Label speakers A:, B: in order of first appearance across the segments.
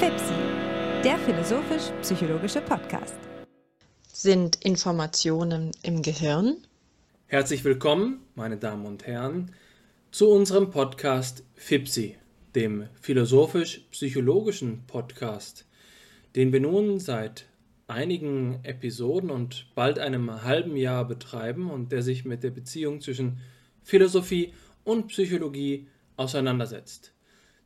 A: FIPSI, der philosophisch-psychologische Podcast.
B: Sind Informationen im Gehirn?
C: Herzlich willkommen, meine Damen und Herren, zu unserem Podcast FIPSI, dem philosophisch-psychologischen Podcast, den wir nun seit einigen Episoden und bald einem halben Jahr betreiben und der sich mit der Beziehung zwischen Philosophie und Psychologie auseinandersetzt.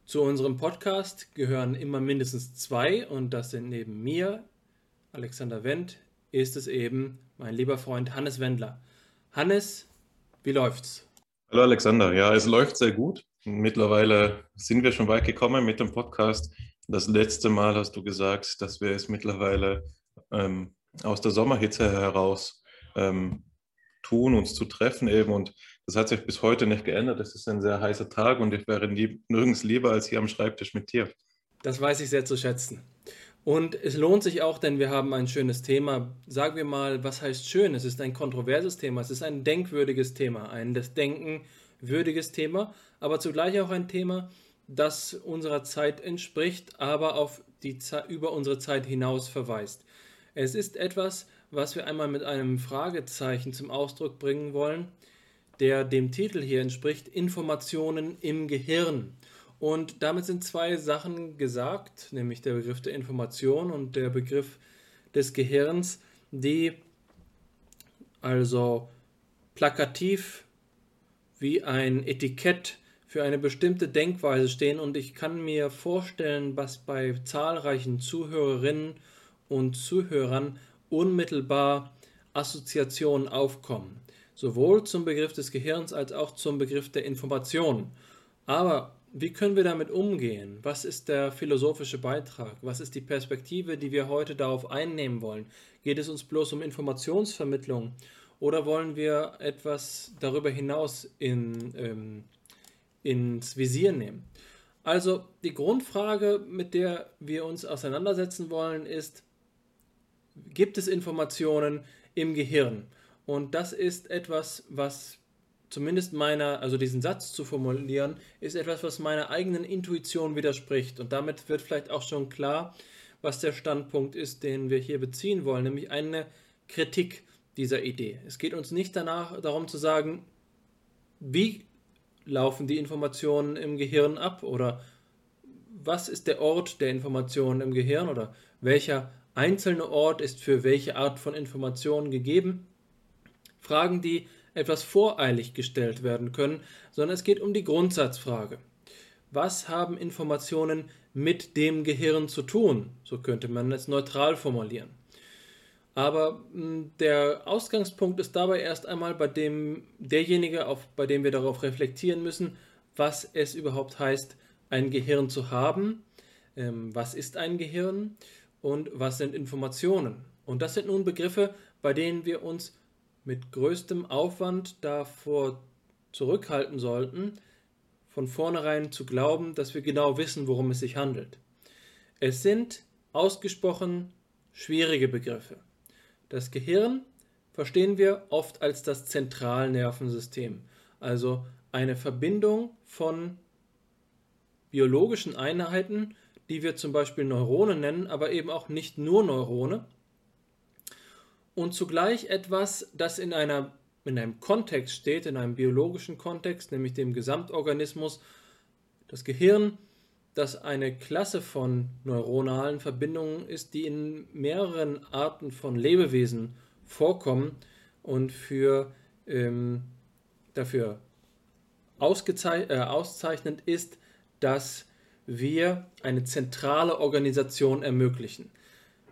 C: Zu unserem Podcast gehören immer mindestens zwei und das sind neben mir, Alexander Wendt, ist es eben mein lieber Freund Hannes Wendler. Hannes, wie läuft's?
D: Hallo Alexander, ja, es läuft sehr gut. Mittlerweile sind wir schon weit gekommen mit dem Podcast. Das letzte Mal hast du gesagt, dass wir es mittlerweile ähm, aus der Sommerhitze heraus ähm, tun, uns zu treffen eben. Und das hat sich bis heute nicht geändert. Es ist ein sehr heißer Tag und ich wäre nie, nirgends lieber als hier am Schreibtisch mit dir.
C: Das weiß ich sehr zu schätzen. Und es lohnt sich auch, denn wir haben ein schönes Thema. Sagen wir mal, was heißt schön? Es ist ein kontroverses Thema, es ist ein denkwürdiges Thema, ein des Denken würdiges Thema, aber zugleich auch ein Thema, das unserer Zeit entspricht, aber auf die über unsere Zeit hinaus verweist. Es ist etwas, was wir einmal mit einem Fragezeichen zum Ausdruck bringen wollen, der dem Titel hier entspricht, Informationen im Gehirn. Und damit sind zwei Sachen gesagt, nämlich der Begriff der Information und der Begriff des Gehirns, die also plakativ wie ein Etikett für eine bestimmte Denkweise stehen und ich kann mir vorstellen, was bei zahlreichen Zuhörerinnen und Zuhörern unmittelbar Assoziationen aufkommen sowohl zum Begriff des Gehirns als auch zum Begriff der Information. Aber wie können wir damit umgehen? Was ist der philosophische Beitrag? Was ist die Perspektive, die wir heute darauf einnehmen wollen? Geht es uns bloß um Informationsvermittlung oder wollen wir etwas darüber hinaus in, ähm, ins Visier nehmen? Also die Grundfrage, mit der wir uns auseinandersetzen wollen, ist, gibt es Informationen im Gehirn? Und das ist etwas, was zumindest meiner, also diesen Satz zu formulieren, ist etwas, was meiner eigenen Intuition widerspricht. Und damit wird vielleicht auch schon klar, was der Standpunkt ist, den wir hier beziehen wollen, nämlich eine Kritik dieser Idee. Es geht uns nicht danach darum zu sagen, wie laufen die Informationen im Gehirn ab oder was ist der Ort der Informationen im Gehirn oder welcher einzelne Ort ist für welche Art von Informationen gegeben, Fragen, die etwas voreilig gestellt werden können, sondern es geht um die Grundsatzfrage. Was haben Informationen mit dem Gehirn zu tun? So könnte man es neutral formulieren. Aber hm, der Ausgangspunkt ist dabei erst einmal bei dem derjenige, auf, bei dem wir darauf reflektieren müssen, was es überhaupt heißt, ein Gehirn zu haben. Ähm, was ist ein Gehirn und was sind Informationen? Und das sind nun Begriffe, bei denen wir uns mit größtem Aufwand davor zurückhalten sollten, von vornherein zu glauben, dass wir genau wissen, worum es sich handelt. Es sind ausgesprochen schwierige Begriffe. Das Gehirn verstehen wir oft als das Zentralnervensystem, also eine Verbindung von biologischen Einheiten, die wir zum Beispiel Neurone nennen, aber eben auch nicht nur Neurone, und zugleich etwas, das in, einer, in einem Kontext steht, in einem biologischen Kontext, nämlich dem Gesamtorganismus, das Gehirn, das eine Klasse von neuronalen Verbindungen ist, die in mehreren Arten von Lebewesen vorkommen und für, ähm, dafür äh, auszeichnend ist, dass wir eine zentrale Organisation ermöglichen.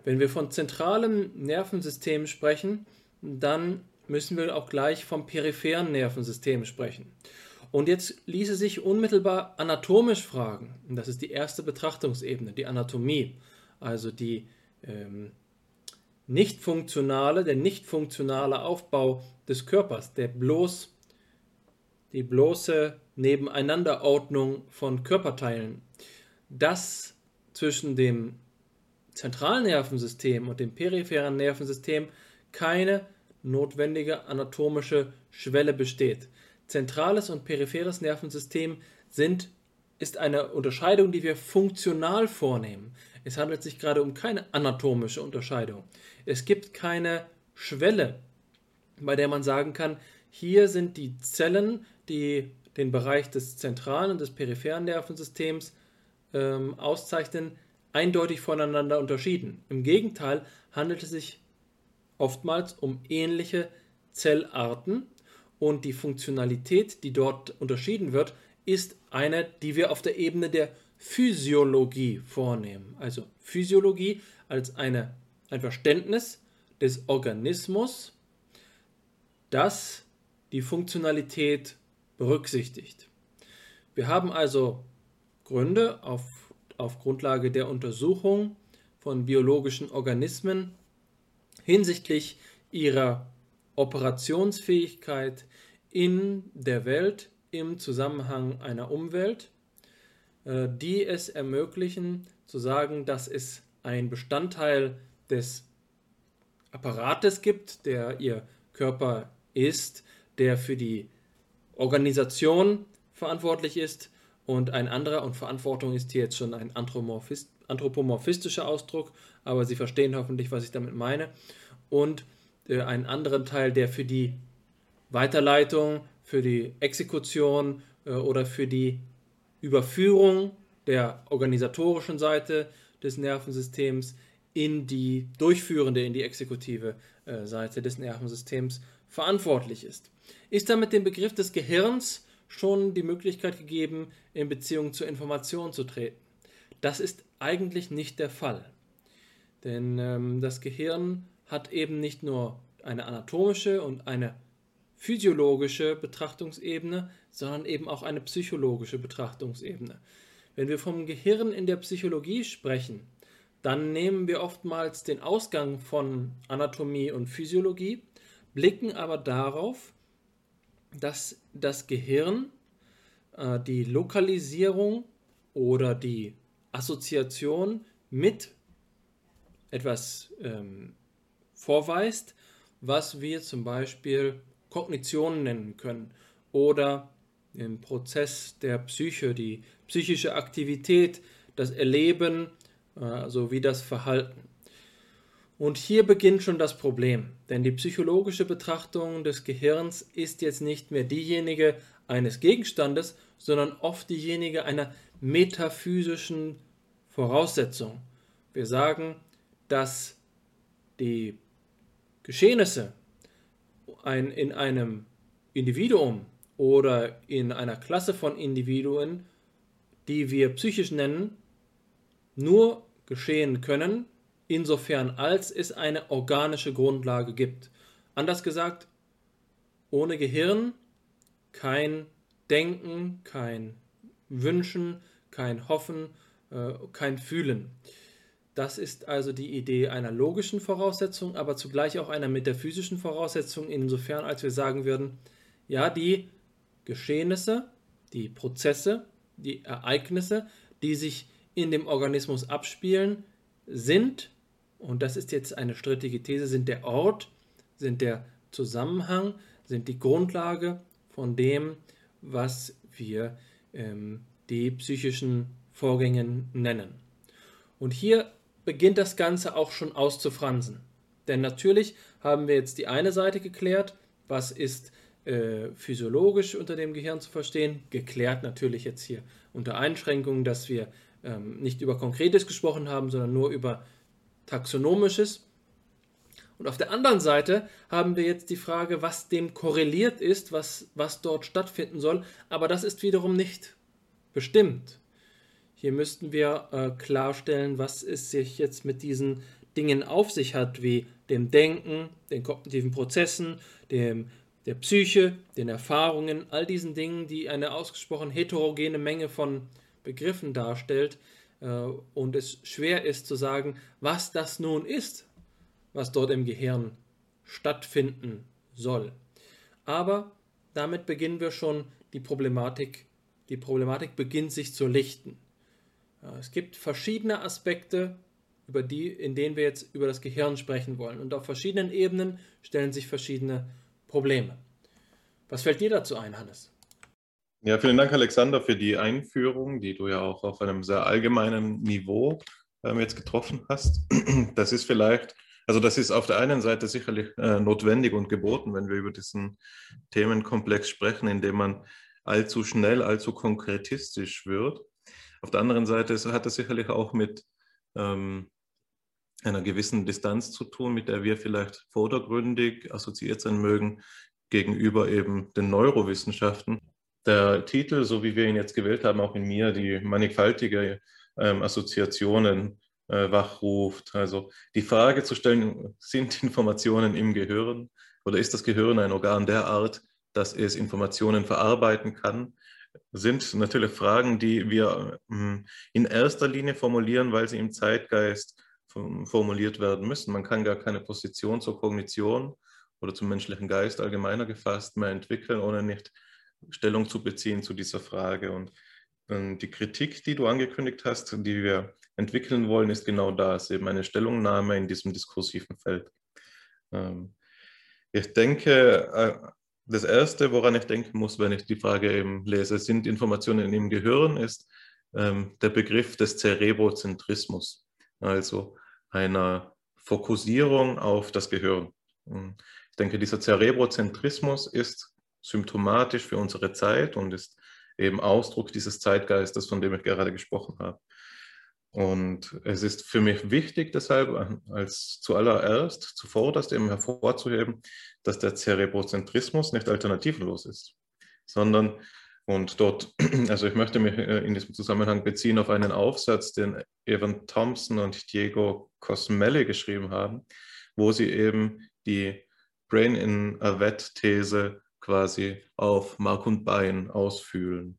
C: Wenn wir von zentralem Nervensystem sprechen, dann müssen wir auch gleich vom peripheren Nervensystem sprechen. Und jetzt ließe sich unmittelbar anatomisch fragen, und das ist die erste Betrachtungsebene, die Anatomie, also die ähm, nicht funktionale, der nicht funktionale Aufbau des Körpers, der bloß die bloße Nebeneinanderordnung von Körperteilen. Das zwischen dem zentralen Nervensystem und dem peripheren Nervensystem keine notwendige anatomische Schwelle besteht. Zentrales und peripheres Nervensystem sind, ist eine Unterscheidung, die wir funktional vornehmen. Es handelt sich gerade um keine anatomische Unterscheidung. Es gibt keine Schwelle, bei der man sagen kann, hier sind die Zellen, die den Bereich des zentralen und des peripheren Nervensystems ähm, auszeichnen, eindeutig voneinander unterschieden. Im Gegenteil handelt es sich oftmals um ähnliche Zellarten und die Funktionalität, die dort unterschieden wird, ist eine, die wir auf der Ebene der Physiologie vornehmen. Also Physiologie als eine, ein Verständnis des Organismus, das die Funktionalität berücksichtigt. Wir haben also Gründe auf, auf Grundlage der Untersuchung von biologischen Organismen hinsichtlich ihrer Operationsfähigkeit in der Welt im Zusammenhang einer Umwelt, äh, die es ermöglichen zu sagen, dass es ein Bestandteil des Apparates gibt, der ihr Körper ist, der für die Organisation verantwortlich ist und ein anderer, und Verantwortung ist hier jetzt schon ein anthropomorphistischer Ausdruck, aber Sie verstehen hoffentlich, was ich damit meine, und äh, einen anderen Teil, der für die Weiterleitung, für die Exekution äh, oder für die Überführung der organisatorischen Seite des Nervensystems in die durchführende, in die exekutive äh, Seite des Nervensystems verantwortlich ist. Ist damit dem Begriff des Gehirns schon die Möglichkeit gegeben, in Beziehung zur Information zu treten? Das ist eigentlich nicht der Fall. Denn ähm, das Gehirn hat eben nicht nur eine anatomische und eine physiologische Betrachtungsebene, sondern eben auch eine psychologische Betrachtungsebene. Wenn wir vom Gehirn in der Psychologie sprechen, dann nehmen wir oftmals den Ausgang von Anatomie und Physiologie, blicken aber darauf, dass das Gehirn äh, die Lokalisierung oder die Assoziation mit etwas ähm, vorweist, was wir zum Beispiel Kognition nennen können oder im Prozess der Psyche, die psychische Aktivität, das Erleben äh, sowie das Verhalten. Und hier beginnt schon das Problem, denn die psychologische Betrachtung des Gehirns ist jetzt nicht mehr diejenige eines Gegenstandes, sondern oft diejenige einer metaphysischen Voraussetzung. Wir sagen, dass die Geschehnisse ein, in einem Individuum oder in einer Klasse von Individuen, die wir psychisch nennen, nur geschehen können, insofern als es eine organische Grundlage gibt. Anders gesagt, ohne Gehirn kein Denken, kein Wünschen, kein Hoffen, äh, kein Fühlen. Das ist also die Idee einer logischen Voraussetzung, aber zugleich auch einer metaphysischen Voraussetzung, insofern als wir sagen würden, ja, die Geschehnisse, die Prozesse, die Ereignisse, die sich in dem Organismus abspielen, sind und das ist jetzt eine strittige These, sind der Ort, sind der Zusammenhang, sind die Grundlage von dem, was wir ähm, die psychischen Vorgänge nennen. Und hier beginnt das Ganze auch schon auszufransen. Denn natürlich haben wir jetzt die eine Seite geklärt, was ist äh, physiologisch unter dem Gehirn zu verstehen, geklärt natürlich jetzt hier unter Einschränkungen, dass wir ähm, nicht über Konkretes gesprochen haben, sondern nur über taxonomisches. Und auf der anderen Seite haben wir jetzt die Frage, was dem korreliert ist, was, was dort stattfinden soll. Aber das ist wiederum nicht bestimmt. Hier müssten wir äh, klarstellen, was es sich jetzt mit diesen Dingen auf sich hat, wie dem Denken, den kognitiven Prozessen, dem, der Psyche, den Erfahrungen, all diesen Dingen, die eine ausgesprochen heterogene Menge von Begriffen darstellt, und es schwer ist zu sagen, was das nun ist, was dort im Gehirn stattfinden soll. Aber damit beginnen wir schon die Problematik, die Problematik beginnt sich zu lichten. Es gibt verschiedene Aspekte, über die, in denen wir jetzt über das Gehirn sprechen wollen. Und auf verschiedenen Ebenen stellen sich verschiedene Probleme. Was fällt dir dazu ein, Hannes?
D: Ja, vielen Dank, Alexander, für die Einführung, die du ja auch auf einem sehr allgemeinen Niveau ähm, jetzt getroffen hast. Das ist vielleicht, also das ist auf der einen Seite sicherlich äh, notwendig und geboten, wenn wir über diesen Themenkomplex sprechen, indem man allzu schnell, allzu konkretistisch wird. Auf der anderen Seite hat es sicherlich auch mit ähm, einer gewissen Distanz zu tun, mit der wir vielleicht vordergründig assoziiert sein mögen gegenüber eben den Neurowissenschaften. Der Titel, so wie wir ihn jetzt gewählt haben, auch in mir, die mannigfaltige ähm, Assoziationen äh, wachruft. Also die Frage zu stellen, sind Informationen im Gehirn oder ist das Gehirn ein Organ der Art, dass es Informationen verarbeiten kann, sind natürlich Fragen, die wir hm, in erster Linie formulieren, weil sie im Zeitgeist formuliert werden müssen. Man kann gar keine Position zur Kognition oder zum menschlichen Geist allgemeiner gefasst mehr entwickeln, ohne nicht Stellung zu beziehen zu dieser Frage. Und die Kritik, die du angekündigt hast, die wir entwickeln wollen, ist genau das, eben eine Stellungnahme in diesem diskursiven Feld. Ähm, ich denke, äh, das Erste, woran ich denken muss, wenn ich die Frage eben lese, sind Informationen im Gehirn, ist ähm, der Begriff des Cerebrozentrismus, also einer Fokussierung auf das Gehirn. Ich denke, dieser Cerebrozentrismus ist symptomatisch für unsere Zeit und ist eben Ausdruck dieses Zeitgeistes, von dem ich gerade gesprochen habe. Und es ist für mich wichtig deshalb, als zuallererst, zuvorderst eben hervorzuheben, dass der Cerebrozentrismus nicht alternativlos ist, sondern, und dort, also ich möchte mich äh, in diesem Zusammenhang beziehen auf einen Aufsatz, den Evan Thompson und Diego Cosmelli geschrieben haben, wo sie eben die Brain in a Wet-These quasi auf Mark und Bein ausfühlen.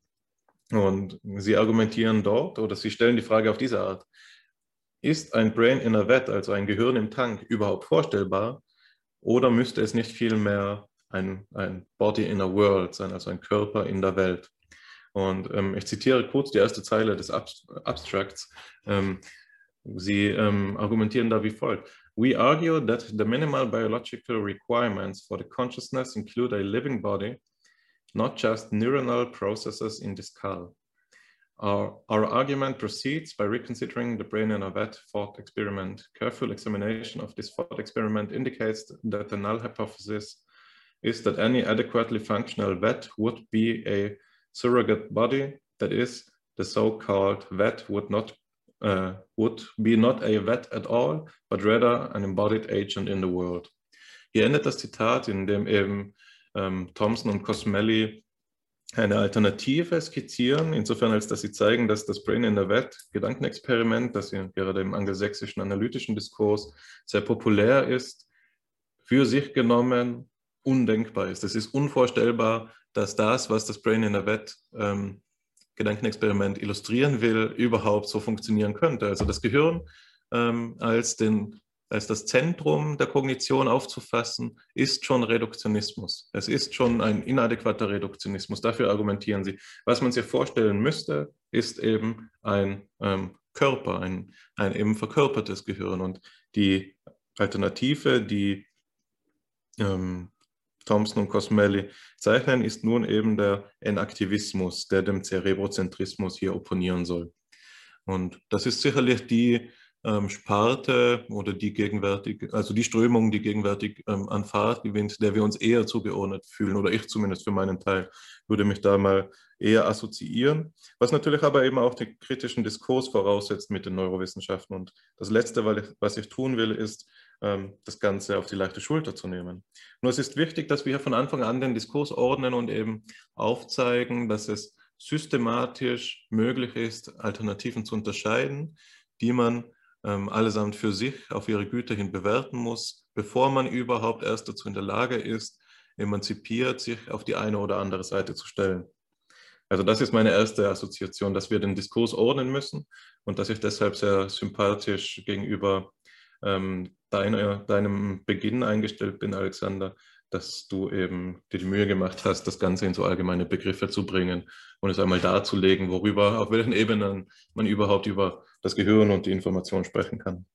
D: Und sie argumentieren dort oder sie stellen die Frage auf diese Art. Ist ein Brain in a Vat, also ein Gehirn im Tank, überhaupt vorstellbar? Oder müsste es nicht vielmehr ein, ein Body in a World sein, also ein Körper in der Welt? Und ähm, ich zitiere kurz die erste Zeile des Abstracts. Ähm, sie ähm, argumentieren da wie folgt. We argue that the minimal biological requirements for the consciousness include a living body not just neuronal processes in the skull. Our, our, argument proceeds by reconsidering the brain in a vat thought experiment. Careful examination of this thought experiment indicates that the null hypothesis is that any adequately functional vat would be a surrogate body, that is, the so-called vat would not uh, would be not a vat at all, but rather an embodied agent in the world. Hier endet das Zitat, in dem eben ähm, Thompson und Cosmelli eine Alternative skizzieren, insofern als dass sie zeigen, dass das Brain in der Welt Gedankenexperiment, das gerade im angelsächsischen analytischen Diskurs sehr populär ist, für sich genommen undenkbar ist. Es ist unvorstellbar, dass das, was das Brain in der Welt ähm, Gedankenexperiment illustrieren will, überhaupt so funktionieren könnte. Also das Gehirn ähm, als den als das Zentrum der Kognition aufzufassen, ist schon Reduktionismus. Es ist schon ein inadäquater Reduktionismus. Dafür argumentieren sie. Was man sich vorstellen müsste, ist eben ein ähm, Körper, ein, ein eben verkörpertes Gehirn. Und die Alternative, die ähm, Thompson und Cosmelli zeichnen, ist nun eben der Enaktivismus, der dem Cerebrozentrismus hier opponieren soll. Und das ist sicherlich die ähm, Sparte oder die gegenwärtig, also die Strömung, die gegenwärtig ähm, an Fahrt gewinnt, der wir uns eher zugeordnet fühlen, oder ich zumindest für meinen Teil würde mich da mal eher assoziieren, was natürlich aber eben auch den kritischen Diskurs voraussetzt mit den Neurowissenschaften. Und das Letzte, was ich tun will, ist, das Ganze auf die leichte Schulter zu nehmen. Nur es ist wichtig, dass wir von Anfang an den Diskurs ordnen und eben aufzeigen, dass es systematisch möglich ist, Alternativen zu unterscheiden, die man ähm, allesamt für sich auf ihre Güter hin bewerten muss, bevor man überhaupt erst dazu in der Lage ist, emanzipiert sich auf die eine oder andere Seite zu stellen. Also das ist meine erste Assoziation, dass wir den Diskurs ordnen müssen und dass ich deshalb sehr sympathisch gegenüber ähm, deiner, deinem Beginn eingestellt bin, Alexander, dass du eben dir die Mühe gemacht hast, das Ganze in so allgemeine Begriffe zu bringen und es einmal darzulegen, worüber, auf welchen Ebenen man überhaupt über das Gehirn und die Information sprechen kann.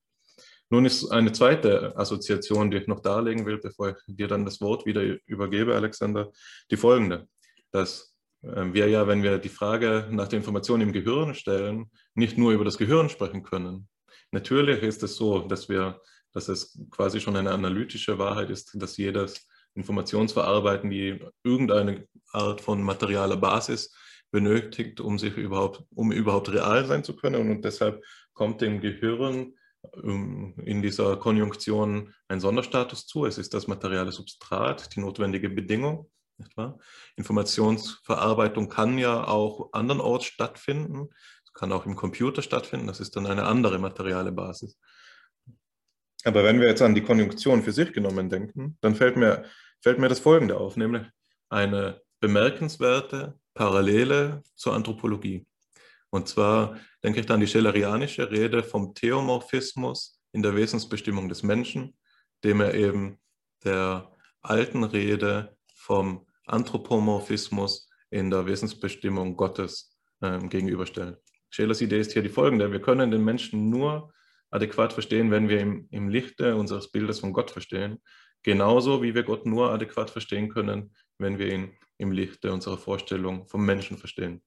D: Nun ist eine zweite Assoziation, die ich noch darlegen will, bevor ich dir dann das Wort wieder übergebe, Alexander, die folgende, dass ähm, wir ja, wenn wir die Frage nach der Information im Gehirn stellen, nicht nur über das Gehirn sprechen können. Natürlich ist es so, dass wir, dass es quasi schon eine analytische Wahrheit ist, dass jedes Informationsverarbeiten, die irgendeine Art von materialer Basis benötigt, um sich überhaupt, um überhaupt real sein zu können. Und deshalb kommt dem Gehirn ähm, in dieser Konjunktion ein Sonderstatus zu. Es ist das materiale Substrat, die notwendige Bedingung. Nicht wahr? Informationsverarbeitung kann ja auch andernorts stattfinden, kann auch im Computer stattfinden, das ist dann eine andere materiale Basis. Aber wenn wir jetzt an die Konjunktion für sich genommen denken, dann fällt mir, fällt mir das Folgende auf, nämlich eine bemerkenswerte Parallele zur Anthropologie. Und zwar denke ich dann an die schellerianische Rede vom Theomorphismus in der Wesensbestimmung des Menschen, dem er eben der alten Rede vom Anthropomorphismus in der Wesensbestimmung Gottes äh, gegenüberstellt. Schelers Idee ist hier die folgende. Wir können den Menschen nur adäquat verstehen, wenn wir im, im Lichte unseres Bildes von Gott verstehen. Genauso wie wir Gott nur adäquat verstehen können, wenn wir ihn im Lichte unserer Vorstellung vom Menschen verstehen.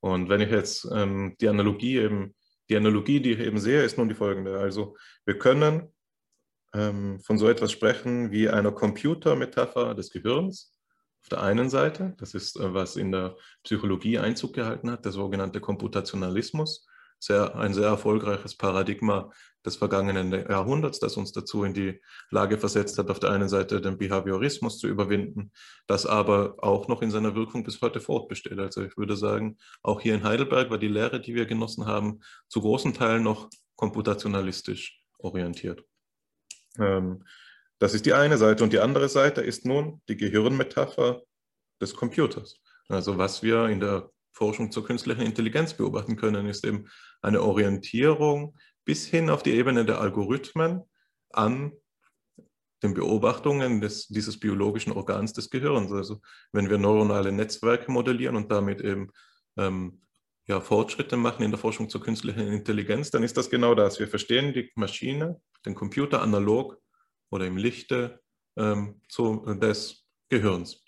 D: Und wenn ich jetzt ähm, die Analogie eben, die Analogie, die ich eben sehe, ist nun die folgende. Also wir können ähm, von so etwas sprechen wie einer Computermetapher des Gehirns auf der einen Seite. Das ist, äh, was in der Psychologie Einzug gehalten hat, der sogenannte Komputationalismus sehr, ein sehr erfolgreiches Paradigma des vergangenen Jahrhunderts, das uns dazu in die Lage versetzt hat, auf der einen Seite den Behaviorismus zu überwinden, das aber auch noch in seiner Wirkung bis heute fortbesteht. Also ich würde sagen, auch hier in Heidelberg war die Lehre, die wir genossen haben, zu großen Teilen noch komputationalistisch orientiert. Ähm, das ist die eine Seite. Und die andere Seite ist nun die Gehirnmetapher des Computers. Also was wir in der Forschung zur künstlichen Intelligenz beobachten können, ist eben eine Orientierung bis hin auf die Ebene der Algorithmen an den Beobachtungen des, dieses biologischen Organs des Gehirns. Also wenn wir neuronale Netzwerke modellieren und damit eben ähm, ja, Fortschritte machen in der Forschung zur künstlichen Intelligenz, dann ist das genau das. Wir verstehen die Maschine, den Computer analog oder im Lichte ähm, zu, des Gehirns.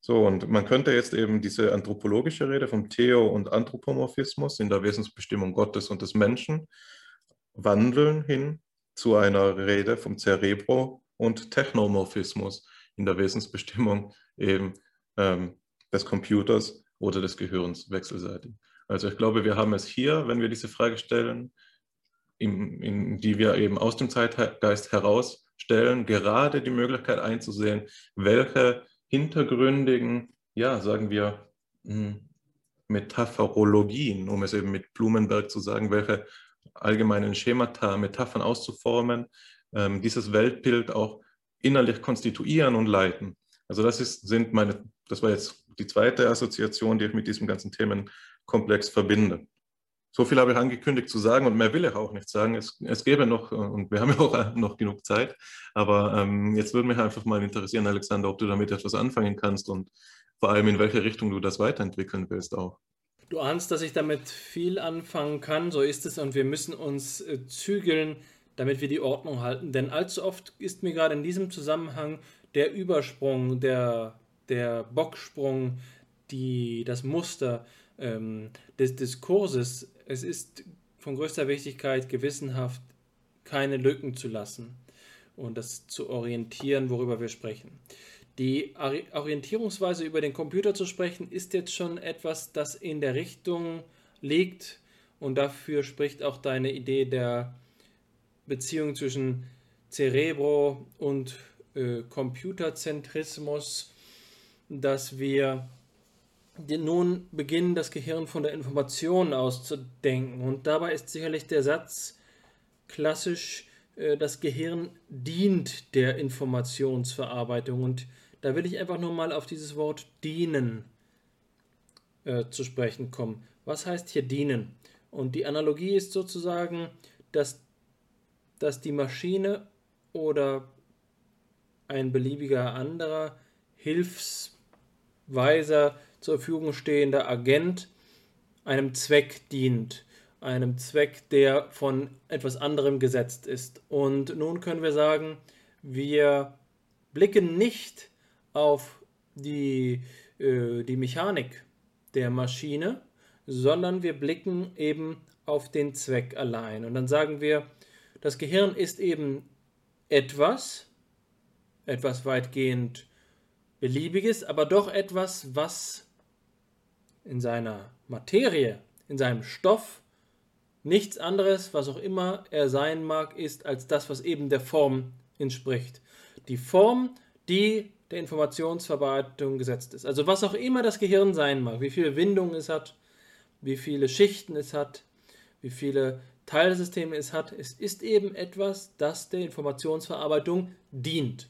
D: So, und man könnte jetzt eben diese anthropologische Rede vom Theo- und Anthropomorphismus in der Wesensbestimmung Gottes und des Menschen wandeln hin zu einer Rede vom Cerebro- und Technomorphismus in der Wesensbestimmung eben ähm, des Computers oder des Gehirns wechselseitig. Also ich glaube, wir haben es hier, wenn wir diese Frage stellen, in, in, die wir eben aus dem Zeitgeist herausstellen, gerade die Möglichkeit einzusehen, welche hintergründigen, ja, sagen wir, hm, Metapherologien, um es eben mit Blumenberg zu sagen, welche allgemeinen Schemata, Metaphern auszuformen, ähm, dieses Weltbild auch innerlich konstituieren und leiten. Also das ist, sind meine, das war jetzt die zweite Assoziation, die ich mit diesem ganzen Themenkomplex verbinde. So viel habe ich angekündigt zu sagen und mehr will ich auch nicht sagen. Es, es gäbe noch, äh, und wir haben ja auch noch genug Zeit, aber ähm, jetzt würde mich einfach mal interessieren, Alexander, ob du damit etwas anfangen kannst und vor allem in welche Richtung du das weiterentwickeln willst auch.
C: Du ahnst, dass ich damit viel anfangen kann, so ist es und wir müssen uns äh, zügeln, damit wir die Ordnung halten. Denn allzu oft ist mir gerade in diesem Zusammenhang der Übersprung, der, der Bocksprung, die, das Muster ähm, des Diskurses es ist von größter Wichtigkeit, gewissenhaft keine Lücken zu lassen und das zu orientieren, worüber wir sprechen. Die Orientierungsweise über den Computer zu sprechen, ist jetzt schon etwas, das in der Richtung liegt und dafür spricht auch deine Idee der Beziehung zwischen Cerebro und äh, Computerzentrismus, dass wir nun beginnen, das Gehirn von der Information auszudenken. Und dabei ist sicherlich der Satz klassisch, äh, das Gehirn dient der Informationsverarbeitung. Und da will ich einfach nur mal auf dieses Wort dienen äh, zu sprechen kommen. Was heißt hier dienen? Und die Analogie ist sozusagen, dass, dass die Maschine oder ein beliebiger anderer Hilfsweiser zur Verfügung stehende Agent einem Zweck dient, einem Zweck, der von etwas anderem gesetzt ist. Und nun können wir sagen, wir blicken nicht auf die, äh, die Mechanik der Maschine, sondern wir blicken eben auf den Zweck allein. Und dann sagen wir, das Gehirn ist eben etwas, etwas weitgehend Beliebiges, aber doch etwas, was in seiner Materie, in seinem Stoff, nichts anderes, was auch immer er sein mag, ist als das, was eben der Form entspricht. Die Form, die der Informationsverarbeitung gesetzt ist. Also was auch immer das Gehirn sein mag, wie viele Windungen es hat, wie viele Schichten es hat, wie viele Teilsysteme es hat, es ist eben etwas, das der Informationsverarbeitung dient.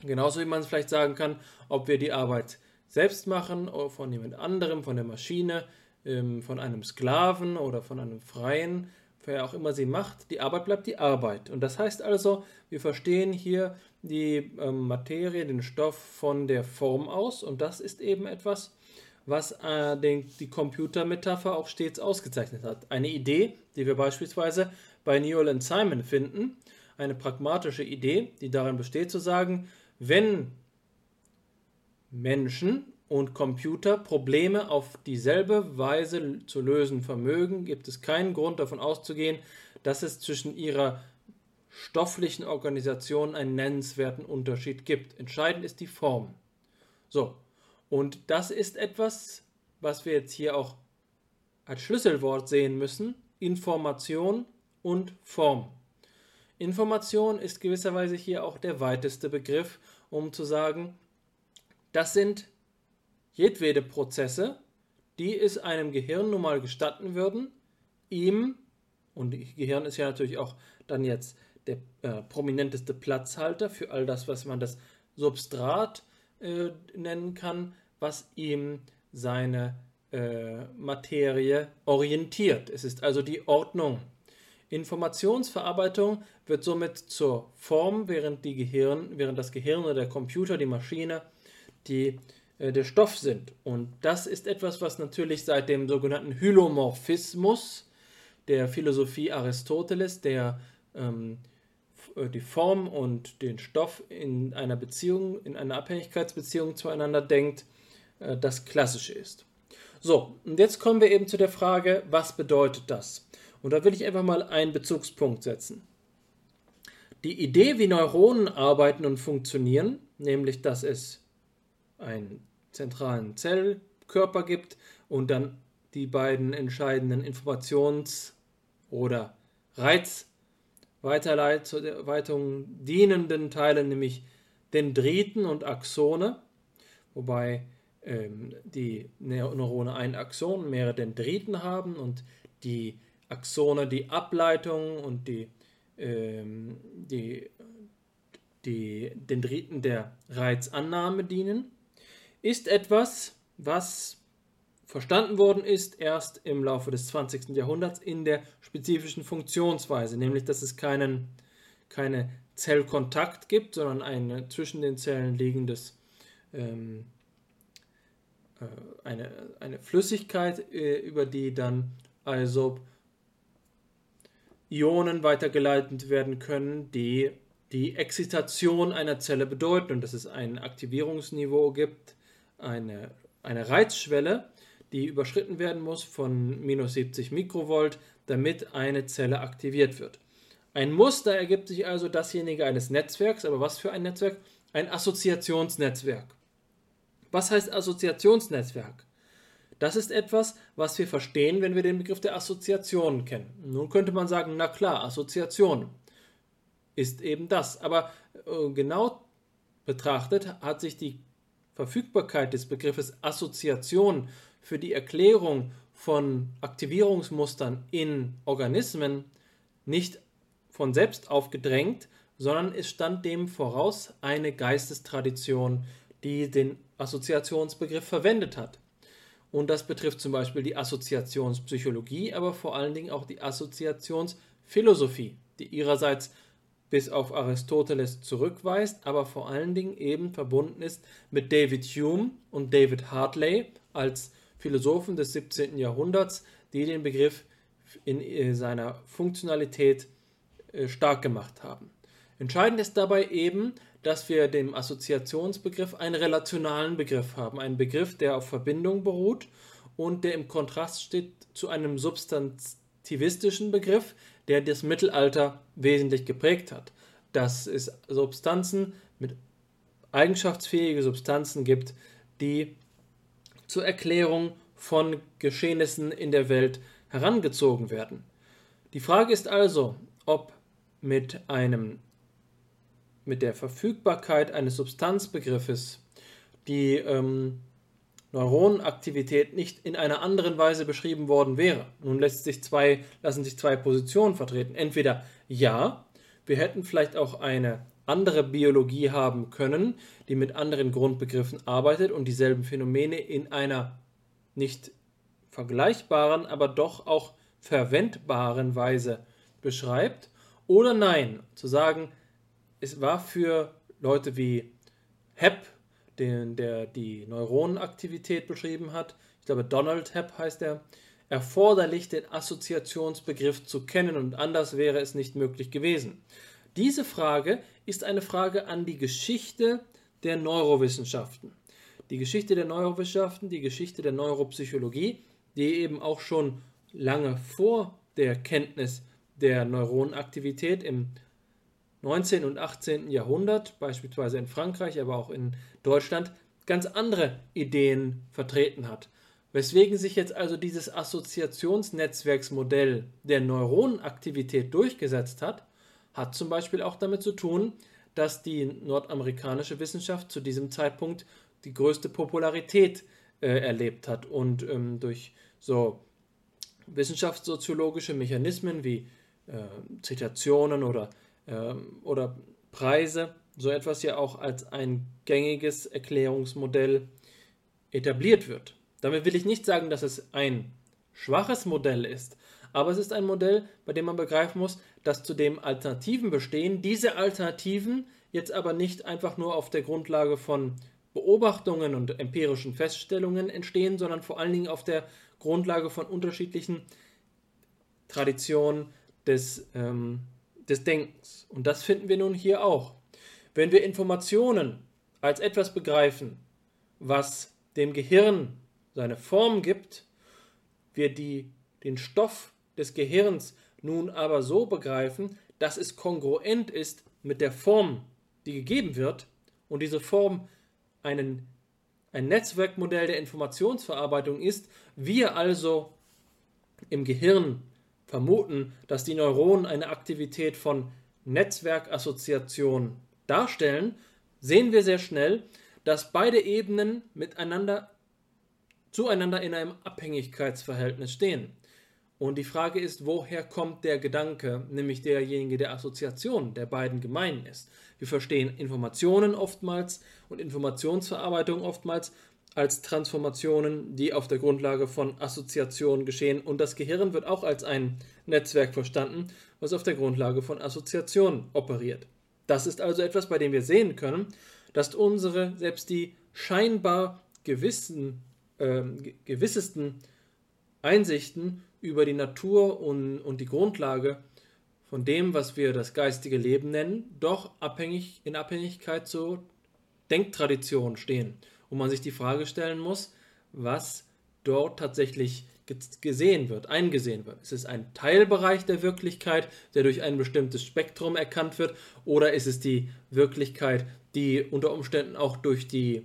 C: Genauso wie man es vielleicht sagen kann, ob wir die Arbeit selbst machen oder von jemand anderem, von der Maschine, ähm, von einem Sklaven oder von einem Freien, wer auch immer sie macht, die Arbeit bleibt die Arbeit. Und das heißt also, wir verstehen hier die ähm, Materie, den Stoff von der Form aus und das ist eben etwas, was äh, die Computermetapher auch stets ausgezeichnet hat. Eine Idee, die wir beispielsweise bei Newell und Simon finden, eine pragmatische Idee, die darin besteht zu sagen, wenn Menschen und Computer Probleme auf dieselbe Weise zu lösen vermögen, gibt es keinen Grund davon auszugehen, dass es zwischen ihrer stofflichen Organisation einen nennenswerten Unterschied gibt. Entscheidend ist die Form. So, und das ist etwas, was wir jetzt hier auch als Schlüsselwort sehen müssen. Information und Form. Information ist gewisserweise hier auch der weiteste Begriff, um zu sagen, das sind jedwede Prozesse, die es einem Gehirn nun mal gestatten würden, ihm, und Gehirn ist ja natürlich auch dann jetzt der äh, prominenteste Platzhalter für all das, was man das Substrat äh, nennen kann, was ihm seine äh, Materie orientiert. Es ist also die Ordnung. Informationsverarbeitung wird somit zur Form, während, Gehirn, während das Gehirn oder der Computer, die Maschine, die, äh, der Stoff sind. Und das ist etwas, was natürlich seit dem sogenannten Hylomorphismus der Philosophie Aristoteles, der ähm, äh, die Form und den Stoff in einer Beziehung, in einer Abhängigkeitsbeziehung zueinander denkt, äh, das Klassische ist. So, und jetzt kommen wir eben zu der Frage, was bedeutet das? Und da will ich einfach mal einen Bezugspunkt setzen. Die Idee, wie Neuronen arbeiten und funktionieren, nämlich dass es einen zentralen Zellkörper gibt und dann die beiden entscheidenden Informations- oder Reizweiterleitung dienenden Teile, nämlich Dendriten und Axone, wobei ähm, die Neurone ein Axon, mehrere Dendriten haben und die Axone die Ableitung und die, ähm, die, die Dendriten der Reizannahme dienen, ist etwas, was verstanden worden ist erst im Laufe des 20. Jahrhunderts in der spezifischen Funktionsweise, nämlich dass es keinen, keine Zellkontakt gibt, sondern ein zwischen den Zellen liegendes ähm, äh, eine, eine Flüssigkeit, äh, über die dann also Ionen weitergeleitet werden können, die die Exzitation einer Zelle bedeuten und dass es ein Aktivierungsniveau gibt, eine, eine Reizschwelle, die überschritten werden muss von minus 70 Mikrovolt, damit eine Zelle aktiviert wird. Ein Muster ergibt sich also dasjenige eines Netzwerks, aber was für ein Netzwerk? Ein Assoziationsnetzwerk. Was heißt Assoziationsnetzwerk? Das ist etwas, was wir verstehen, wenn wir den Begriff der Assoziation kennen. Nun könnte man sagen, na klar, Assoziation ist eben das. Aber äh, genau betrachtet hat sich die Verfügbarkeit des Begriffes Assoziation für die Erklärung von Aktivierungsmustern in Organismen nicht von selbst aufgedrängt, sondern es stand dem voraus eine Geistestradition, die den Assoziationsbegriff verwendet hat. Und das betrifft zum Beispiel die Assoziationspsychologie, aber vor allen Dingen auch die Assoziationsphilosophie, die ihrerseits bis auf Aristoteles zurückweist, aber vor allen Dingen eben verbunden ist mit David Hume und David Hartley als Philosophen des 17. Jahrhunderts, die den Begriff in äh, seiner Funktionalität äh, stark gemacht haben. Entscheidend ist dabei eben, dass wir dem Assoziationsbegriff einen relationalen Begriff haben, einen Begriff, der auf Verbindung beruht und der im Kontrast steht zu einem substantivistischen Begriff, der das Mittelalter wesentlich geprägt hat. Dass es Substanzen mit eigenschaftsfähige Substanzen gibt, die zur Erklärung von Geschehnissen in der Welt herangezogen werden. Die Frage ist also, ob mit einem mit der Verfügbarkeit eines Substanzbegriffes die ähm, Neuronenaktivität nicht in einer anderen Weise beschrieben worden wäre. Nun lässt sich zwei, lassen sich zwei Positionen vertreten. Entweder ja, wir hätten vielleicht auch eine andere Biologie haben können, die mit anderen Grundbegriffen arbeitet und dieselben Phänomene in einer nicht vergleichbaren, aber doch auch verwendbaren Weise beschreibt. Oder nein, zu sagen, es war für Leute wie Hepp den, der die Neuronenaktivität beschrieben hat, ich glaube Donald Hepp heißt er, erforderlich, den Assoziationsbegriff zu kennen und anders wäre es nicht möglich gewesen. Diese Frage ist eine Frage an die Geschichte der Neurowissenschaften. Die Geschichte der Neurowissenschaften, die Geschichte der Neuropsychologie, die eben auch schon lange vor der Kenntnis der Neuronenaktivität im 19. und 18. Jahrhundert, beispielsweise in Frankreich, aber auch in Deutschland, ganz andere Ideen vertreten hat. Weswegen sich jetzt also dieses Assoziationsnetzwerksmodell der Neuronenaktivität durchgesetzt hat, hat zum Beispiel auch damit zu tun, dass die nordamerikanische Wissenschaft zu diesem Zeitpunkt die größte Popularität äh, erlebt hat und ähm, durch so wissenschaftssoziologische Mechanismen wie äh, Zitationen oder ähm, oder Preise so etwas ja auch als ein gängiges Erklärungsmodell etabliert wird. Damit will ich nicht sagen, dass es ein schwaches Modell ist, aber es ist ein Modell, bei dem man begreifen muss, dass zudem Alternativen bestehen, diese Alternativen jetzt aber nicht einfach nur auf der Grundlage von Beobachtungen und empirischen Feststellungen entstehen, sondern vor allen Dingen auf der Grundlage von unterschiedlichen Traditionen des ähm, des Denkens. Und das finden wir nun hier auch. Wenn wir Informationen als etwas begreifen, was dem Gehirn seine Form gibt, wir die, den Stoff des Gehirns nun aber so begreifen, dass es kongruent ist mit der Form, die gegeben wird, und diese Form einen, ein Netzwerkmodell der Informationsverarbeitung ist, wir also im Gehirn vermuten, dass die Neuronen eine Aktivität von Netzwerkassoziation darstellen, sehen wir sehr schnell, dass beide Ebenen miteinander zueinander in einem Abhängigkeitsverhältnis stehen. Und die Frage ist, woher kommt der Gedanke, nämlich derjenige der Assoziation der beiden gemein ist. Wir verstehen Informationen oftmals und Informationsverarbeitung oftmals als Transformationen, die auf der Grundlage von Assoziationen geschehen. Und das Gehirn wird auch als ein Netzwerk verstanden, was auf der Grundlage von Assoziationen operiert. Das ist also etwas, bei dem wir sehen können, dass unsere, selbst die scheinbar gewissen, äh, gewissesten Einsichten über die Natur und, und die Grundlage von dem, was wir das geistige Leben nennen, doch abhängig, in Abhängigkeit zur Denktradition stehen wo man sich die Frage stellen muss, was dort tatsächlich gesehen wird, eingesehen wird. Ist es ein Teilbereich der Wirklichkeit, der durch ein bestimmtes Spektrum erkannt wird, oder ist es die Wirklichkeit, die unter Umständen auch durch die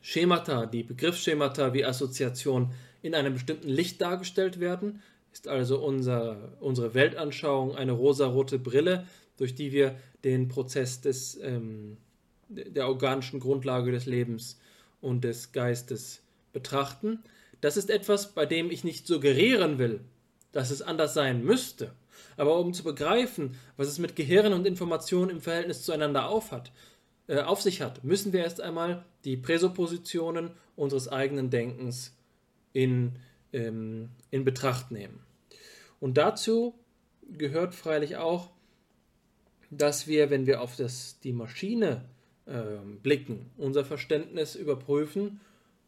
C: Schemata, die Begriffsschemata wie Assoziation in einem bestimmten Licht dargestellt werden? Ist also unser, unsere Weltanschauung eine rosarote Brille, durch die wir den Prozess des ähm, der organischen Grundlage des Lebens und des Geistes betrachten. Das ist etwas, bei dem ich nicht suggerieren will, dass es anders sein müsste. Aber um zu begreifen, was es mit Gehirn und Information im Verhältnis zueinander auf, hat, äh, auf sich hat, müssen wir erst einmal die Präsuppositionen unseres eigenen Denkens in, ähm, in Betracht nehmen. Und dazu gehört freilich auch, dass wir, wenn wir auf das, die Maschine ähm, blicken, unser Verständnis überprüfen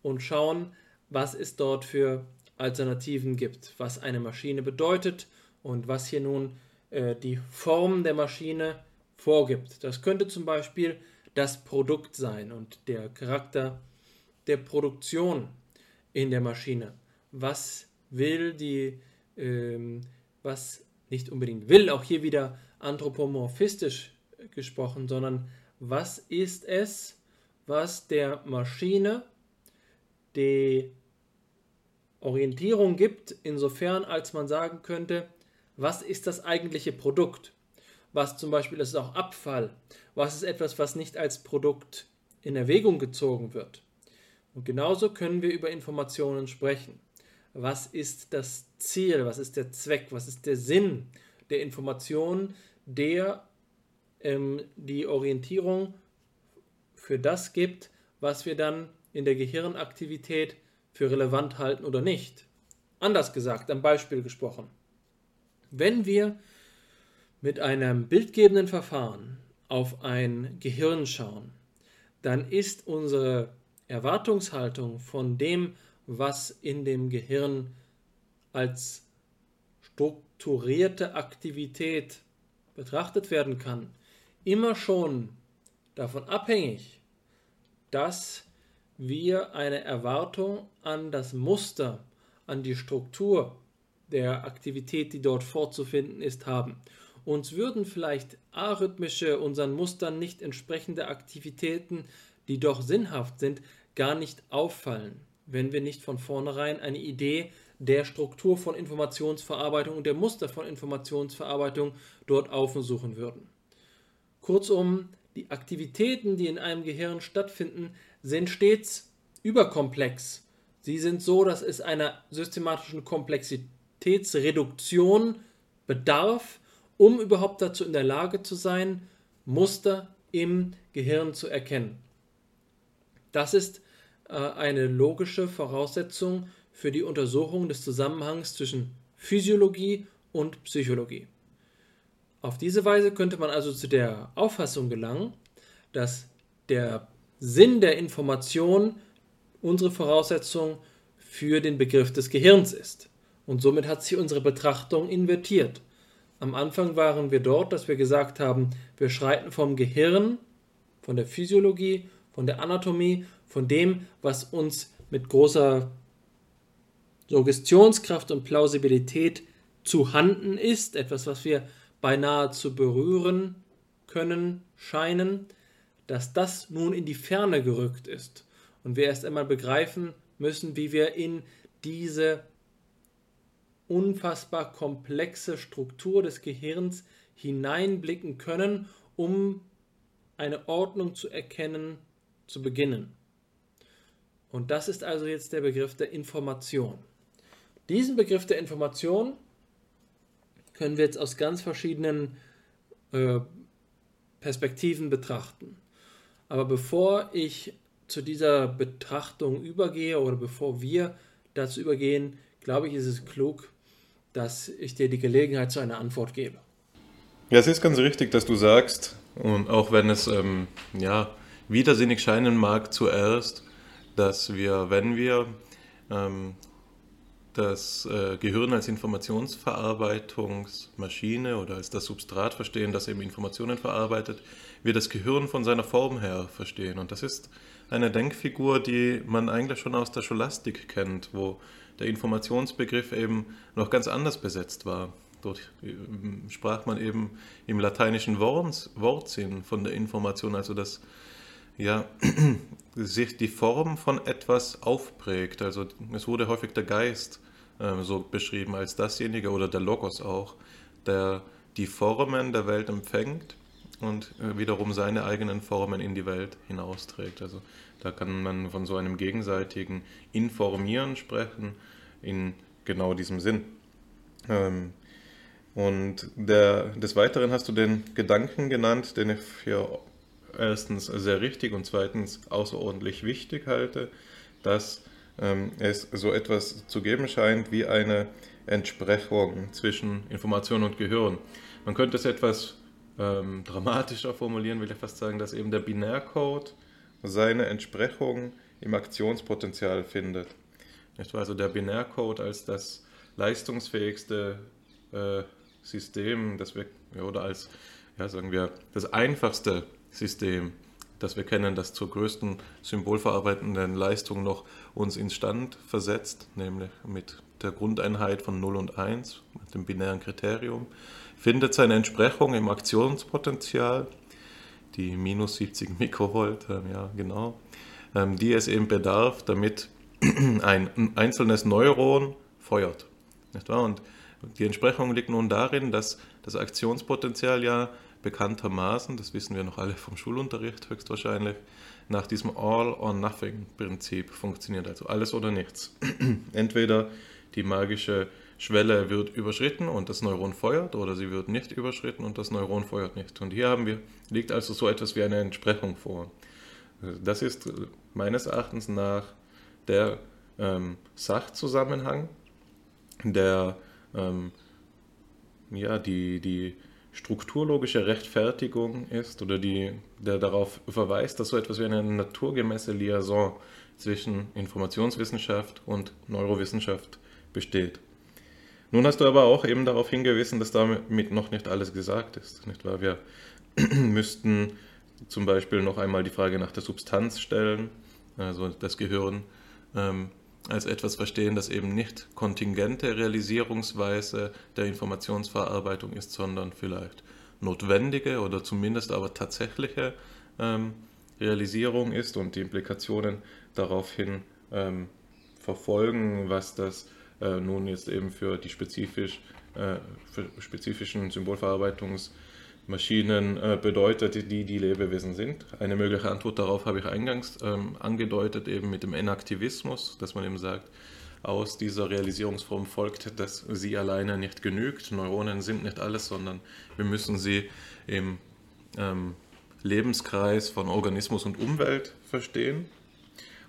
C: und schauen, was es dort für Alternativen gibt, was eine Maschine bedeutet und was hier nun äh, die Form der Maschine vorgibt. Das könnte zum Beispiel das Produkt sein und der Charakter der Produktion. in der Maschine? Was will die, ähm, was nicht unbedingt will, auch hier wieder anthropomorphistisch gesprochen, sondern was ist es, was der Maschine die Orientierung gibt, insofern als man sagen könnte, was ist das eigentliche Produkt? Was zum Beispiel ist auch Abfall? Was ist etwas, was nicht als Produkt in Erwägung gezogen wird? Und genauso können wir über Informationen sprechen. Was ist das Ziel? Was ist der Zweck? Was ist der Sinn der Information, der ähm, die Orientierung für das gibt, was wir dann in der Gehirnaktivität für relevant halten oder nicht. Anders gesagt, am Beispiel gesprochen. Wenn wir mit einem bildgebenden Verfahren auf ein Gehirn schauen, dann ist unsere Erwartungshaltung von dem, was in dem Gehirn als strukturierte Aktivität betrachtet werden kann, immer schon davon abhängig, dass wir eine Erwartung an das Muster, an die Struktur der Aktivität, die dort vorzufinden ist, haben. Uns würden vielleicht arrhythmische, unseren Mustern nicht entsprechende Aktivitäten, die doch sinnhaft sind, gar nicht auffallen, wenn wir nicht von vornherein eine Idee der Struktur von Informationsverarbeitung und der Muster von Informationsverarbeitung dort aufsuchen würden. Kurzum, die Aktivitäten, die in einem Gehirn stattfinden, sind stets überkomplex. Sie sind so, dass es einer systematischen Komplexitätsreduktion bedarf, um überhaupt dazu in der Lage zu sein, Muster im Gehirn zu erkennen. Das ist äh, eine logische Voraussetzung für die Untersuchung des Zusammenhangs zwischen Physiologie und Psychologie. Auf diese Weise könnte man also zu der Auffassung gelangen, dass der Sinn der Information unsere Voraussetzung für den Begriff des Gehirns ist. Und somit hat sich unsere Betrachtung invertiert. Am Anfang waren wir dort, dass wir gesagt haben, wir schreiten vom Gehirn, von der Physiologie, von der Anatomie, von dem, was uns mit großer Suggestionskraft und Plausibilität zu handen ist, etwas, was wir beinahe zu berühren können, scheinen, dass das nun in die Ferne gerückt ist und wir erst einmal begreifen müssen, wie wir in diese unfassbar komplexe Struktur des Gehirns hineinblicken können, um eine Ordnung zu erkennen, zu beginnen. Und das ist also jetzt der Begriff der Information. Diesen Begriff der Information können wir jetzt aus ganz verschiedenen äh, Perspektiven betrachten. Aber bevor ich zu dieser Betrachtung übergehe oder bevor wir dazu übergehen, glaube ich, ist es klug, dass ich dir die Gelegenheit zu einer Antwort gebe.
D: Ja, es ist ganz richtig, dass du sagst, und auch wenn es ähm, ja, widersinnig scheinen mag zuerst, dass wir, wenn wir ähm, das äh, Gehirn als Informationsverarbeitungsmaschine oder als das Substrat verstehen, das eben Informationen verarbeitet, wir das Gehirn von seiner Form her verstehen. Und das ist eine Denkfigur, die man eigentlich schon aus der Scholastik kennt, wo der Informationsbegriff eben noch ganz anders besetzt war. Dort ähm, sprach man eben im lateinischen Wortsinn von der Information, also dass ja, sich die Form von etwas aufprägt. Also es wurde häufig der Geist äh, so beschrieben als dasjenige oder der Logos auch, der die Formen der Welt empfängt und äh, wiederum seine eigenen Formen in die Welt hinausträgt. Also da kann man von so einem gegenseitigen Informieren sprechen in genau diesem Sinn. Ähm, und der, des Weiteren hast du den Gedanken genannt, den ich für erstens sehr richtig und zweitens außerordentlich wichtig halte, dass ähm, es so etwas zu geben scheint wie eine Entsprechung zwischen Information und Gehirn. Man könnte es etwas ähm, dramatischer formulieren, will ich fast sagen, dass eben der Binärcode seine Entsprechung im Aktionspotenzial findet. Also der Binärcode als das leistungsfähigste äh, System, das wir, oder als, ja, sagen wir, das einfachste System, das wir kennen, das zur größten symbolverarbeitenden Leistung noch uns ins Stand versetzt, nämlich mit der Grundeinheit von 0 und 1, mit dem binären Kriterium, findet seine Entsprechung im Aktionspotenzial, die minus 70 Mikrovolt, ja genau, ähm, die es eben bedarf, damit ein einzelnes Neuron feuert. Nicht wahr? Und die Entsprechung liegt nun darin, dass das Aktionspotenzial ja bekanntermaßen, das wissen wir noch alle vom Schulunterricht höchstwahrscheinlich, nach diesem All-or-Nothing-Prinzip funktioniert, also alles oder nichts. Entweder die magische Schwelle wird überschritten und das Neuron feuert oder sie wird nicht überschritten und das Neuron feuert nicht. Und hier haben wir, liegt also so etwas wie eine Entsprechung vor. Das ist meines Erachtens nach der ähm, Sachzusammenhang, der ähm, ja, die, die strukturlogische Rechtfertigung ist oder die, der darauf verweist, dass so etwas wie eine naturgemäße Liaison zwischen Informationswissenschaft und Neurowissenschaft besteht. Nun hast du aber auch eben darauf hingewiesen, dass damit noch nicht alles gesagt ist. Nicht wahr? Wir müssten zum Beispiel noch einmal die Frage nach der Substanz stellen, also das Gehirn ähm, als etwas verstehen, das eben nicht kontingente Realisierungsweise der Informationsverarbeitung ist, sondern vielleicht notwendige oder zumindest aber tatsächliche ähm, Realisierung ist und die Implikationen daraufhin ähm, verfolgen, was das äh, nun jetzt eben für die spezifisch, äh, für spezifischen Symbolverarbeitungs- Maschinen äh, bedeutet, die die Lebewesen sind. Eine mögliche Antwort darauf habe ich eingangs ähm, angedeutet, eben mit dem Enaktivismus, dass man eben sagt, aus dieser Realisierungsform folgt, dass sie alleine nicht genügt. Neuronen sind nicht alles, sondern wir müssen sie im ähm, Lebenskreis von Organismus und Umwelt verstehen.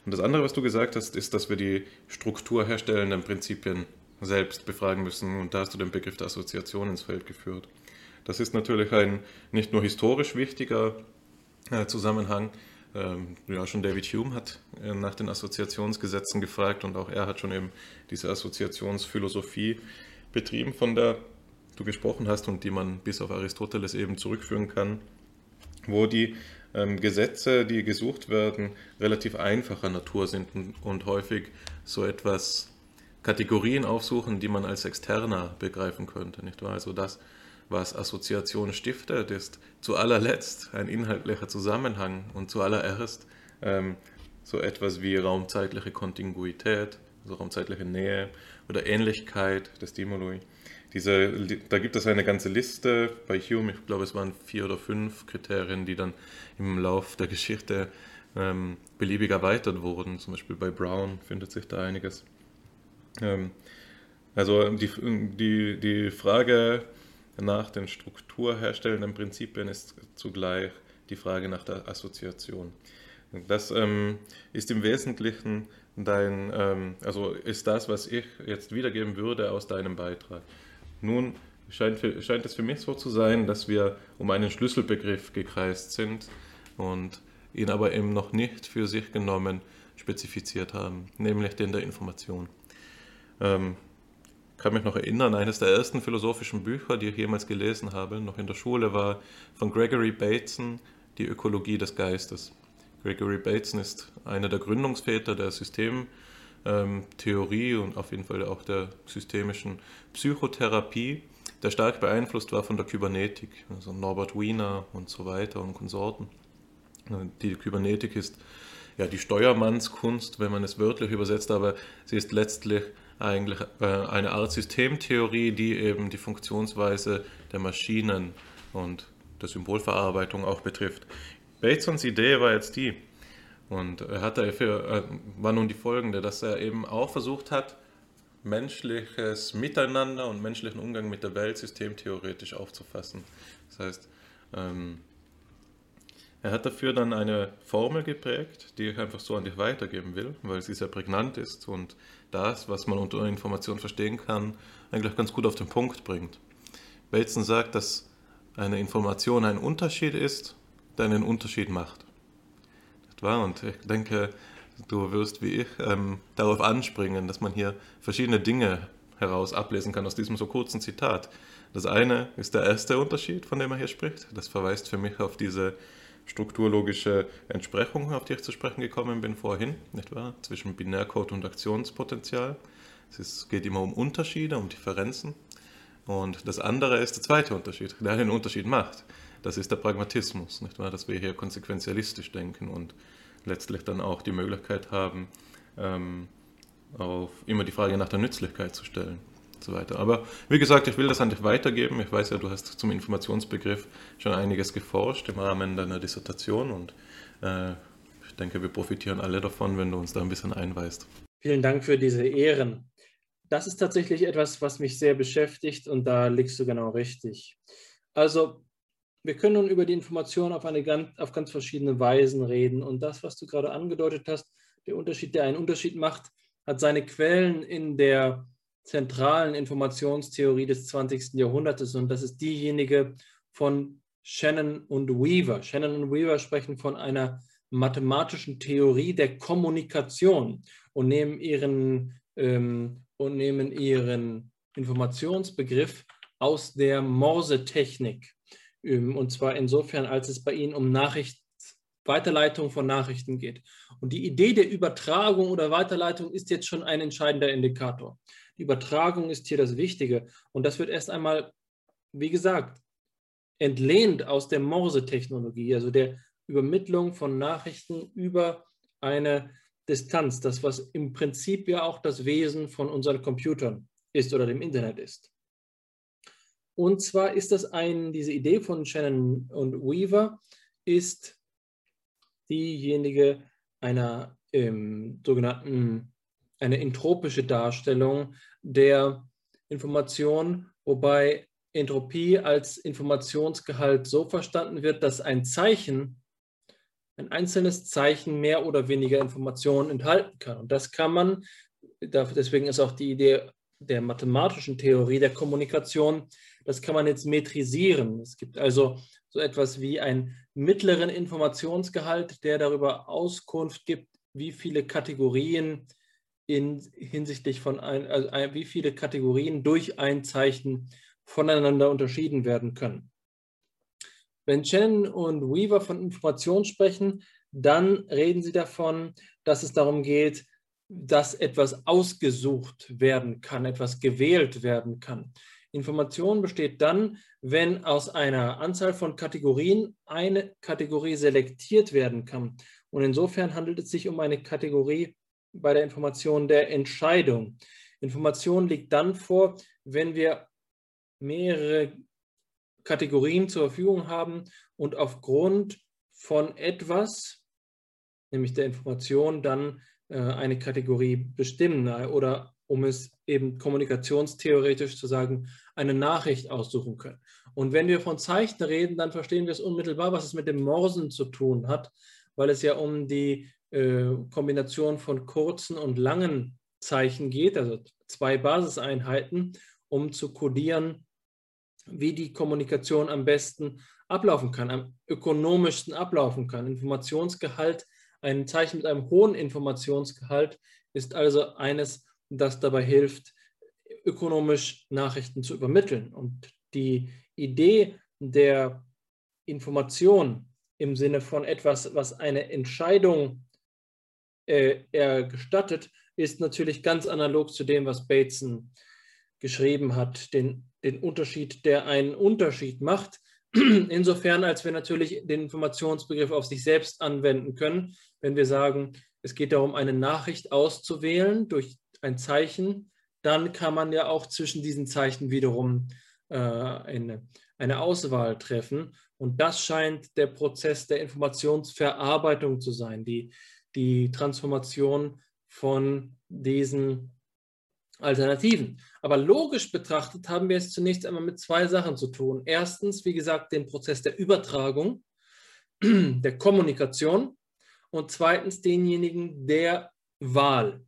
D: Und das andere, was du gesagt hast, ist, dass wir die strukturherstellenden Prinzipien selbst befragen müssen. Und da hast du den Begriff der Assoziation ins Feld geführt. Das ist natürlich ein nicht nur historisch wichtiger äh, Zusammenhang. Ähm, ja, schon David Hume hat äh, nach den Assoziationsgesetzen gefragt und auch er hat schon eben diese Assoziationsphilosophie betrieben, von der du gesprochen hast und die man bis auf Aristoteles eben zurückführen kann, wo die ähm, Gesetze, die gesucht werden, relativ einfacher Natur sind und, häufig so etwas Kategorien aufsuchen, die man als externer begreifen könnte, nicht wahr? Also das, was Assoziation stiftet, ist zu allerletzt ein inhaltlicher Zusammenhang und zuallererst ähm, so etwas wie raumzeitliche Kontinuität, also raumzeitliche Nähe oder Ähnlichkeit der Stimuli. Diese, da gibt es eine ganze Liste bei Hume, ich glaube es waren vier oder fünf Kriterien, die dann im Lauf der Geschichte ähm, beliebig erweitert wurden. Zum Beispiel bei Brown findet sich da einiges. Ähm, also die, die, die Frage nach den strukturherstellenden Prinzipien ist zugleich die Frage nach der Assoziation. Das ähm, ist im Wesentlichen dein, ähm, also ist das, was ich jetzt wiedergeben würde aus deinem Beitrag. Nun scheint, für, scheint es für mich so zu sein, dass wir um einen Schlüsselbegriff gekreist sind und ihn aber eben noch nicht für sich genommen spezifiziert haben, nämlich den der Information. Ähm, kann mich noch erinnern, eines der ersten philosophischen Bücher, die ich jemals gelesen habe, noch in der Schule, war von Gregory Bateson, Die Ökologie des Geistes. Gregory Bateson ist einer der Gründungsväter der Systemtheorie und auf jeden Fall auch der systemischen Psychotherapie, der stark beeinflusst war von der Kybernetik, also Norbert Wiener und so weiter und Konsorten. Die Kybernetik ist ja die Steuermannskunst, wenn man es wörtlich übersetzt, aber sie ist letztlich eigentlich äh, eine Art Systemtheorie, die eben die Funktionsweise der Maschinen und der Symbolverarbeitung auch betrifft. Batesons Idee war jetzt die, und er hatte dafür, äh, war nun die folgende, dass er eben auch versucht hat, menschliches Miteinander und menschlichen Umgang mit der Welt systemtheoretisch aufzufassen. Das heißt, ähm, er hat dafür dann eine Formel geprägt, die ich einfach so an dich weitergeben will, weil sie sehr prägnant ist und das, was man unter Information verstehen kann, eigentlich ganz gut auf den Punkt bringt. Bateson sagt, dass eine Information ein Unterschied ist, der einen Unterschied macht. Und ich denke, du wirst wie ich ähm, darauf anspringen, dass man hier verschiedene Dinge heraus ablesen kann aus diesem so kurzen Zitat. Das eine ist der erste Unterschied, von dem er hier spricht. Das verweist für mich auf diese strukturlogische Entsprechung, auf die ich zu sprechen gekommen bin vorhin, nicht wahr? Zwischen Binärcode und Aktionspotenzial. Es geht immer um Unterschiede, um Differenzen. Und das andere ist der zweite Unterschied, der einen Unterschied macht. Das ist der Pragmatismus, nicht wahr? Dass wir hier konsequenzialistisch denken und letztlich dann auch die Möglichkeit haben, ähm, auf immer die Frage nach der Nützlichkeit zu stellen so weiter. Aber wie gesagt, ich will das an dich weitergeben. Ich weiß ja, du hast zum Informationsbegriff schon einiges geforscht im Rahmen deiner Dissertation und äh, ich denke, wir profitieren alle davon, wenn du uns da ein bisschen einweist.
C: Vielen Dank für diese Ehren. Das ist tatsächlich etwas, was mich sehr beschäftigt und da liegst du genau richtig. Also wir können nun über die Information auf, eine ganz, auf ganz verschiedene Weisen reden. Und das, was du gerade angedeutet hast, der Unterschied, der einen Unterschied macht, hat seine Quellen in der zentralen Informationstheorie des 20. Jahrhunderts und das ist diejenige von Shannon und Weaver. Shannon und Weaver sprechen von einer mathematischen Theorie der Kommunikation und nehmen ihren, ähm, und nehmen ihren Informationsbegriff aus der Morse-Technik. Ähm, und zwar insofern, als es bei ihnen um Nachricht, Weiterleitung von Nachrichten geht. Und die Idee der Übertragung oder Weiterleitung ist jetzt schon ein entscheidender Indikator. Die Übertragung ist hier das Wichtige. Und das wird erst einmal, wie gesagt, entlehnt aus der Morse-Technologie, also der Übermittlung von Nachrichten über eine Distanz, das was im Prinzip ja auch das Wesen von unseren Computern ist oder dem Internet ist. Und zwar ist das ein, diese Idee von Shannon und Weaver ist diejenige einer ähm, sogenannten, eine entropische Darstellung der Information, wobei Entropie als Informationsgehalt so verstanden wird, dass ein Zeichen, ein einzelnes Zeichen mehr oder weniger Informationen enthalten kann. Und das kann man, deswegen ist auch die Idee der mathematischen Theorie der Kommunikation, das kann man jetzt metrisieren. Es gibt also so etwas wie einen mittleren Informationsgehalt, der darüber Auskunft gibt, wie viele Kategorien in, hinsichtlich von ein, also wie viele Kategorien durch ein Zeichen voneinander unterschieden werden können. Wenn Chen und Weaver von Information sprechen, dann reden sie davon, dass es darum geht, dass etwas ausgesucht werden kann, etwas gewählt werden kann. Information besteht dann, wenn aus einer Anzahl von Kategorien eine Kategorie selektiert werden kann. Und insofern handelt es sich um eine Kategorie bei der Information der Entscheidung. Information liegt dann vor, wenn wir mehrere Kategorien zur Verfügung haben und aufgrund von etwas, nämlich der Information, dann äh, eine Kategorie bestimmen oder um es eben kommunikationstheoretisch zu sagen, eine Nachricht aussuchen können. Und wenn wir von Zeichen reden, dann verstehen wir es unmittelbar, was es mit dem Morsen zu tun hat, weil es ja um die äh, Kombination von kurzen und langen Zeichen geht, also zwei Basiseinheiten, um zu kodieren, wie die Kommunikation am besten ablaufen kann, am ökonomischsten ablaufen kann. Informationsgehalt ein Zeichen mit einem hohen Informationsgehalt ist also eines, das dabei hilft, ökonomisch Nachrichten zu übermitteln. Und die Idee der Information im Sinne von etwas, was eine Entscheidung äh, gestattet, ist natürlich ganz analog zu dem, was Bateson geschrieben hat, den, den Unterschied, der einen Unterschied macht Insofern, als wir natürlich den Informationsbegriff auf sich selbst anwenden können, wenn wir sagen, es geht darum, eine Nachricht auszuwählen durch ein Zeichen, dann kann man ja auch zwischen diesen Zeichen wiederum äh, eine, eine Auswahl treffen. Und das scheint der Prozess der Informationsverarbeitung zu sein, die, die Transformation von diesen Alternativen. Aber logisch betrachtet haben wir es zunächst einmal mit zwei Sachen zu tun. Erstens, wie gesagt, den Prozess der Übertragung, der Kommunikation und zweitens denjenigen der Wahl.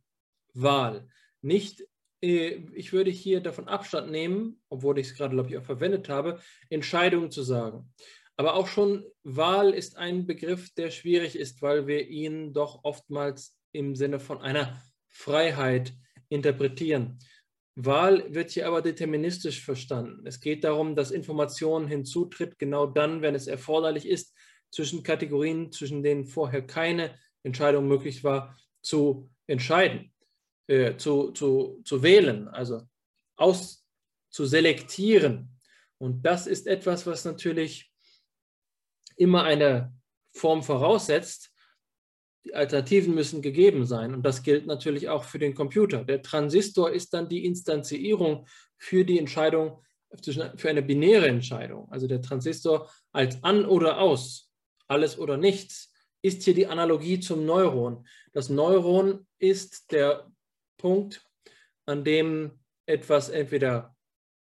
C: Wahl. Nicht, äh, ich würde hier davon Abstand nehmen, obwohl ich es gerade, glaube ich, auch verwendet habe, Entscheidungen zu sagen. Aber auch schon Wahl ist ein Begriff, der schwierig ist, weil wir ihn doch oftmals im Sinne von einer Freiheit interpretieren. Wahl wird hier aber deterministisch verstanden. Es geht darum, dass Information hinzutritt, genau dann, wenn es erforderlich ist, zwischen Kategorien, zwischen denen vorher keine Entscheidung möglich war, zu entscheiden, äh, zu, zu, zu wählen, also aus zu selektieren. Und das ist etwas, was natürlich immer eine Form voraussetzt. Die Alternativen müssen gegeben sein. Und das gilt natürlich auch für den Computer. Der Transistor ist dann die Instanzierung für die Entscheidung, für eine binäre Entscheidung. Also der Transistor als an oder aus, alles oder nichts, ist hier die Analogie zum Neuron. Das Neuron ist der Punkt, an dem etwas entweder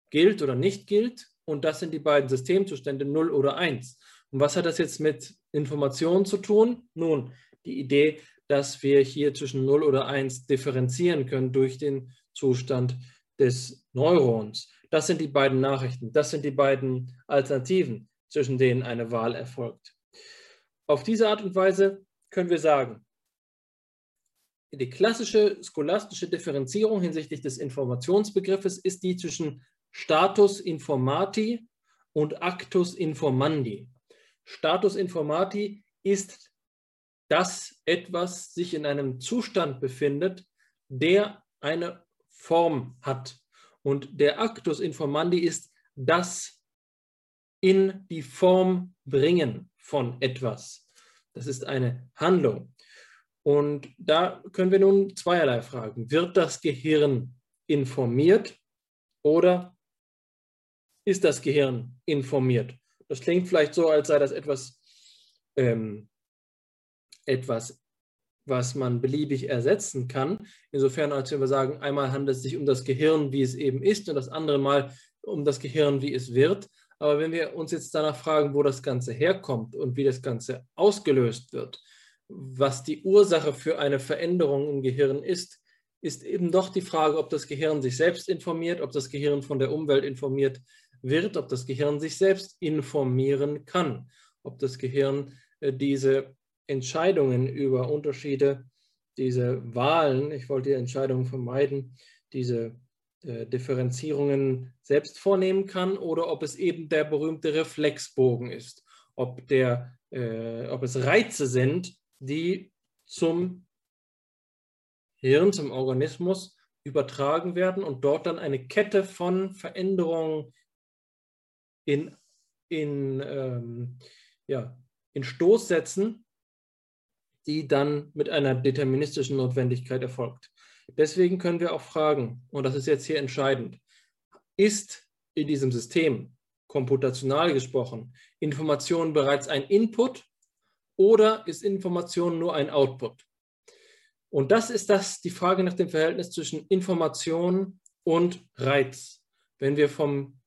C: gilt oder nicht gilt. Und das sind die beiden Systemzustände 0 oder 1. Und was hat das jetzt mit Informationen zu tun? Nun, die Idee, dass wir hier zwischen 0 oder 1 differenzieren können durch den Zustand des Neurons. Das sind die beiden Nachrichten, das sind die beiden Alternativen, zwischen denen eine Wahl erfolgt. Auf diese Art und Weise können wir sagen, die klassische scholastische Differenzierung hinsichtlich des Informationsbegriffes ist die zwischen Status informati und Actus informandi. Status informati ist, dass etwas sich in einem Zustand befindet, der eine Form hat. Und der Actus informandi ist das in die Form bringen von etwas. Das ist eine Handlung. Und da können wir nun zweierlei fragen. Wird das Gehirn informiert oder ist das Gehirn informiert? Das klingt vielleicht so, als sei das etwas, ähm, etwas, was man beliebig ersetzen kann. Insofern, als wir sagen, einmal handelt es sich um das Gehirn, wie es eben ist, und das andere Mal um das Gehirn, wie es wird. Aber wenn wir uns jetzt danach fragen, wo das Ganze herkommt und wie das Ganze ausgelöst wird, was die Ursache für eine Veränderung im Gehirn ist, ist eben doch die Frage, ob das Gehirn sich selbst informiert, ob das Gehirn von der Umwelt informiert wird, ob das Gehirn sich selbst informieren kann, ob das Gehirn äh, diese Entscheidungen über Unterschiede, diese Wahlen, ich wollte die Entscheidungen vermeiden, diese äh, Differenzierungen selbst vornehmen kann oder ob es eben der berühmte Reflexbogen ist, ob, der, äh, ob es Reize sind, die zum Hirn, zum Organismus übertragen werden und dort dann eine Kette von Veränderungen in, in, ähm, ja, in Stoß setzen, die dann mit einer deterministischen Notwendigkeit erfolgt. Deswegen können wir auch fragen, und das ist jetzt hier entscheidend, ist in diesem System, komputational gesprochen, Information bereits ein Input oder ist Information nur ein Output? Und das ist das, die Frage nach dem Verhältnis zwischen Information und Reiz. Wenn wir vom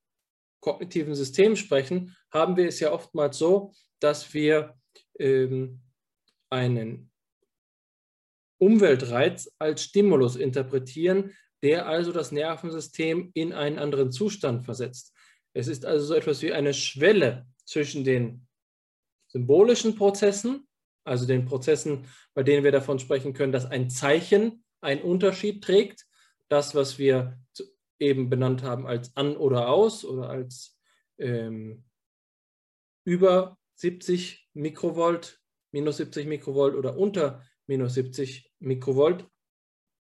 C: kognitiven System sprechen, haben wir es ja oftmals so, dass wir ähm, einen Umweltreiz als Stimulus interpretieren, der also das Nervensystem in einen anderen Zustand versetzt. Es ist also so etwas wie eine Schwelle zwischen den symbolischen Prozessen, also den Prozessen, bei denen wir davon sprechen können, dass ein Zeichen einen Unterschied trägt. Das, was wir eben benannt haben als an oder aus oder als ähm, über 70 Mikrovolt, minus 70 Mikrovolt oder unter minus 70 Mikrovolt,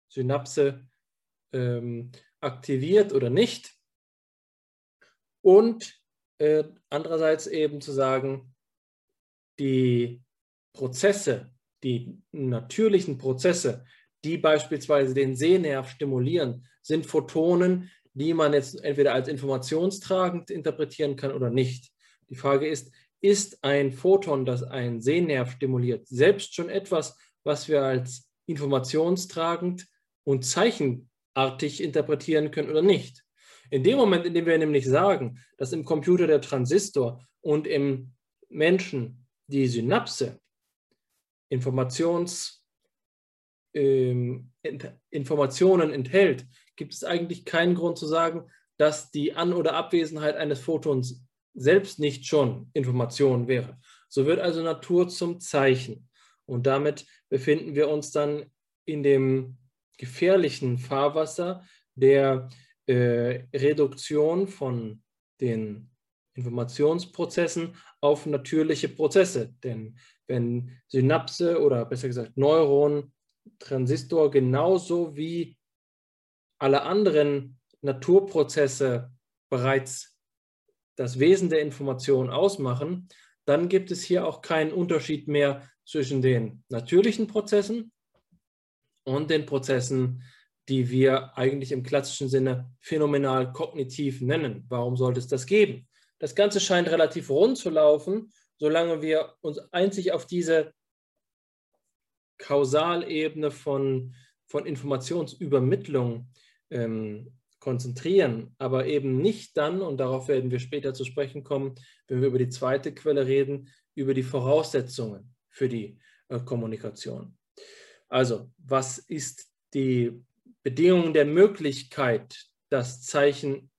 C: Synapse ähm, aktiviert oder nicht. Und äh, andererseits eben zu sagen, die Prozesse, die natürlichen Prozesse, die beispielsweise den Sehnerv stimulieren, sind Photonen, die man jetzt entweder als informationstragend interpretieren kann oder nicht. Die Frage ist, ist ein Photon, das einen Sehnerv stimuliert, selbst schon etwas, was wir als informationstragend und zeichenartig interpretieren können oder nicht? In dem Moment, in dem wir nämlich sagen, dass im Computer der Transistor und im Menschen die Synapse Informations, ähm, Informationen enthält, gibt es eigentlich keinen Grund zu sagen, dass die An- oder Abwesenheit eines Photons selbst nicht schon Information wäre. So wird also Natur zum Zeichen. Und damit befinden wir uns dann in dem gefährlichen Fahrwasser der äh, Reduktion von den Informationsprozessen auf natürliche Prozesse. Denn wenn Synapse oder besser gesagt Neuron, Transistor genauso wie alle anderen Naturprozesse bereits das Wesen der Information ausmachen, dann gibt es hier auch keinen Unterschied mehr zwischen den natürlichen Prozessen und den Prozessen, die wir eigentlich im klassischen Sinne phänomenal kognitiv nennen. Warum sollte es das geben? Das Ganze scheint relativ rund zu laufen, solange wir uns einzig auf diese Kausalebene von, von Informationsübermittlung ähm, konzentrieren, aber eben nicht dann, und darauf werden wir später zu sprechen kommen, wenn wir über die zweite Quelle reden, über die Voraussetzungen für die äh, Kommunikation. Also, was ist die Bedingung der Möglichkeit, dass Zeichen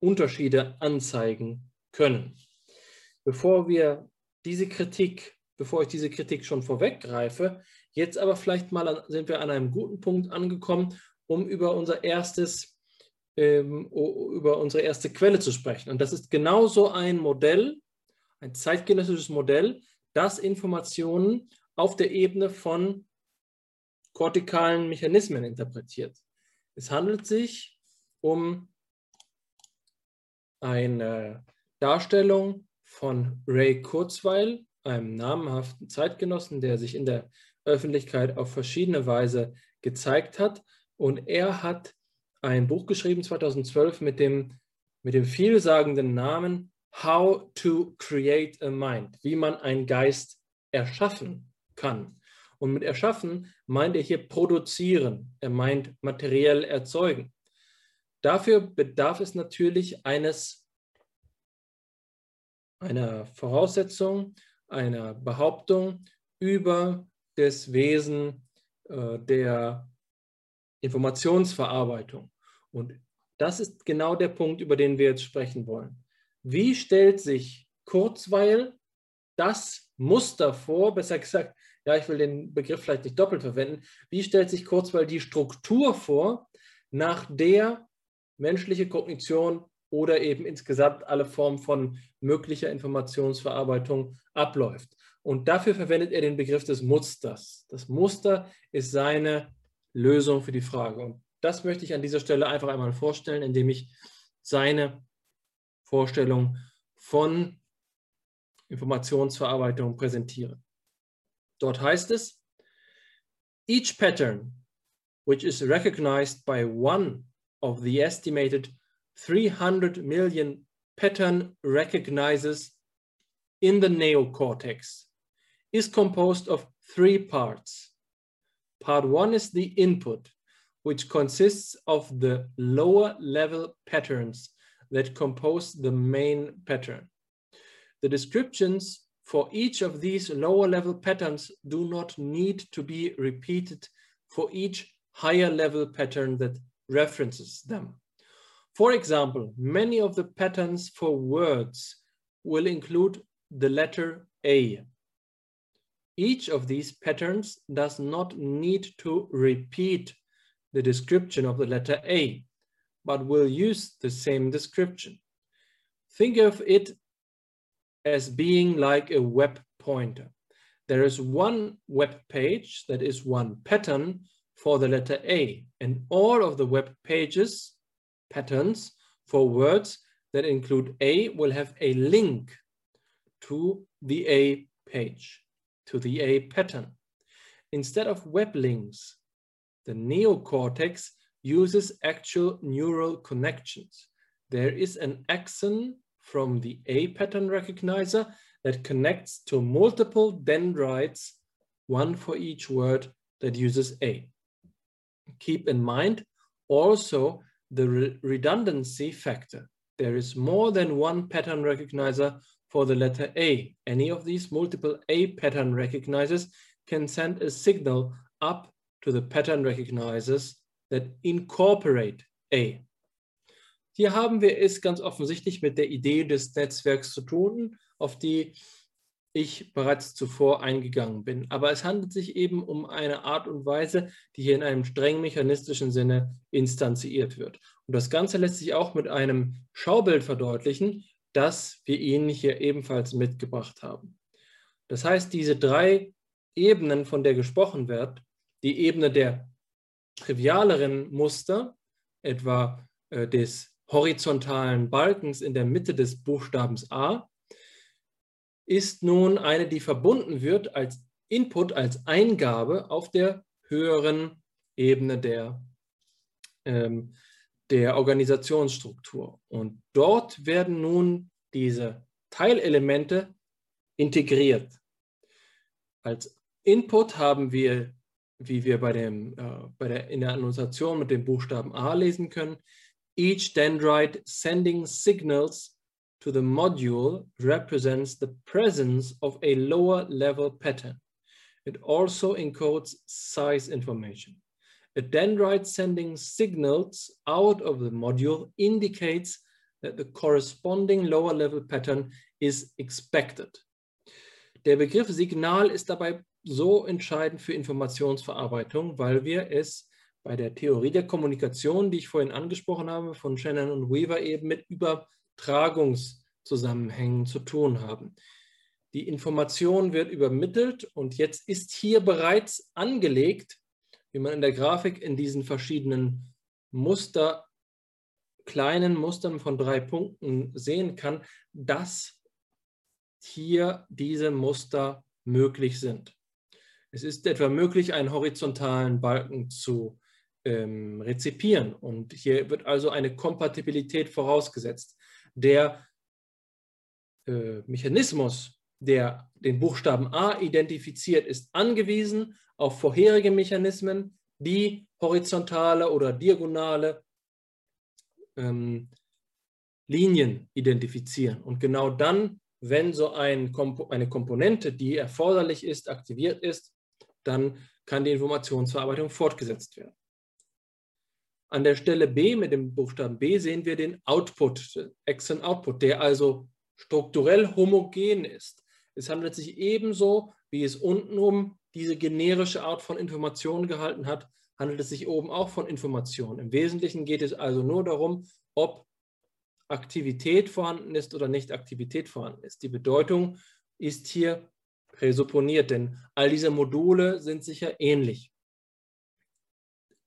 C: Unterschiede anzeigen können? Bevor wir diese Kritik, bevor ich diese Kritik schon vorweggreife, jetzt aber vielleicht mal an, sind wir an einem guten Punkt angekommen, um über unser erstes ähm, über unsere erste Quelle zu sprechen. Und das ist genauso ein Modell, ein zeitgenössisches Modell, das Informationen auf der Ebene von kortikalen Mechanismen interpretiert. Es handelt sich um eine Darstellung von Ray Kurzweil, einem namhaften Zeitgenossen, der sich in der Öffentlichkeit auf verschiedene Weise gezeigt hat. Und er hat ein Buch geschrieben, 2012, mit dem, mit dem vielsagenden Namen How to Create a Mind, wie man einen Geist erschaffen kann. Und mit erschaffen meint er hier produzieren, er meint materiell erzeugen. Dafür bedarf es natürlich eines, einer Voraussetzung, einer Behauptung über das Wesen äh, der Informationsverarbeitung. Und das ist genau der Punkt, über den wir jetzt sprechen wollen. Wie stellt sich Kurzweil das Muster vor, besser gesagt, ja, ich will den Begriff vielleicht nicht doppelt verwenden, wie stellt sich Kurzweil die Struktur vor, nach der menschliche Kognition oder eben insgesamt alle Formen von möglicher Informationsverarbeitung abläuft. Und dafür verwendet er den Begriff des Musters. Das Muster ist seine Lösung für die Frage. Und das möchte ich an dieser Stelle einfach einmal vorstellen, indem ich seine Vorstellung von Informationsverarbeitung präsentiere. Dort heißt es, each pattern which is recognized by one of the estimated 300 million pattern recognizers in the neocortex is composed of three parts. Part one is the input, which consists of the lower level patterns that compose the main pattern. The descriptions for each of these lower level patterns do not need to be repeated for each higher level pattern that references them. For example, many of the patterns for words will include the letter A. Each of these patterns does not need to repeat the description of the letter A, but will use the same description. Think of it as being like a web pointer. There is one web page that is one pattern for the letter A, and all of the web pages, patterns for words that include A will have a link to the A page to the A pattern. Instead of web links, the neocortex uses actual neural connections. There is an axon from the A pattern recognizer that connects to multiple dendrites, one for each word that uses A. Keep in mind also the re redundancy factor. There is more than one pattern recognizer for the letter A. Any of these multiple A pattern recognizers can send a signal up to the pattern recognizers that incorporate A. Hier haben wir es ganz offensichtlich mit der Idee des Netzwerks zu tun, auf die ich bereits zuvor eingegangen bin. Aber es handelt sich eben um eine Art und Weise, die hier in einem streng mechanistischen Sinne instanziert wird. Und das Ganze lässt sich auch mit einem Schaubild verdeutlichen, das wir Ihnen hier ebenfalls mitgebracht haben. Das heißt, diese drei Ebenen, von der gesprochen wird, die Ebene der trivialeren Muster, etwa äh, des horizontalen Balkens in der Mitte des Buchstabens A, ist nun eine, die verbunden wird als Input, als Eingabe auf der höheren Ebene der, ähm, der Organisationsstruktur. Und dort werden nun diese Teilelemente integriert. Als Input haben wir, wie wir bei dem, äh, bei der, in der Annotation mit dem Buchstaben A lesen können, each dendrite sending signals to the module represents the presence of a lower level pattern. It also encodes size information. A dendrite sending signals out of the module indicates that the corresponding lower level pattern is expected. Der Begriff Signal ist dabei so entscheidend für Informationsverarbeitung, weil wir es bei der Theorie der Kommunikation, die ich vorhin angesprochen habe, von Shannon und Weaver eben mit Übertragungszusammenhängen zu tun haben. Die Information wird übermittelt und jetzt ist hier bereits angelegt, wie man in der Grafik in diesen verschiedenen Muster, kleinen Mustern von drei Punkten sehen kann, dass hier diese Muster möglich sind. Es ist etwa möglich, einen horizontalen Balken zu ähm, rezipieren und hier wird also eine Kompatibilität vorausgesetzt. Der äh, Mechanismus, der den Buchstaben A identifiziert, ist angewiesen auf vorherige Mechanismen, die horizontale oder diagonale ähm, Linien identifizieren. Und genau dann, wenn so ein Kompo eine Komponente, die erforderlich ist, aktiviert ist, dann kann die Informationsverarbeitung fortgesetzt werden. An der Stelle B mit dem Buchstaben B sehen wir den Output, Extern Output, der also strukturell homogen ist. Es handelt sich ebenso, wie es unten um diese generische Art von Information gehalten hat, handelt es sich oben auch von Information. Im Wesentlichen geht es also nur darum, ob Aktivität vorhanden ist oder nicht Aktivität vorhanden ist. Die Bedeutung ist hier präsupponiert, denn all diese Module sind sicher ähnlich.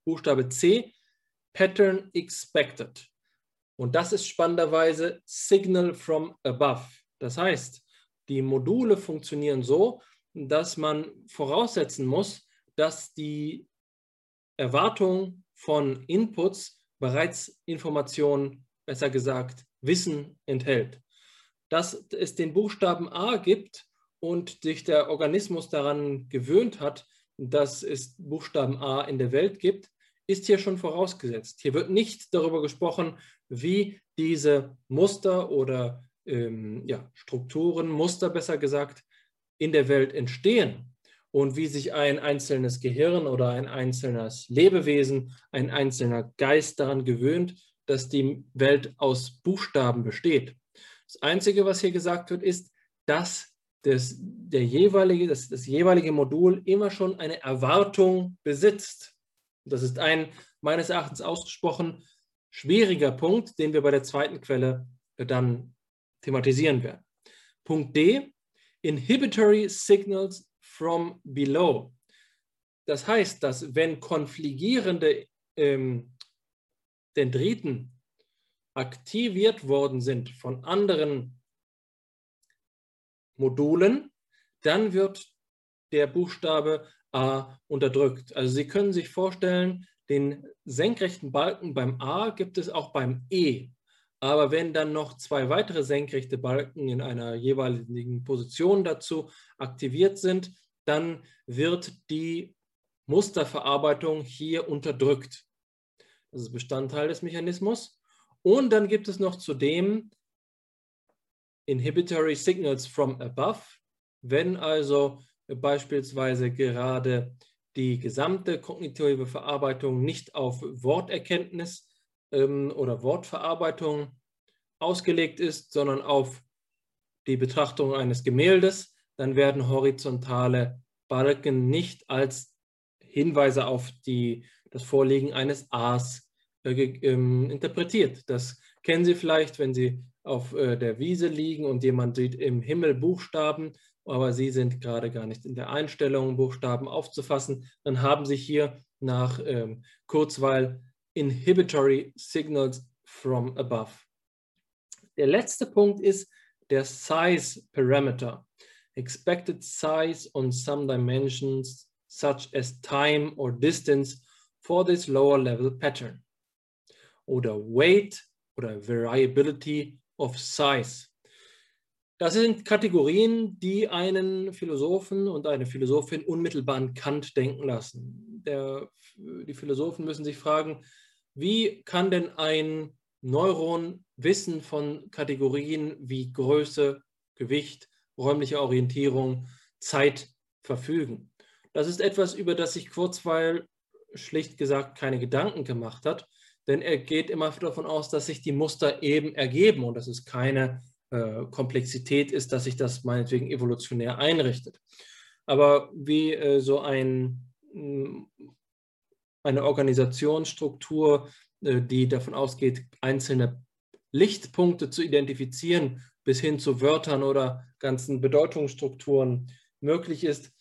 C: Buchstabe C, Pattern Expected. Und das ist spannenderweise Signal from Above. Das heißt, die Module funktionieren so, dass man voraussetzen muss, dass die Erwartung von Inputs bereits Informationen, besser gesagt, Wissen enthält. Dass es den Buchstaben A gibt und sich der Organismus daran gewöhnt hat, dass es Buchstaben A in der Welt gibt, ist hier schon vorausgesetzt. Hier wird nicht darüber gesprochen, wie diese Muster oder ähm, ja, Strukturen, Muster besser gesagt, in der Welt entstehen und wie sich ein einzelnes Gehirn oder ein einzelnes Lebewesen, ein einzelner Geist daran gewöhnt, dass die Welt aus Buchstaben besteht. Das Einzige, was hier gesagt wird, ist, dass das, der jeweilige, das, das jeweilige Modul immer schon eine Erwartung besitzt. Das ist ein meines Erachtens ausgesprochen schwieriger Punkt, den wir bei der zweiten Quelle dann thematisieren werden. Punkt D, Inhibitory Signals from Below. Das heißt, dass wenn konfligierende ähm, Dendriten aktiviert worden sind von anderen Modulen, dann wird der Buchstabe A unterdrückt. Also Sie können sich vorstellen, den senkrechten Balken beim A gibt es auch beim E. Aber wenn dann noch zwei weitere senkrechte Balken in einer jeweiligen Position dazu aktiviert sind, dann wird die Musterverarbeitung hier unterdrückt. Das ist Bestandteil des Mechanismus. Und dann gibt es noch zudem Inhibitory Signals from Above, wenn also beispielsweise gerade die gesamte kognitive Verarbeitung nicht auf Worterkenntnis ähm, oder Wortverarbeitung ausgelegt ist, sondern auf die Betrachtung eines Gemäldes, dann werden horizontale Balken nicht als Hinweise auf die, das Vorliegen eines A's äh, ähm, interpretiert. Das kennen Sie vielleicht, wenn Sie auf äh, der Wiese liegen und jemand sieht im Himmel Buchstaben, aber Sie sind gerade gar nicht in der Einstellung, Buchstaben aufzufassen, dann haben Sie hier nach ähm, Kurzweil Inhibitory Signals from above. Der letzte Punkt ist der Size Parameter. Expected size on some dimensions such as time or distance for this lower level pattern. Oder weight oder variability of size. Das sind Kategorien, die einen Philosophen und eine Philosophin unmittelbar an Kant denken lassen. Der, die Philosophen müssen sich fragen, wie kann denn ein Neuron Wissen von Kategorien wie Größe, Gewicht, räumliche Orientierung, Zeit verfügen? Das ist etwas, über das sich Kurzweil schlicht gesagt keine Gedanken gemacht hat, denn er geht immer davon aus, dass sich die Muster eben ergeben und dass es keine äh, Komplexität ist, dass sich das meinetwegen evolutionär einrichtet. Aber wie äh, so ein, mm, eine Organisationsstruktur, äh, die davon ausgeht, einzelne Lichtpunkte zu identifizieren, bis hin zu Wörtern oder ganzen Bedeutungsstrukturen möglich ist,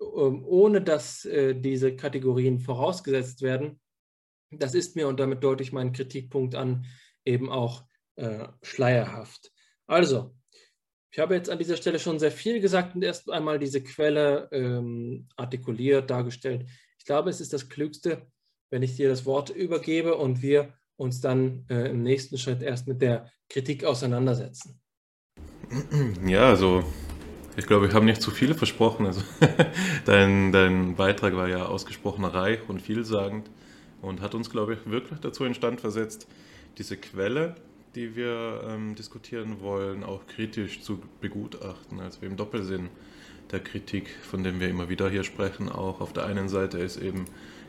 C: ähm, ohne dass diese Kategorien vorausgesetzt werden, das ist mir, und damit deute ich meinen Kritikpunkt an, eben auch schleierhaft. Also, ich habe jetzt an dieser Stelle schon sehr viel gesagt und erst einmal diese Quelle ähm, artikuliert, dargestellt. Ich glaube, es ist das Klügste, wenn ich dir das Wort übergebe und wir uns dann äh, im nächsten Schritt erst mit der Kritik auseinandersetzen.
D: Ja, also ich glaube, ich habe nicht zu viele versprochen. Also dein, dein Beitrag war ja ausgesprochen reich und vielsagend und hat uns, glaube ich, wirklich dazu instand versetzt, diese Quelle die wir ähm, diskutieren wollen, auch kritisch zu begutachten. Also im Doppelsinn der Kritik, von dem wir immer wieder hier sprechen, auch auf der einen Seite ist eben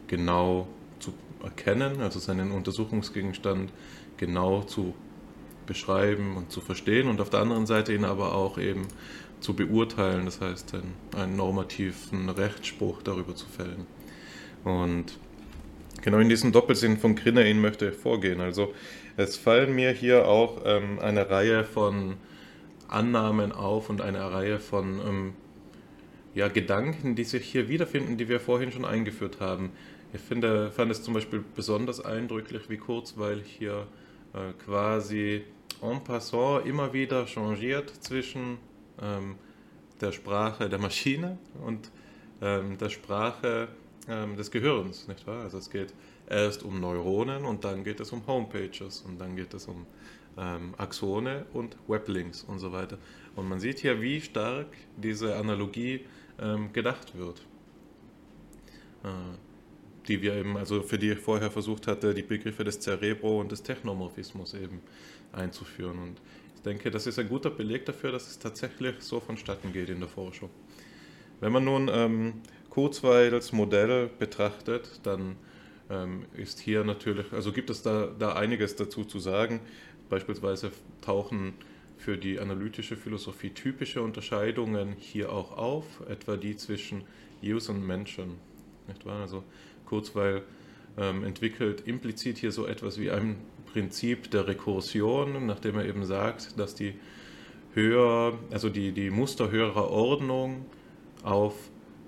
D: genau zu erkennen, also seinen Untersuchungsgegenstand genau zu beschreiben und zu verstehen und auf der anderen Seite ihn aber auch eben zu beurteilen, das heißt einen, einen normativen Rechtsspruch darüber zu fällen. Und genau in diesem Doppelsinn von Grinner ihn möchte vorgehen. Also es fallen mir hier auch ähm, eine Reihe von Annahmen auf und eine Reihe von ähm, ja, Gedanken, die sich hier wiederfinden, die wir vorhin schon eingeführt haben. Ich finde, fand es zum Beispiel besonders eindrücklich, wie Kurzweil hier äh, quasi en passant immer wieder changiert zwischen ähm, der Sprache der Maschine und ähm, der Sprache ähm, des Gehirns, nicht wahr? Also es geht erst um Neuronen und dann geht es um Homepages und dann geht es um ähm, Axone und Weblinks und so weiter. Und man sieht hier, wie stark diese Analogie ähm, gedacht wird. Äh, die wir eben, also für die ich vorher versucht hatte, die Begriffe des Cerebro und des Technomorphismus eben einzuführen. Und ich denke, das ist ein guter Beleg dafür, dass es tatsächlich so vonstatten geht in der Forschung. Wenn man nun ähm, Kurzweils Modell betrachtet, dann ist hier natürlich, also gibt es da, da einiges dazu zu sagen. Beispielsweise tauchen für die analytische Philosophie typische Unterscheidungen hier auch auf, etwa die zwischen Use und Menschen. Nicht wahr? Also Kurzweil ähm, entwickelt implizit hier so etwas wie ein Prinzip der Rekursion, nachdem er eben sagt, dass die höher, also die, die Muster höherer Ordnung auf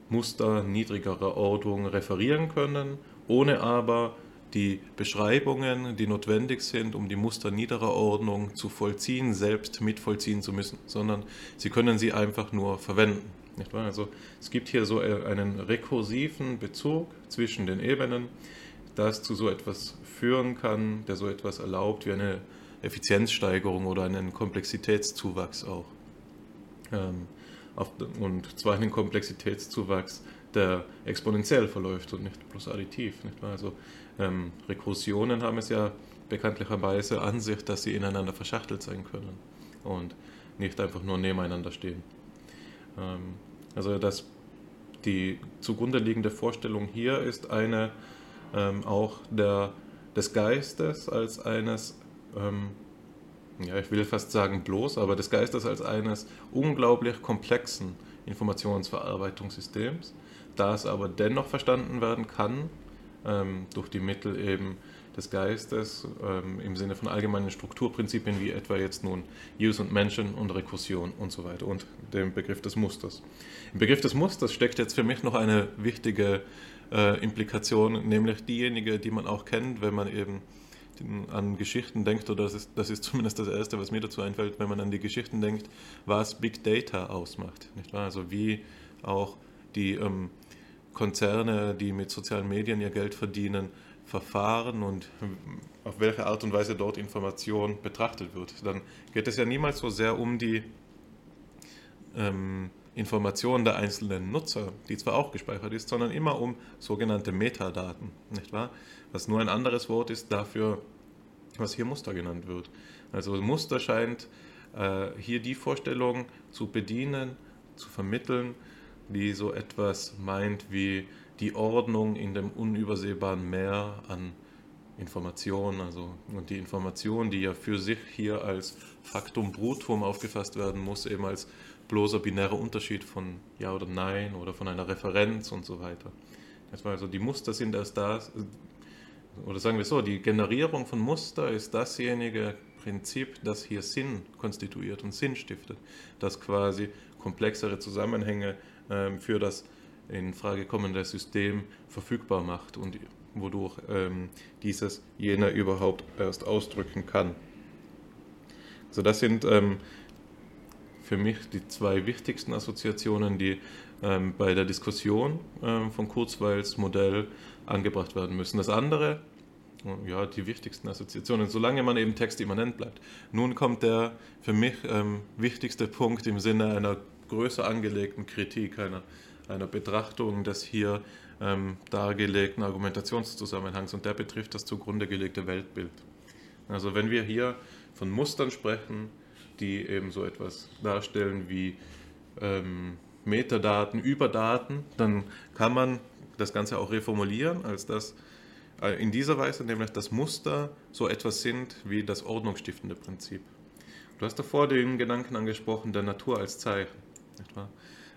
D: Muster niedrigerer Ordnung referieren können ohne aber die Beschreibungen, die notwendig sind, um die Muster niederer Ordnung zu vollziehen, selbst mitvollziehen zu müssen, sondern sie können sie einfach nur verwenden. Also es gibt hier so einen rekursiven Bezug zwischen den Ebenen, das zu so etwas führen kann, der so etwas erlaubt wie eine Effizienzsteigerung oder einen Komplexitätszuwachs auch. Ähm, und zwar einen Komplexitätszuwachs, der exponentiell verläuft und nicht bloß additiv. Nicht wahr? Also ähm, Rekursionen haben es ja bekanntlicherweise an sich, dass sie ineinander verschachtelt sein können und nicht einfach nur nebeneinander stehen. Ähm, also dass die zugrunde liegende Vorstellung hier ist eine ähm, auch der, des Geistes als eines, ähm, ja ich will fast sagen bloß, aber des Geistes als eines unglaublich komplexen Informationsverarbeitungssystems, das aber dennoch verstanden werden kann, ähm, durch die Mittel eben des Geistes ähm, im Sinne von allgemeinen Strukturprinzipien wie etwa jetzt nun Use und Mention und Rekursion und so weiter und dem Begriff des Musters. Im Begriff des Musters steckt jetzt für mich noch eine wichtige äh, Implikation, nämlich diejenige, die man auch kennt, wenn man eben an Geschichten denkt, oder das ist, das ist zumindest das Erste, was mir dazu einfällt, wenn man an die Geschichten denkt, was Big Data ausmacht. Nicht wahr? Also wie auch die ähm, Konzerne, die mit sozialen Medien ihr Geld verdienen, verfahren und auf welche Art und Weise dort Information betrachtet wird. Dann geht es ja niemals so sehr um die ähm, Informationen der einzelnen Nutzer, die zwar auch gespeichert ist, sondern immer um sogenannte Metadaten, nicht wahr? Was nur ein anderes Wort ist dafür, was hier Muster genannt wird. Also Muster scheint äh, hier die Vorstellung zu bedienen, zu vermitteln, die so etwas meint wie die Ordnung in dem unübersehbaren Meer an Informationen, also und die Information, die ja für sich hier als Faktum Brutum aufgefasst werden muss, eben als bloßer binärer Unterschied von Ja oder Nein oder von einer Referenz und so weiter. Das war also die Muster sind erst da, oder sagen wir so, die Generierung von Muster ist dasjenige Prinzip, das hier Sinn konstituiert und Sinn stiftet, das quasi komplexere Zusammenhänge ähm, für das in Frage kommende System verfügbar macht und wodurch ähm, dieses jener überhaupt erst ausdrücken kann. Also das sind ähm, für mich die zwei wichtigsten Assoziationen, die ähm, bei der Diskussion ähm, von Kurzweils Modell angebracht werden müssen. Das andere, ja, die wichtigsten Assoziationen, solange man eben textimmanent bleibt. Nun kommt der für mich ähm, wichtigste Punkt im Sinne einer größer angelegten Kritik, einer, einer Betrachtung des hier ähm, dargelegten Argumentationszusammenhangs und der betrifft das zugrunde gelegte Weltbild. Also wenn wir hier von Mustern sprechen, die eben so etwas darstellen wie ähm, Metadaten über Daten, dann kann man das Ganze auch reformulieren, als dass äh, in dieser Weise nämlich das Muster so etwas sind wie das ordnungsstiftende Prinzip. Du hast davor den Gedanken angesprochen der Natur als Zeichen.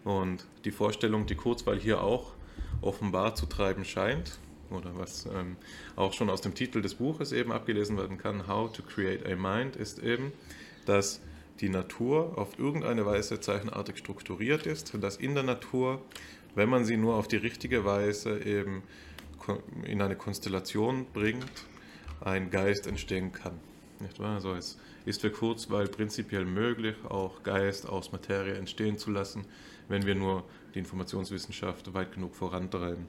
D: Und die Vorstellung, die Kurzweil hier auch offenbar zu treiben scheint, oder was ähm, auch schon aus dem Titel des Buches eben abgelesen werden kann, How to Create a Mind, ist eben, dass die Natur auf irgendeine Weise zeichenartig strukturiert ist, dass in der Natur, wenn man sie nur auf die richtige Weise eben in eine Konstellation bringt, ein Geist entstehen kann. Nicht wahr? Also es ist für Kurzweil prinzipiell möglich, auch Geist aus Materie entstehen zu lassen, wenn wir nur die Informationswissenschaft weit genug vorantreiben.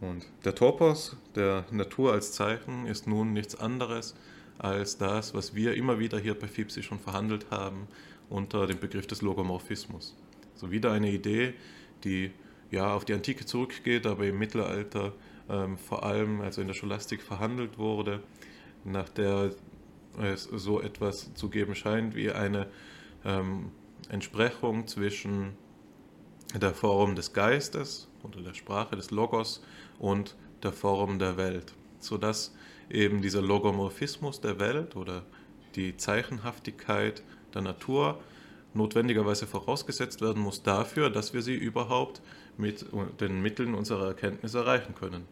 D: Und der Topos der Natur als Zeichen ist nun nichts anderes als das, was wir immer wieder hier bei FIPSI schon verhandelt haben unter dem Begriff des Logomorphismus. So wieder eine Idee, die ja auf die Antike zurückgeht, aber im Mittelalter ähm, vor allem, also in der Scholastik verhandelt wurde, nach der es so etwas zu geben scheint wie eine ähm, Entsprechung zwischen der Form des Geistes oder der Sprache des Logos und der Form der Welt, sodass eben dieser Logomorphismus der Welt oder die Zeichenhaftigkeit der Natur notwendigerweise vorausgesetzt werden muss dafür, dass wir sie überhaupt mit den Mitteln unserer Erkenntnis erreichen können.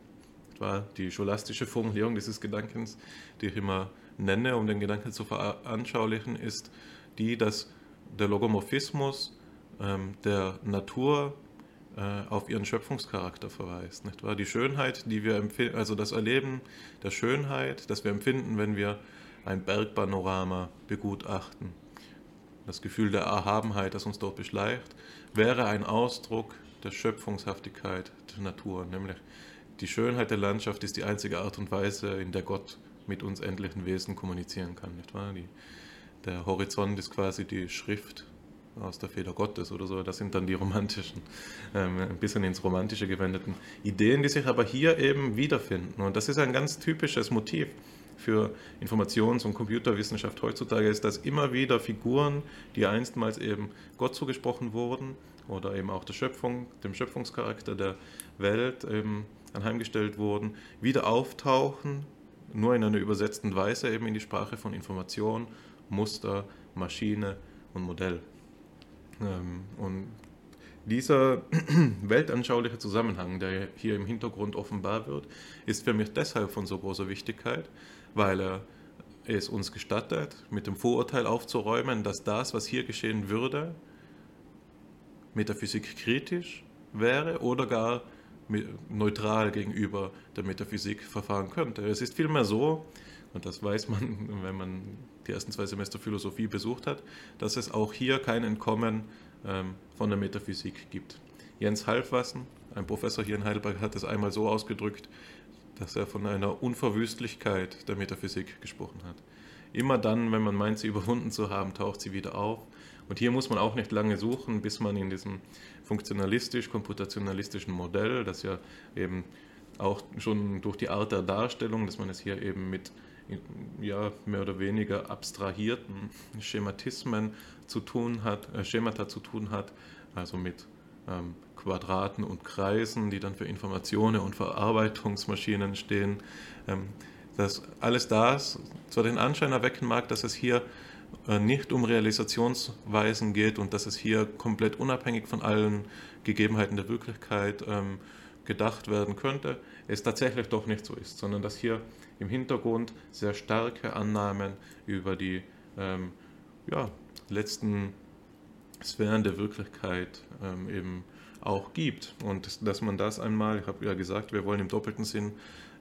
D: Etwa die scholastische Formulierung dieses Gedankens, die ich immer nenne, um den Gedanken zu veranschaulichen, ist die, dass der Logomorphismus ähm, der Natur äh, auf ihren Schöpfungscharakter verweist. Nicht wahr? Die Schönheit, die wir empfinden, also das Erleben der Schönheit, das wir empfinden, wenn wir ein Bergpanorama begutachten, das Gefühl der Erhabenheit, das uns dort beschleicht, wäre ein Ausdruck der Schöpfungshaftigkeit der Natur. Nämlich die Schönheit der Landschaft ist die einzige Art und Weise, in der Gott mit uns endlichen Wesen kommunizieren kann. Nicht wahr? Die, der Horizont ist quasi die Schrift aus der Feder Gottes oder so. Das sind dann die romantischen, ähm, ein bisschen ins Romantische gewendeten Ideen, die sich aber hier eben wiederfinden. Und das ist ein ganz typisches Motiv für Informations- und Computerwissenschaft heutzutage, ist, dass immer wieder Figuren, die einstmals eben Gott zugesprochen wurden oder eben auch der Schöpfung, dem Schöpfungscharakter der Welt eben anheimgestellt wurden, wieder auftauchen, nur in einer übersetzten Weise eben in die Sprache von Information, Muster, Maschine und Modell. Ähm, und dieser weltanschauliche Zusammenhang, der hier im Hintergrund offenbar wird, ist für mich deshalb von so großer Wichtigkeit, weil er es uns gestattet, mit dem Vorurteil aufzuräumen, dass das, was hier geschehen würde, Metaphysik kritisch wäre oder gar neutral gegenüber der Metaphysik verfahren könnte. Es ist vielmehr so, und das weiß man, wenn man die ersten zwei Semester Philosophie besucht hat, dass es auch hier kein Entkommen ähm, von der Metaphysik gibt. Jens Halfwassen, ein Professor hier in Heidelberg, hat es einmal so ausgedrückt, dass er von einer Unverwüstlichkeit der Metaphysik gesprochen hat. Immer dann, wenn man meint, sie überwunden zu haben, taucht sie wieder auf. Und hier muss man auch nicht lange suchen, bis man in diesem funktionalistisch-komputationalistischen Modell, das ja eben auch schon durch die Art der Darstellung, dass man es hier eben mit ja, mehr oder weniger abstrahierten Schematismen zu tun hat, äh, Schemata zu tun hat, also mit ähm, Quadraten und Kreisen, die dann für Informationen und Verarbeitungsmaschinen stehen. Ähm, dass alles das zwar den Anschein erwecken mag, dass es hier nicht um Realisationsweisen geht und dass es hier komplett unabhängig von allen Gegebenheiten der Wirklichkeit ähm, gedacht werden könnte, es tatsächlich doch nicht so ist, sondern dass hier im Hintergrund sehr starke Annahmen über die ähm, ja, letzten Sphären der Wirklichkeit ähm, eben auch gibt. Und dass man das einmal, ich habe ja gesagt, wir wollen im doppelten Sinn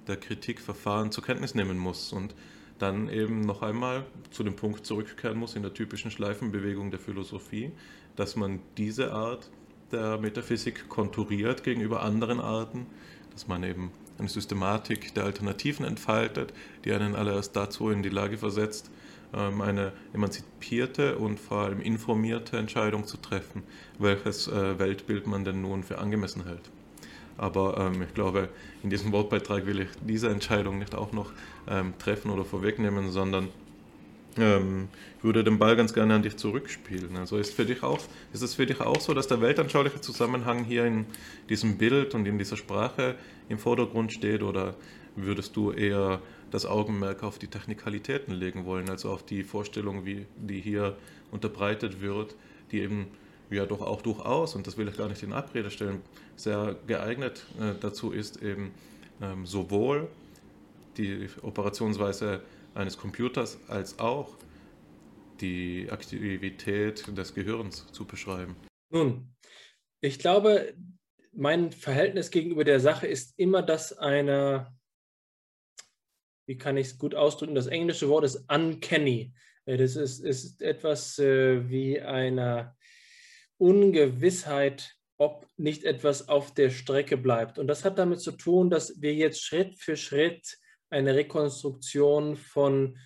D: der Kritikverfahren zur Kenntnis nehmen muss und dann eben noch einmal zu dem Punkt zurückkehren muss in der typischen Schleifenbewegung der Philosophie, dass man diese Art der Metaphysik konturiert gegenüber anderen Arten, dass man eben eine Systematik der Alternativen entfaltet, die einen allererst dazu in die Lage versetzt, ähm, eine emanzipierte und vor allem informierte Entscheidung zu treffen, welches äh, Weltbild man denn nun für angemessen hält. Aber ähm, ich glaube, in diesem Wortbeitrag will ich diese Entscheidung nicht auch noch ähm, treffen oder vorwegnehmen, sondern ähm, ich würde den Ball ganz gerne an dich zurückspielen. Also ist, für dich auch, ist es für dich auch so, dass der weltanschauliche Zusammenhang hier in diesem Bild und in dieser Sprache im Vordergrund steht oder würdest du eher das Augenmerk auf die Technikalitäten legen wollen, also auf die Vorstellung, wie die hier unterbreitet wird, die eben ja doch auch durchaus, und das will ich gar nicht in Abrede stellen, sehr geeignet äh, dazu ist, eben ähm, sowohl die Operationsweise eines Computers als auch die Aktivität des Gehirns zu beschreiben.
C: Nun, ich glaube, mein Verhältnis gegenüber der Sache ist immer das einer, wie kann ich es gut ausdrücken, das englische Wort ist uncanny. Das ist, ist etwas äh, wie eine Ungewissheit, ob nicht etwas auf der Strecke bleibt. Und das hat damit zu tun, dass wir jetzt Schritt für Schritt eine Rekonstruktion von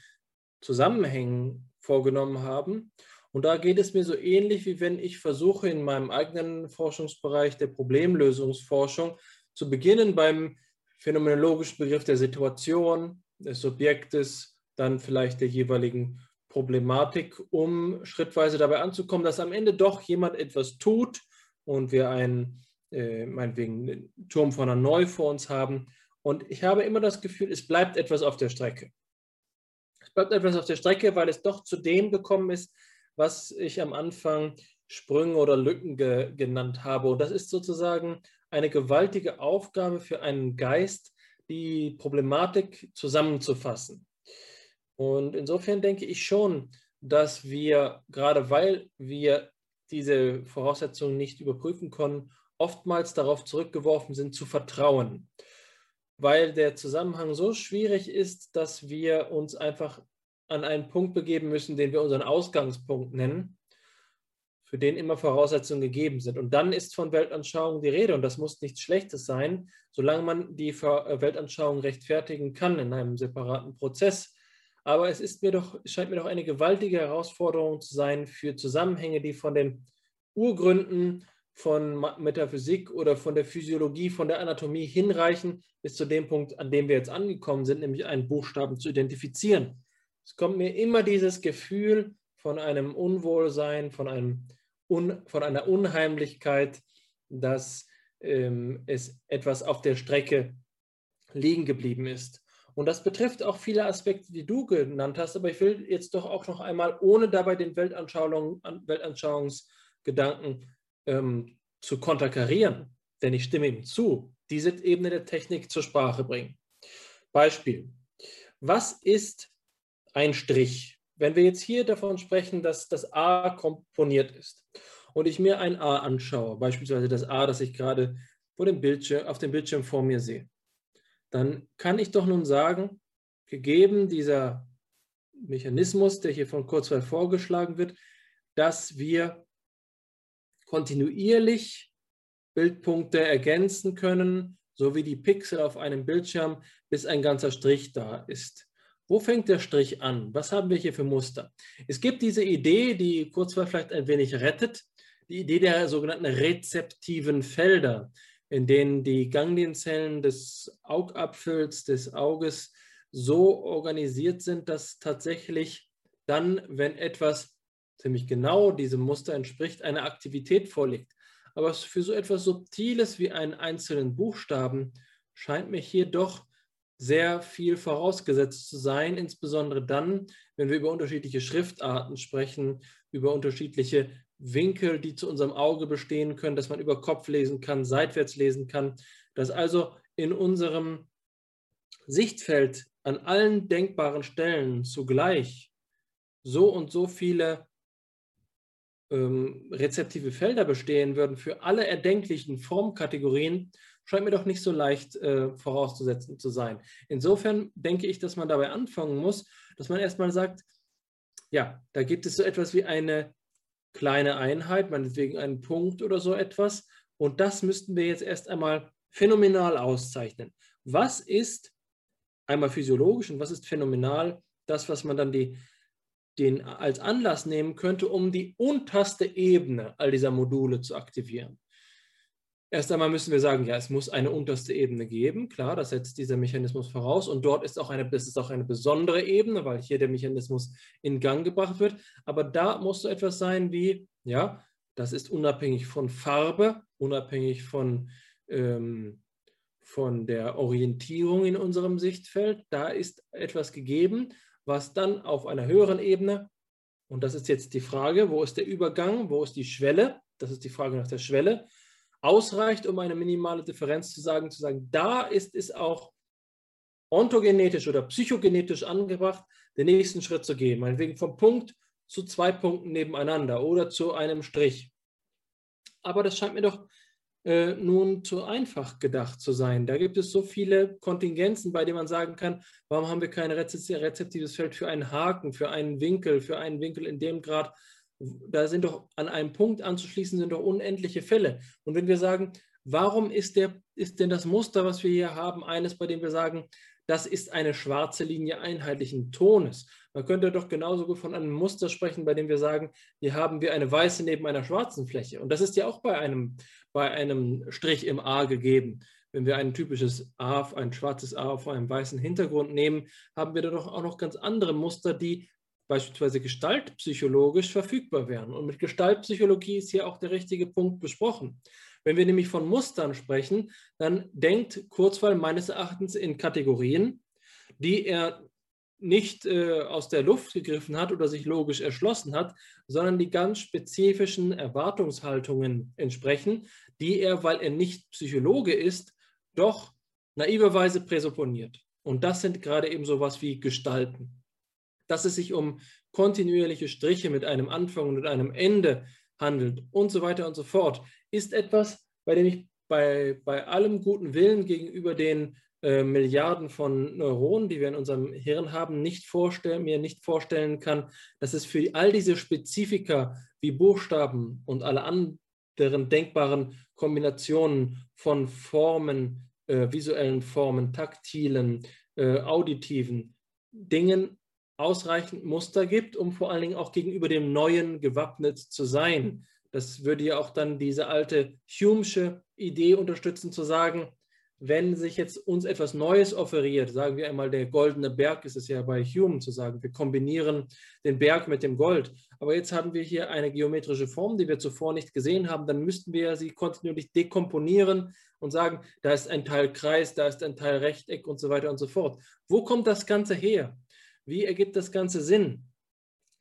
C: Zusammenhängen vorgenommen haben. Und da geht es mir so ähnlich, wie wenn ich versuche, in meinem eigenen Forschungsbereich der Problemlösungsforschung zu beginnen beim phänomenologischen Begriff der Situation, des Subjektes, dann vielleicht der jeweiligen Problematik, um schrittweise dabei anzukommen, dass am Ende doch jemand etwas tut und wir einen, äh, meinetwegen, einen Turm von Hanoi vor uns haben und ich habe immer das Gefühl, es bleibt etwas auf der Strecke. Es bleibt etwas auf der Strecke, weil es doch zu dem gekommen ist, was ich am Anfang Sprünge oder Lücken ge genannt habe. Und das ist sozusagen eine gewaltige Aufgabe für einen Geist, die Problematik zusammenzufassen. Und insofern denke ich schon, dass wir, gerade weil wir diese Voraussetzungen nicht überprüfen können, oftmals darauf zurückgeworfen sind, zu vertrauen weil der Zusammenhang so schwierig ist, dass wir uns einfach an einen Punkt begeben müssen, den wir unseren Ausgangspunkt nennen, für den immer Voraussetzungen gegeben sind. Und dann ist von Weltanschauung die Rede und das muss nichts Schlechtes sein, solange man die äh, Weltanschauung rechtfertigen kann in einem separaten Prozess. Aber es ist mir doch, scheint mir doch eine gewaltige Herausforderung zu sein für Zusammenhänge, die von den Urgründen von Metaphysik oder von der Physiologie, von der Anatomie hinreichen bis zu dem Punkt, an dem wir jetzt angekommen sind, nämlich einen Buchstaben zu identifizieren. Es kommt mir immer dieses Gefühl von einem Unwohlsein, von, einem Un, von einer Unheimlichkeit, dass ähm, es etwas auf der Strecke liegen geblieben ist. Und das betrifft auch viele Aspekte, die du genannt hast, aber ich will jetzt doch auch noch einmal, ohne dabei den Weltanschauung, Weltanschauungsgedanken ähm, zu konterkarieren, denn ich stimme ihm zu, diese Ebene der Technik zur Sprache bringen. Beispiel. Was ist ein Strich? Wenn wir jetzt hier davon sprechen, dass das A komponiert ist und ich mir ein A anschaue, beispielsweise das A, das ich gerade vor dem Bildschirm, auf dem Bildschirm vor mir sehe, dann kann ich doch nun sagen, gegeben dieser Mechanismus, der hier von Kurzweil vorgeschlagen wird, dass wir kontinuierlich Bildpunkte ergänzen können, so wie die Pixel auf einem Bildschirm, bis ein ganzer Strich da ist. Wo fängt der Strich an? Was haben wir hier für Muster? Es gibt diese Idee, die Kurzweil vielleicht ein wenig rettet, die Idee der sogenannten rezeptiven Felder, in denen die Ganglienzellen des Augapfels, des Auges so organisiert sind, dass tatsächlich dann, wenn etwas ziemlich genau diesem Muster entspricht, eine Aktivität vorliegt. Aber für so etwas Subtiles wie einen einzelnen Buchstaben scheint mir hier doch sehr viel vorausgesetzt zu sein, insbesondere dann, wenn wir über unterschiedliche Schriftarten sprechen, über unterschiedliche Winkel, die zu unserem Auge bestehen können, dass man über Kopf lesen kann, seitwärts lesen kann, dass also in unserem Sichtfeld an allen denkbaren Stellen zugleich so und so viele ähm, rezeptive Felder bestehen würden für alle erdenklichen Formkategorien, scheint mir doch nicht so leicht äh, vorauszusetzen zu sein. Insofern denke ich, dass man dabei anfangen muss, dass man erstmal sagt, ja, da gibt es so etwas wie eine kleine Einheit, meinetwegen einen Punkt oder so etwas. Und das müssten wir jetzt erst einmal phänomenal auszeichnen. Was ist einmal physiologisch und was ist phänomenal? Das, was man dann die den als Anlass nehmen könnte, um die unterste Ebene all dieser Module zu aktivieren. Erst einmal müssen wir sagen, ja, es muss eine unterste Ebene geben. Klar, das setzt dieser Mechanismus voraus. Und dort ist auch eine, das ist auch eine besondere Ebene, weil hier der Mechanismus in Gang gebracht wird. Aber da muss so etwas sein wie, ja, das ist unabhängig von Farbe, unabhängig von, ähm, von der Orientierung in unserem Sichtfeld. Da ist etwas gegeben, was dann auf einer höheren Ebene, und das ist jetzt die Frage, wo ist der Übergang, wo ist die Schwelle, das ist die Frage nach der Schwelle, ausreicht, um eine minimale Differenz zu sagen, zu sagen, da ist es auch ontogenetisch oder psychogenetisch angebracht, den nächsten Schritt zu gehen, meinetwegen vom Punkt zu zwei Punkten nebeneinander oder zu einem Strich. Aber das scheint mir doch äh, nun zu einfach gedacht zu sein. Da gibt es so viele Kontingenzen, bei denen man sagen kann, warum haben wir kein rezeptives Feld für einen Haken, für einen Winkel, für einen Winkel in dem Grad. Da sind doch an einem Punkt anzuschließen, sind doch unendliche Fälle. Und wenn wir sagen, warum ist, der, ist denn das Muster, was wir hier haben, eines, bei dem wir sagen, das ist eine schwarze Linie einheitlichen Tones. Man könnte doch genauso gut von einem Muster sprechen, bei dem wir sagen, hier haben wir eine weiße neben einer schwarzen Fläche. Und das ist ja auch bei einem, bei einem Strich im A gegeben. Wenn wir ein typisches A, ein schwarzes A auf einem weißen Hintergrund nehmen, haben wir da doch auch noch ganz andere Muster, die beispielsweise gestaltpsychologisch verfügbar wären. Und mit Gestaltpsychologie ist hier auch der richtige Punkt besprochen. Wenn wir nämlich von Mustern sprechen, dann denkt Kurzweil meines Erachtens in Kategorien, die er nicht äh, aus der Luft gegriffen hat oder sich logisch erschlossen hat, sondern die ganz spezifischen Erwartungshaltungen entsprechen, die er, weil er nicht Psychologe ist, doch naiverweise präsupponiert. Und das sind gerade eben sowas wie Gestalten. Dass es sich um kontinuierliche Striche mit einem Anfang und einem Ende handelt und so weiter und so fort, ist etwas, bei dem ich bei, bei allem guten Willen gegenüber den äh, Milliarden von Neuronen, die wir in unserem Hirn haben, nicht mir nicht vorstellen kann, dass es für all diese Spezifika wie Buchstaben und alle anderen denkbaren Kombinationen von Formen, äh, visuellen Formen, taktilen, äh, auditiven Dingen ausreichend Muster gibt, um vor allen Dingen auch gegenüber dem Neuen gewappnet zu sein. Das würde ja auch dann diese alte Hume'sche Idee unterstützen, zu sagen, wenn sich jetzt uns etwas Neues offeriert, sagen wir einmal der goldene Berg, ist es ja bei Hume zu sagen, wir kombinieren den Berg mit dem Gold. Aber jetzt haben wir hier eine geometrische Form, die wir zuvor nicht gesehen haben, dann müssten wir sie kontinuierlich dekomponieren und sagen, da ist ein Teil Kreis, da ist ein Teil Rechteck und so weiter und so fort. Wo kommt das Ganze her? Wie ergibt das Ganze Sinn?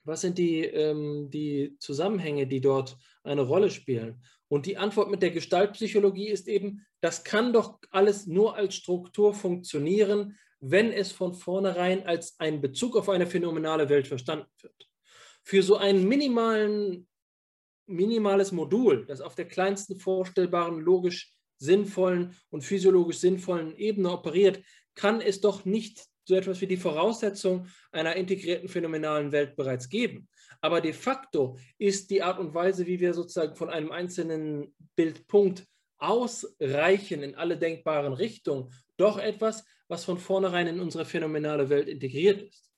C: Was sind die, ähm, die Zusammenhänge, die dort eine Rolle spielen? Und die Antwort mit der Gestaltpsychologie ist eben, das kann doch alles nur als Struktur funktionieren, wenn es von vornherein als ein Bezug auf eine phänomenale Welt verstanden wird. Für so ein minimales Modul, das auf der kleinsten vorstellbaren, logisch sinnvollen und physiologisch sinnvollen Ebene operiert, kann es doch nicht so etwas wie die Voraussetzung einer integrierten phänomenalen Welt bereits geben. Aber de facto ist die Art und Weise, wie wir sozusagen von einem einzelnen Bildpunkt ausreichen in alle denkbaren Richtungen, doch etwas, was von vornherein in unsere phänomenale Welt integriert ist.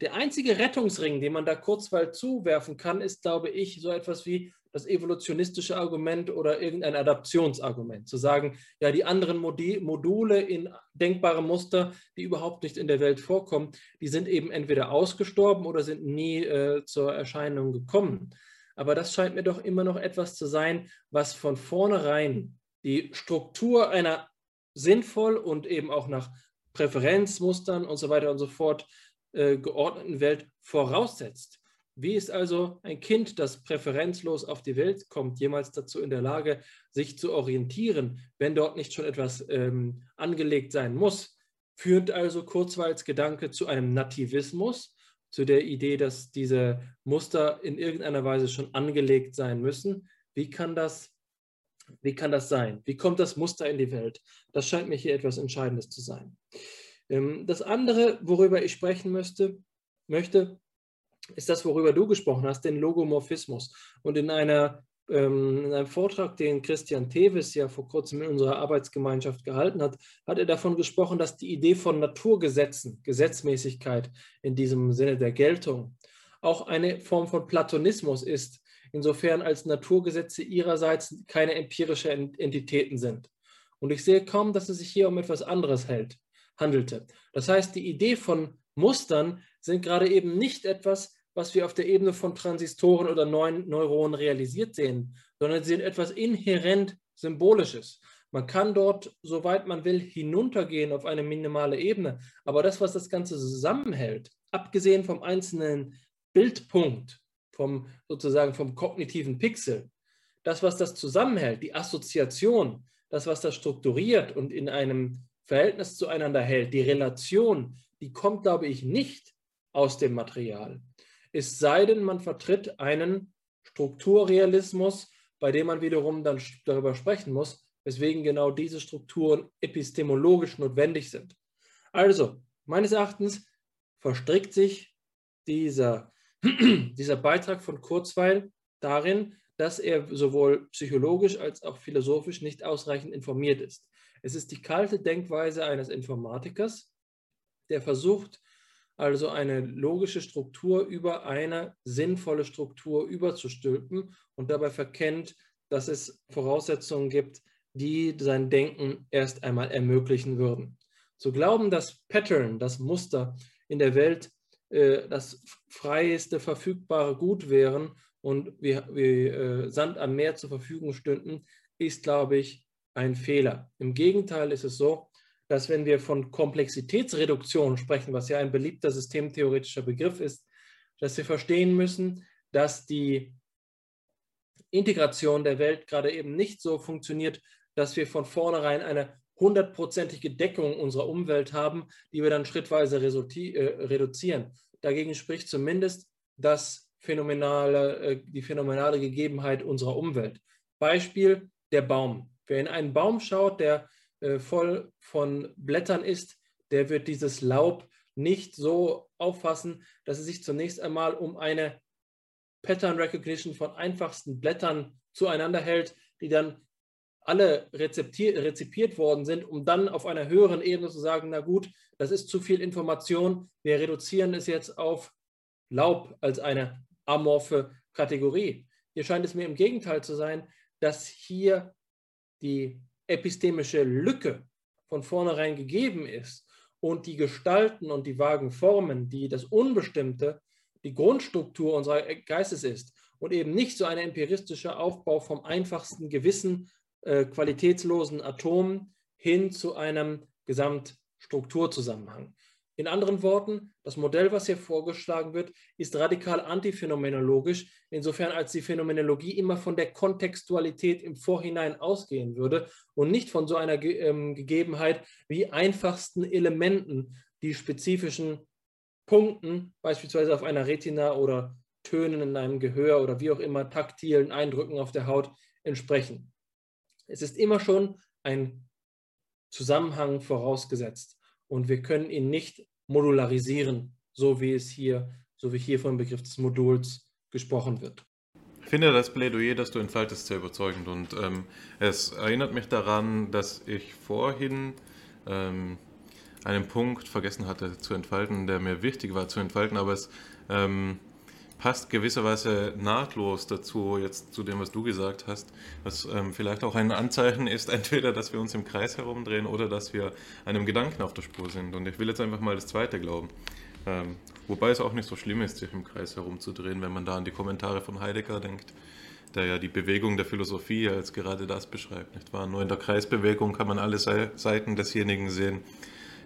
C: Der einzige Rettungsring, den man da kurzweil zuwerfen kann, ist, glaube ich, so etwas wie das evolutionistische Argument oder irgendein Adaptionsargument. Zu sagen, ja, die anderen Module in denkbare Muster, die überhaupt nicht in der Welt vorkommen, die sind eben entweder ausgestorben oder sind nie äh, zur Erscheinung gekommen. Aber das scheint mir doch immer noch etwas zu sein, was von vornherein die Struktur einer sinnvoll und eben auch nach Präferenzmustern und so weiter und so fort äh, geordneten Welt voraussetzt. Wie ist also ein Kind, das präferenzlos auf die Welt kommt, jemals dazu in der Lage, sich zu orientieren, wenn dort nicht schon etwas ähm, angelegt sein muss? Führt also Kurzweils Gedanke zu einem Nativismus, zu der Idee, dass diese Muster in irgendeiner Weise schon angelegt sein müssen. Wie kann das, wie kann das sein? Wie kommt das Muster in die Welt? Das scheint mir hier etwas Entscheidendes zu sein. Ähm, das andere, worüber ich sprechen möchte, möchte, ist das, worüber du gesprochen hast, den Logomorphismus. Und in, einer, ähm, in einem Vortrag, den Christian Tevis ja vor kurzem in unserer Arbeitsgemeinschaft gehalten hat, hat er davon gesprochen, dass die Idee von Naturgesetzen, Gesetzmäßigkeit in diesem Sinne der Geltung, auch eine Form von Platonismus ist, insofern als Naturgesetze ihrerseits keine empirischen Entitäten sind. Und ich sehe kaum, dass es sich hier um etwas anderes hält, handelte. Das heißt, die Idee von Mustern sind gerade eben nicht etwas, was wir auf der Ebene von Transistoren oder neuen Neuronen realisiert sehen, sondern sie sind etwas inhärent Symbolisches. Man kann dort, soweit man will, hinuntergehen auf eine minimale Ebene. Aber das, was das Ganze zusammenhält, abgesehen vom einzelnen Bildpunkt, vom sozusagen vom kognitiven Pixel, das, was das zusammenhält, die Assoziation, das, was das strukturiert und in einem Verhältnis zueinander hält, die Relation, die kommt, glaube ich, nicht aus dem Material. Es sei denn, man vertritt einen Strukturrealismus, bei dem man wiederum dann darüber sprechen muss, weswegen genau diese Strukturen epistemologisch notwendig sind. Also, meines Erachtens verstrickt sich dieser, dieser Beitrag von Kurzweil darin, dass er sowohl psychologisch als auch philosophisch nicht ausreichend informiert ist. Es ist die kalte Denkweise eines Informatikers, der versucht, also eine logische Struktur über eine sinnvolle Struktur überzustülpen und dabei verkennt, dass es Voraussetzungen gibt, die sein Denken erst einmal ermöglichen würden. Zu glauben, dass Pattern, das Muster in der Welt äh, das freieste verfügbare Gut wären und wie, wie äh, Sand am Meer zur Verfügung stünden, ist, glaube ich, ein Fehler. Im Gegenteil ist es so, dass wenn wir von Komplexitätsreduktion sprechen, was ja ein beliebter systemtheoretischer Begriff ist, dass wir verstehen müssen, dass die Integration der Welt gerade eben nicht so funktioniert, dass wir von vornherein eine hundertprozentige Deckung unserer Umwelt haben, die wir dann schrittweise äh, reduzieren. Dagegen spricht zumindest das phänomenale, äh, die phänomenale Gegebenheit unserer Umwelt. Beispiel der Baum. Wer in einen Baum schaut, der äh, voll von Blättern ist, der wird dieses Laub nicht so auffassen, dass es sich zunächst einmal um eine Pattern Recognition von einfachsten Blättern zueinander hält, die dann alle rezipiert worden sind, um dann auf einer höheren Ebene zu sagen, na gut, das ist zu viel Information, wir reduzieren es jetzt auf Laub als eine amorphe Kategorie. Hier scheint es mir im Gegenteil zu sein, dass hier die epistemische Lücke von vornherein gegeben ist und die Gestalten und die vagen Formen, die das Unbestimmte, die Grundstruktur unserer Geistes ist und eben nicht so ein empiristischer Aufbau vom einfachsten Gewissen, äh, qualitätslosen Atom hin zu einem Gesamtstrukturzusammenhang. In anderen Worten, das Modell, was hier vorgeschlagen wird, ist radikal antiphänomenologisch, insofern als die Phänomenologie immer von der Kontextualität im Vorhinein ausgehen würde und nicht von so einer ähm, Gegebenheit wie einfachsten Elementen, die spezifischen Punkten, beispielsweise auf einer Retina oder Tönen in einem Gehör oder wie auch immer taktilen Eindrücken auf der Haut entsprechen. Es ist immer schon ein Zusammenhang vorausgesetzt und wir können ihn nicht modularisieren, so wie es hier, so wie hier vom Begriff des Moduls gesprochen wird.
D: Ich finde das Plädoyer, das du entfaltest, sehr überzeugend und ähm, es erinnert mich daran, dass ich vorhin ähm, einen Punkt vergessen hatte zu entfalten, der mir wichtig war zu entfalten, aber es ähm, passt gewisserweise nahtlos dazu, jetzt zu dem, was du gesagt hast, was ähm, vielleicht auch ein Anzeichen ist, entweder, dass wir uns im Kreis herumdrehen oder dass wir einem Gedanken auf der Spur sind. Und ich will jetzt einfach mal das Zweite glauben. Ähm, wobei es auch nicht so schlimm ist, sich im Kreis herumzudrehen, wenn man da an die Kommentare von Heidegger denkt, der ja die Bewegung der Philosophie als gerade das beschreibt, nicht wahr? Nur in der Kreisbewegung kann man alle Seiten desjenigen sehen,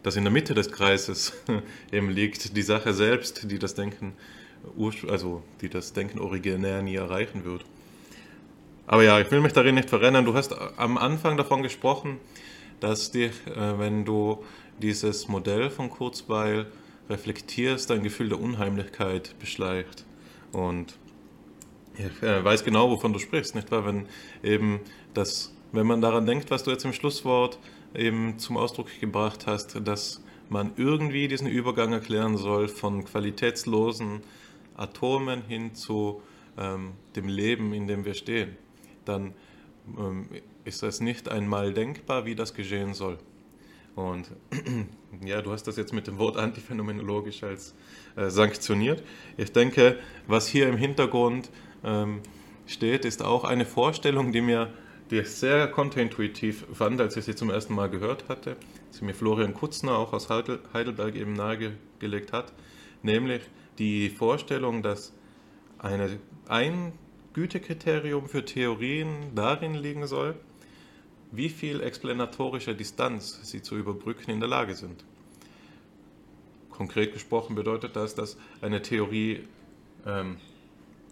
D: dass in der Mitte des Kreises eben liegt die Sache selbst, die das Denken also die das Denken originär nie erreichen wird. Aber ja, ich will mich darin nicht verrennen. Du hast am Anfang davon gesprochen, dass dich, äh, wenn du dieses Modell von Kurzweil reflektierst, ein Gefühl der Unheimlichkeit beschleicht. Und ich äh, weiß genau, wovon du sprichst, nicht wahr? Wenn eben das, wenn man daran denkt, was du jetzt im Schlusswort eben zum Ausdruck gebracht hast, dass man irgendwie diesen Übergang erklären soll von qualitätslosen Atomen hin zu ähm, dem Leben, in dem wir stehen, dann ähm, ist es nicht einmal denkbar, wie das geschehen soll. Und ja, du hast das jetzt mit dem Wort antiphänomenologisch als äh, sanktioniert. Ich denke, was hier im Hintergrund ähm, steht, ist auch eine Vorstellung, die mir die ich sehr kontraintuitiv fand, als ich sie zum ersten Mal gehört hatte, sie mir Florian Kutzner auch aus Heidelberg eben nahegelegt hat, nämlich die Vorstellung, dass eine, ein Gütekriterium für Theorien darin liegen soll, wie viel explanatorische Distanz sie zu überbrücken in der Lage sind. Konkret gesprochen bedeutet das, dass eine Theorie ähm,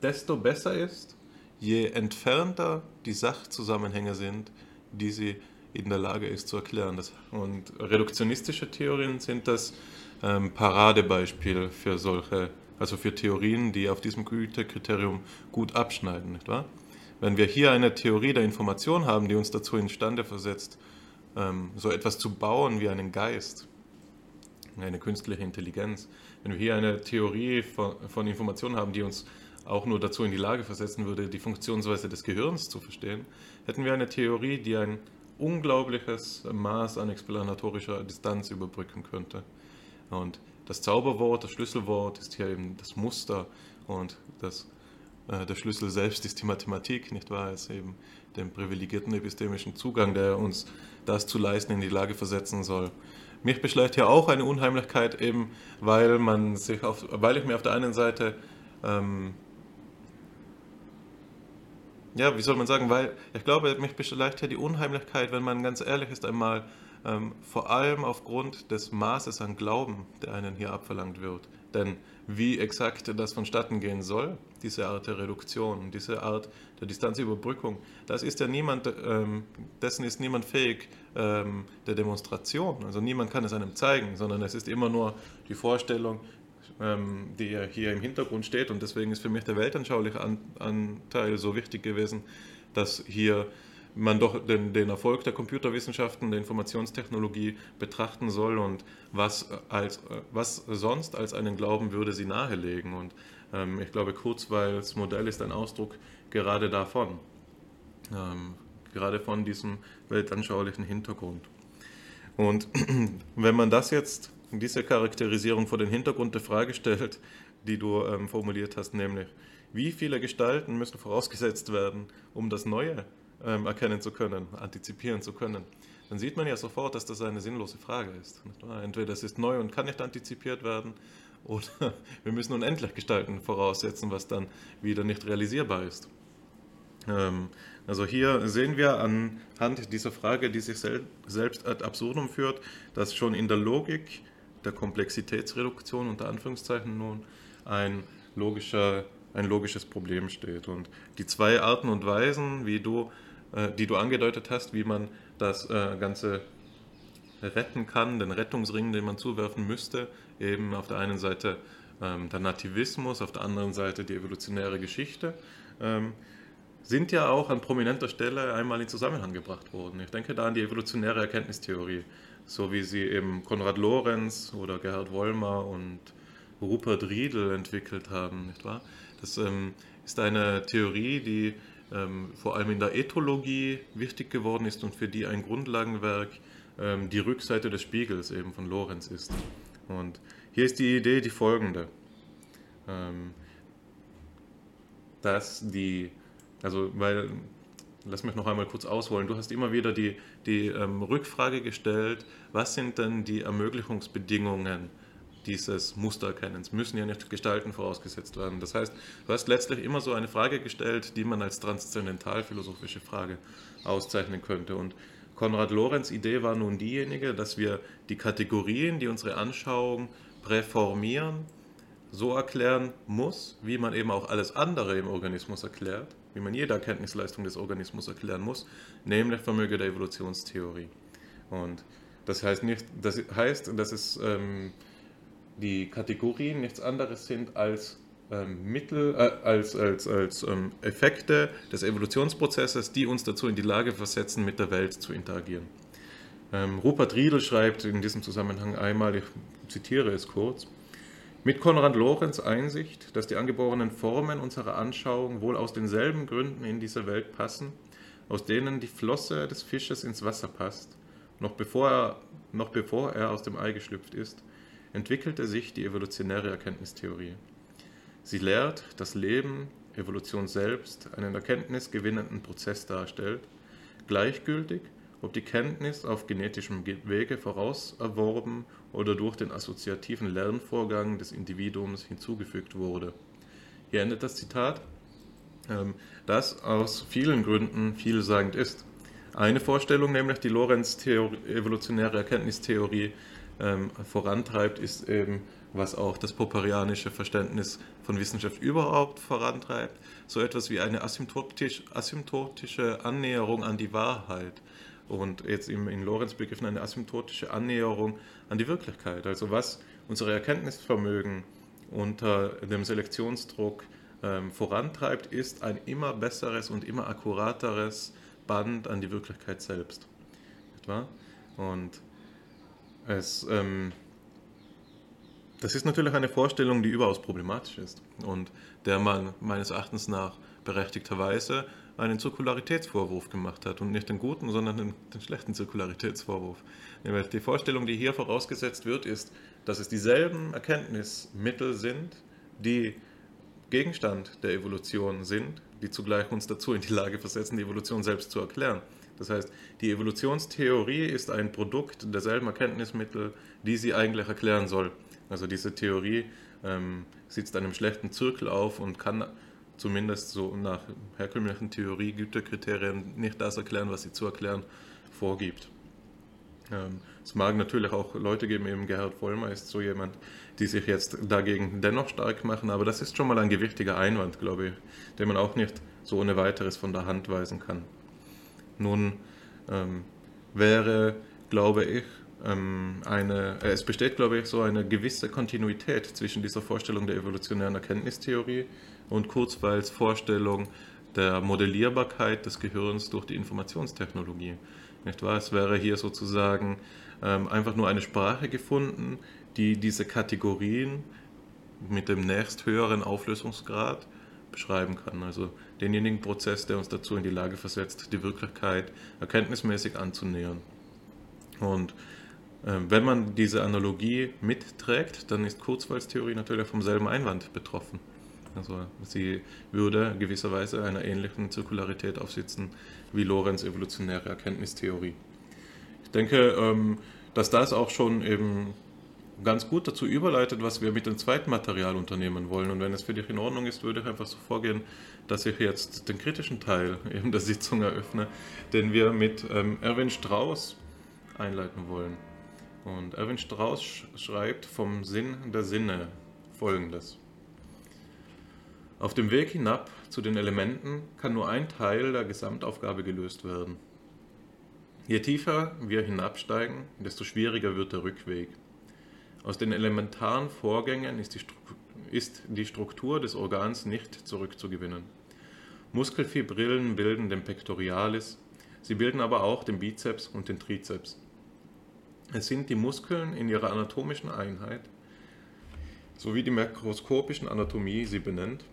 D: desto besser ist, je entfernter die Sachzusammenhänge sind, die sie in der Lage ist zu erklären. Das, und reduktionistische Theorien sind das ähm, Paradebeispiel für solche, also für Theorien, die auf diesem Gütekriterium gut abschneiden, nicht wahr? Wenn wir hier eine Theorie der Information haben, die uns dazu imstande versetzt, ähm, so etwas zu bauen wie einen Geist, eine künstliche Intelligenz, wenn wir hier eine Theorie von, von Information haben, die uns auch nur dazu in die Lage versetzen würde, die Funktionsweise des Gehirns zu verstehen, hätten wir eine Theorie, die ein unglaubliches Maß an explanatorischer Distanz überbrücken könnte. Und das Zauberwort, das Schlüsselwort ist hier eben das Muster und das, äh, der Schlüssel selbst ist die Mathematik, nicht wahr? Es eben den privilegierten epistemischen Zugang, der uns das zu leisten in die Lage versetzen soll. Mich beschleicht hier auch eine Unheimlichkeit, eben weil man sich auf, weil ich mir auf der einen Seite ähm, ja, wie soll man sagen, weil ich glaube, mich beschleicht hier die Unheimlichkeit, wenn man ganz ehrlich ist, einmal ähm, vor allem aufgrund des Maßes an Glauben, der einen hier abverlangt wird. Denn wie exakt das vonstatten gehen soll, diese Art der Reduktion, diese Art der Distanzüberbrückung, das ist ja niemand, ähm, dessen ist niemand fähig ähm, der Demonstration. Also niemand kann es einem zeigen, sondern es ist immer nur die Vorstellung, ähm, die hier im Hintergrund steht. Und deswegen ist für mich der weltanschauliche Anteil so wichtig gewesen, dass hier man doch den, den, Erfolg der Computerwissenschaften, der Informationstechnologie betrachten soll und was, als, was sonst als einen Glauben würde sie nahelegen. Und ähm, ich glaube, Kurzweils Modell ist ein Ausdruck gerade davon, ähm, gerade von diesem weltanschaulichen Hintergrund. Und wenn man das jetzt, diese Charakterisierung vor den Hintergrund der Frage stellt, die du ähm, formuliert hast, nämlich, wie viele Gestalten müssen vorausgesetzt werden, um das Neue ähm, erkennen zu können, antizipieren zu können, dann sieht man ja sofort, dass das eine sinnlose Frage ist. Entweder es ist neu und kann nicht antizipiert werden, oder wir müssen unendlich Gestalten voraussetzen, was dann wieder nicht realisierbar ist. Ähm, also hier sehen wir anhand dieser Frage, die sich selbst ad absurdum führt, dass schon in der Logik der Komplexitätsreduktion unter Anführungszeichen nun ein, logischer, ein logisches Problem steht. Und die zwei Arten und Weisen, wie du, äh, die du angedeutet hast, wie man das äh, Ganze retten kann, den Rettungsring, den man zuwerfen müsste, eben auf der einen Seite ähm, der Nativismus, auf der anderen Seite die evolutionäre Geschichte, ähm, sind ja auch an prominenter Stelle einmal in Zusammenhang gebracht worden. Ich denke da an die evolutionäre Erkenntnistheorie, so wie sie eben Konrad Lorenz oder Gerhard Wollmer und Rupert Riedel entwickelt haben, nicht wahr? Das ähm, ist eine Theorie, die ähm, vor allem in der Ethologie wichtig geworden ist und für die ein Grundlagenwerk ähm, die Rückseite des Spiegels eben von Lorenz ist. Und hier ist die Idee die folgende, ähm, dass die also, weil, lass mich noch einmal kurz ausholen. Du hast immer wieder die, die ähm, Rückfrage gestellt, was sind denn die Ermöglichungsbedingungen dieses Mustererkennens? Müssen ja nicht Gestalten vorausgesetzt werden. Das heißt, du hast letztlich immer so eine Frage gestellt, die man als transzendentalphilosophische Frage auszeichnen könnte. Und Konrad Lorenz' Idee war nun diejenige, dass wir die Kategorien, die unsere Anschauung präformieren, so erklären muss, wie man eben auch alles andere im Organismus erklärt wie man jede Erkenntnisleistung des Organismus erklären muss, nämlich Vermöge der Evolutionstheorie. Und das heißt, nicht, das heißt dass es ähm, die Kategorien nichts anderes sind als ähm, Mittel, äh, als, als, als ähm, Effekte des Evolutionsprozesses, die uns dazu in die Lage versetzen, mit der Welt zu interagieren. Ähm, Rupert Riedel schreibt in diesem Zusammenhang einmal, ich zitiere es kurz, mit Konrad Lorenz Einsicht, dass die angeborenen Formen unserer Anschauung wohl aus denselben Gründen in diese Welt passen, aus denen die Flosse des Fisches ins Wasser passt, noch bevor er, noch bevor er aus dem Ei geschlüpft ist, entwickelte sich die evolutionäre Erkenntnistheorie. Sie lehrt, dass Leben, Evolution selbst, einen erkenntnisgewinnenden Prozess darstellt, gleichgültig, ob die Kenntnis auf genetischem Wege vorauserworben oder durch den assoziativen Lernvorgang des Individuums hinzugefügt wurde. Hier endet das Zitat, ähm, das aus vielen Gründen vielsagend ist. Eine Vorstellung, nämlich die Lorenz evolutionäre Erkenntnistheorie ähm, vorantreibt, ist eben, was auch das popperianische Verständnis von Wissenschaft überhaupt vorantreibt, so etwas wie eine asymptotisch, asymptotische Annäherung an die Wahrheit und jetzt im, in Lorenz begriffen eine asymptotische Annäherung an die Wirklichkeit. Also was unsere Erkenntnisvermögen unter dem Selektionsdruck ähm, vorantreibt, ist ein immer besseres und immer akkurateres Band an die Wirklichkeit selbst. Etwa? Und es, ähm, das ist natürlich eine Vorstellung, die überaus problematisch ist und der man meines Erachtens nach berechtigterweise einen Zirkularitätsvorwurf gemacht hat und nicht den guten, sondern den, den schlechten Zirkularitätsvorwurf. Nämlich die Vorstellung, die hier vorausgesetzt wird, ist, dass es dieselben Erkenntnismittel sind, die Gegenstand der Evolution sind, die zugleich uns dazu in die Lage versetzen, die Evolution selbst zu erklären. Das heißt, die Evolutionstheorie ist ein Produkt derselben Erkenntnismittel, die sie eigentlich erklären soll. Also diese Theorie ähm, sitzt einem schlechten Zirkel auf und kann zumindest so nach herkömmlichen Theorie, Güterkriterien nicht das erklären, was sie zu erklären vorgibt. Ähm, es mag natürlich auch Leute geben, eben Gerhard Vollmer ist so jemand, die sich jetzt dagegen dennoch stark machen, aber das ist schon mal ein gewichtiger Einwand, glaube ich, den man auch nicht so ohne weiteres von der Hand weisen kann. Nun ähm, wäre, glaube ich, ähm, eine, äh, es besteht, glaube ich, so eine gewisse Kontinuität zwischen dieser Vorstellung der evolutionären Erkenntnistheorie und Kurzweils Vorstellung der Modellierbarkeit des Gehirns durch die Informationstechnologie. Nicht wahr? Es wäre hier sozusagen ähm, einfach nur eine Sprache gefunden, die diese Kategorien mit dem nächsthöheren Auflösungsgrad beschreiben kann. Also denjenigen Prozess, der uns dazu in die Lage versetzt, die Wirklichkeit erkenntnismäßig anzunähern. Und äh, wenn man diese Analogie mitträgt, dann ist Kurzweils Theorie natürlich vom selben Einwand betroffen. Also sie würde gewisserweise einer ähnlichen Zirkularität aufsitzen wie Lorenz evolutionäre Erkenntnistheorie. Ich denke, ähm, dass das auch schon eben ganz gut dazu überleitet, was wir mit dem zweiten Material unternehmen wollen. Und wenn es für dich in Ordnung ist, würde ich einfach so vorgehen, dass ich jetzt den kritischen Teil eben der Sitzung eröffne, den wir mit ähm, Erwin Strauss einleiten wollen. Und Erwin Strauss schreibt vom Sinn der Sinne folgendes. Auf dem Weg hinab zu den Elementen kann nur ein Teil der Gesamtaufgabe gelöst werden. Je tiefer wir hinabsteigen, desto schwieriger wird der Rückweg. Aus den elementaren Vorgängen ist die, ist die Struktur des Organs nicht zurückzugewinnen. Muskelfibrillen bilden den Pectoralis, sie bilden aber auch den Bizeps und den Trizeps. Es sind die Muskeln in ihrer anatomischen Einheit sowie die makroskopischen Anatomie sie benennt,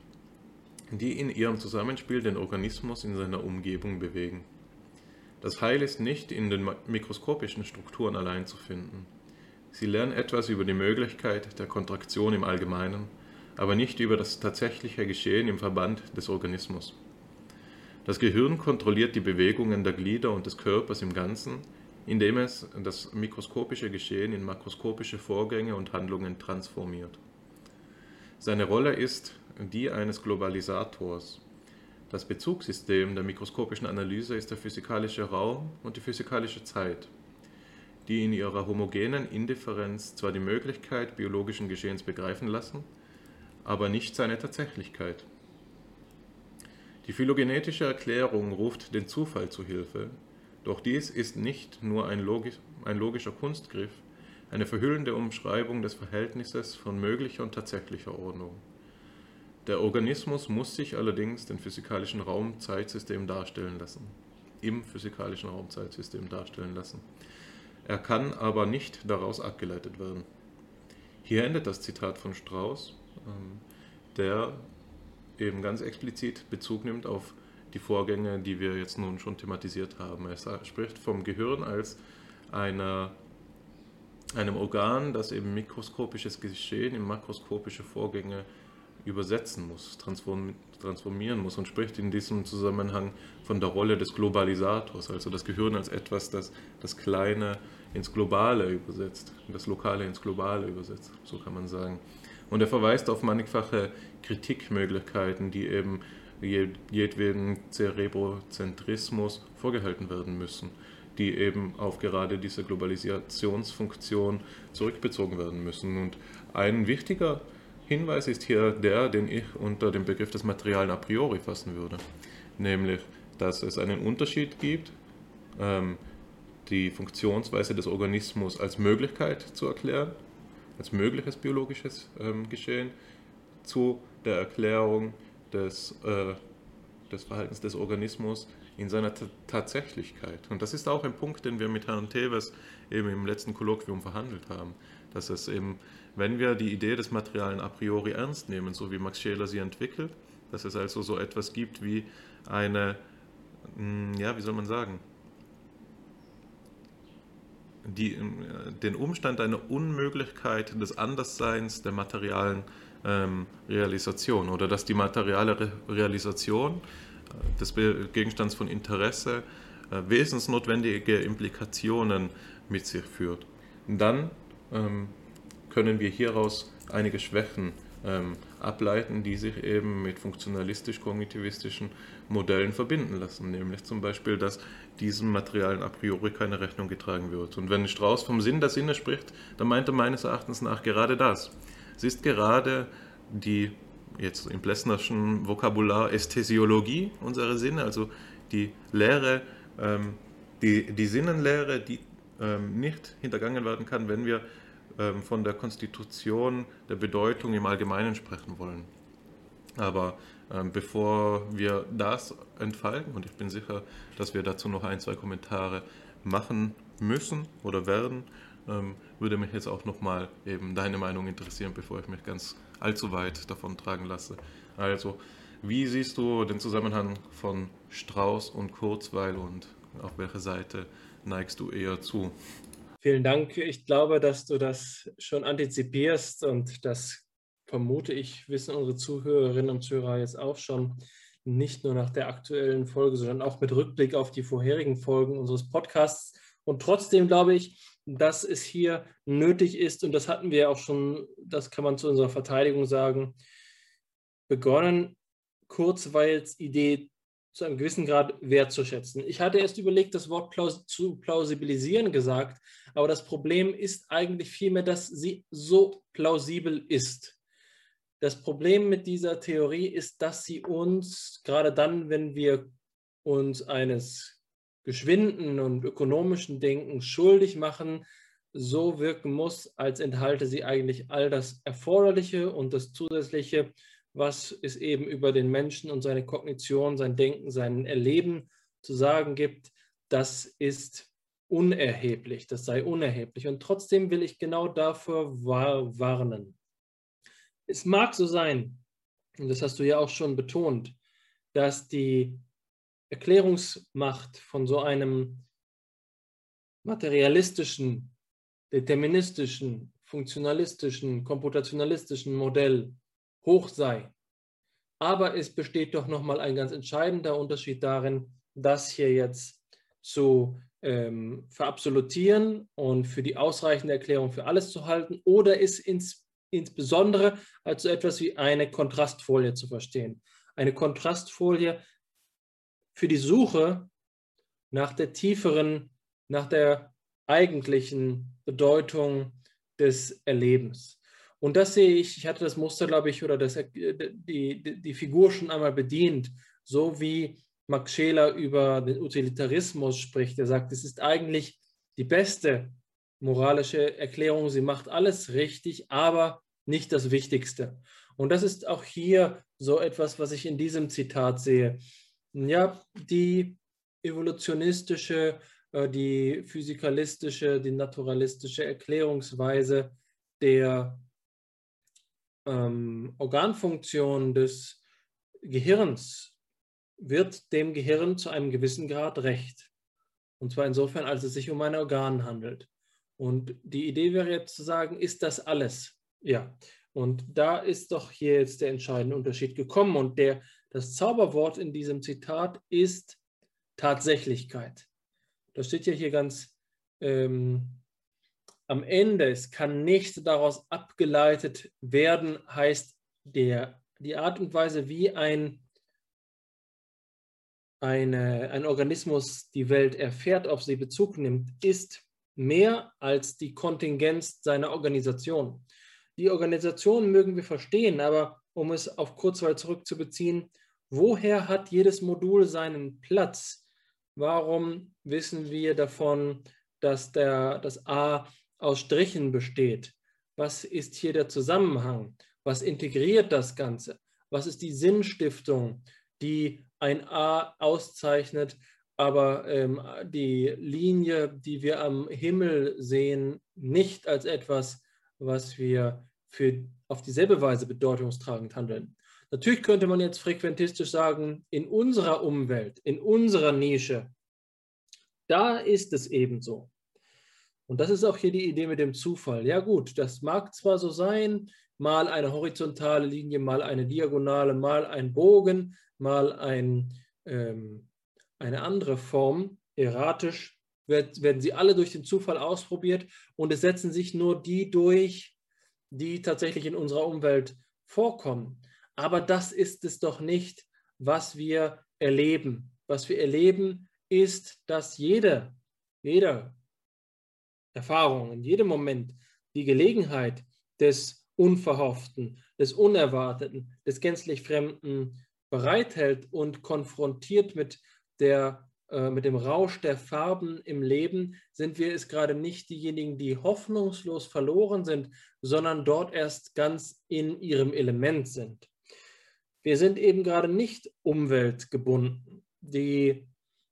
D: die in ihrem Zusammenspiel den Organismus in seiner Umgebung bewegen. Das Heil ist nicht in den mikroskopischen Strukturen allein zu finden. Sie lernen etwas über die Möglichkeit der Kontraktion im Allgemeinen, aber nicht über das tatsächliche Geschehen im Verband des Organismus. Das Gehirn kontrolliert die Bewegungen der Glieder und des Körpers im Ganzen, indem es das mikroskopische Geschehen in makroskopische Vorgänge und Handlungen transformiert. Seine Rolle ist die eines Globalisators. Das Bezugssystem der mikroskopischen Analyse ist der physikalische Raum und die physikalische Zeit, die in ihrer homogenen Indifferenz zwar die Möglichkeit biologischen Geschehens begreifen lassen, aber nicht seine Tatsächlichkeit. Die phylogenetische Erklärung ruft den Zufall zu Hilfe, doch dies ist nicht nur ein, logisch, ein logischer Kunstgriff, eine verhüllende Umschreibung des Verhältnisses von möglicher und tatsächlicher Ordnung. Der Organismus muss sich allerdings den physikalischen Raumzeitsystem darstellen lassen, im physikalischen Raumzeitsystem darstellen lassen. Er kann aber nicht daraus abgeleitet werden. Hier endet das Zitat von Strauss, ähm, der eben ganz explizit Bezug nimmt auf die Vorgänge, die wir jetzt nun schon thematisiert haben. Er spricht vom Gehirn als einer, einem Organ, das eben mikroskopisches Geschehen in makroskopische Vorgänge übersetzen muss, transformieren muss und spricht in diesem Zusammenhang von der Rolle des Globalisators, also das Gehirn als etwas, das das Kleine ins Globale übersetzt, das Lokale ins Globale übersetzt, so kann man sagen. Und er verweist auf mannigfache Kritikmöglichkeiten, die eben jedweden Zerebrozentrismus vorgehalten werden müssen, die eben auf gerade diese Globalisationsfunktion zurückbezogen werden müssen. Und ein wichtiger Hinweis ist hier der, den ich unter dem Begriff des Materialen a priori fassen würde, nämlich, dass es einen Unterschied gibt, ähm, die Funktionsweise des Organismus als Möglichkeit zu erklären, als mögliches biologisches ähm, Geschehen, zu der Erklärung des, äh, des Verhaltens des Organismus in seiner T Tatsächlichkeit. Und das ist auch ein Punkt, den wir mit Herrn Teves eben im letzten Kolloquium verhandelt haben, dass es eben, wenn wir die Idee des Materialen a priori ernst nehmen, so wie Max Scheler sie entwickelt, dass es also so etwas gibt wie eine, hm, ja, wie soll man sagen, die, den Umstand einer Unmöglichkeit des Andersseins der materialen ähm, Realisation oder dass die materiale Re Realisation äh, des Gegenstands von Interesse äh, wesensnotwendige Implikationen mit sich führt. Dann ähm, können wir hieraus einige Schwächen ähm, ableiten, die sich eben mit funktionalistisch-kognitivistischen Modellen verbinden lassen, nämlich zum Beispiel, dass diesem Materialen a priori keine Rechnung getragen wird. Und wenn Strauss vom Sinn der Sinne spricht, dann meint er meines Erachtens nach gerade das. Es ist gerade die, jetzt im Plessnerschen Vokabular, Ästhesiologie unserer Sinne, also die Lehre, ähm, die, die Sinnenlehre, die ähm, nicht hintergangen werden kann, wenn wir ähm, von der Konstitution der Bedeutung im Allgemeinen sprechen wollen. Aber bevor wir das entfalten, und ich bin sicher, dass wir dazu noch ein, zwei Kommentare machen müssen oder werden, ähm, würde mich jetzt auch nochmal eben deine Meinung interessieren, bevor ich mich ganz allzu weit davon tragen lasse. Also, wie siehst du den Zusammenhang von Strauß und Kurzweil und auf welche Seite neigst du eher zu?
C: Vielen Dank. Ich glaube, dass du das schon antizipierst und das vermute ich, wissen unsere Zuhörerinnen und Zuhörer jetzt auch schon, nicht nur nach der aktuellen Folge, sondern auch mit Rückblick auf die vorherigen Folgen unseres Podcasts. Und trotzdem glaube ich, dass es hier nötig ist, und das hatten wir auch schon, das kann man zu unserer Verteidigung sagen, begonnen, Kurzweils Idee zu einem gewissen Grad wertzuschätzen. Ich hatte erst überlegt, das Wort plaus zu plausibilisieren gesagt, aber das Problem ist eigentlich vielmehr, dass sie so plausibel ist. Das Problem mit dieser Theorie ist, dass sie uns, gerade dann, wenn wir uns eines geschwinden und ökonomischen Denkens schuldig machen, so wirken muss, als enthalte sie eigentlich all das Erforderliche und das Zusätzliche, was es eben über den Menschen und seine Kognition, sein Denken, sein Erleben zu sagen gibt, das ist unerheblich, das sei unerheblich. Und trotzdem will ich genau dafür warnen. Es mag so sein, und das hast du ja auch schon betont, dass die Erklärungsmacht von so einem materialistischen, deterministischen, funktionalistischen, komputationalistischen Modell hoch sei. Aber es besteht doch nochmal ein ganz entscheidender Unterschied darin, das hier jetzt zu ähm, verabsolutieren und für die ausreichende Erklärung für alles zu halten oder es ins, insbesondere als so etwas wie eine Kontrastfolie zu verstehen. Eine Kontrastfolie für die Suche nach der tieferen, nach der eigentlichen Bedeutung des Erlebens. Und das sehe ich, ich hatte das Muster, glaube ich, oder das, äh, die, die, die Figur schon einmal bedient, so wie Max Scheler über den Utilitarismus spricht. Er sagt, es ist eigentlich die beste moralische Erklärung, sie macht alles richtig, aber nicht das Wichtigste. Und das ist auch hier so etwas, was ich in diesem Zitat sehe. Ja, die evolutionistische, äh, die physikalistische, die naturalistische Erklärungsweise der ähm, Organfunktion des Gehirns wird dem Gehirn zu einem gewissen Grad recht. Und zwar insofern, als es sich um ein Organ handelt. Und die Idee wäre jetzt zu sagen, ist das alles? Ja. Und da ist doch hier jetzt der entscheidende Unterschied gekommen. Und der, das Zauberwort in diesem Zitat ist Tatsächlichkeit. Das steht ja hier ganz ähm, am Ende, es kann nicht daraus abgeleitet werden, heißt der, die Art und Weise, wie ein, eine, ein Organismus die Welt erfährt, auf sie Bezug nimmt, ist mehr als die Kontingenz seiner Organisation. Die Organisation mögen wir verstehen, aber um es auf Kurzweil zurückzubeziehen, woher hat jedes Modul seinen Platz? Warum wissen wir davon, dass der, das A aus Strichen besteht. Was ist hier der Zusammenhang? Was integriert das Ganze? Was ist die Sinnstiftung, die ein A auszeichnet, aber ähm, die Linie, die wir am Himmel sehen, nicht als etwas, was wir für, auf dieselbe Weise bedeutungstragend handeln. Natürlich könnte man jetzt frequentistisch sagen, in unserer Umwelt, in unserer Nische, da ist es ebenso. Und das ist auch hier die Idee mit dem Zufall. Ja gut, das mag zwar so sein, mal eine horizontale Linie, mal eine diagonale, mal ein Bogen, mal ein, ähm, eine andere Form, erratisch, werden sie alle durch den Zufall ausprobiert und es setzen sich nur die durch, die tatsächlich in unserer Umwelt vorkommen. Aber das ist es doch nicht, was wir erleben. Was wir erleben, ist, dass jeder, jeder Erfahrung, in jedem Moment die Gelegenheit des Unverhofften, des Unerwarteten, des gänzlich Fremden bereithält und konfrontiert mit, der, mit dem Rausch der Farben im Leben, sind wir es gerade nicht diejenigen, die hoffnungslos verloren sind, sondern dort erst ganz in ihrem Element sind. Wir sind eben gerade nicht umweltgebunden. Die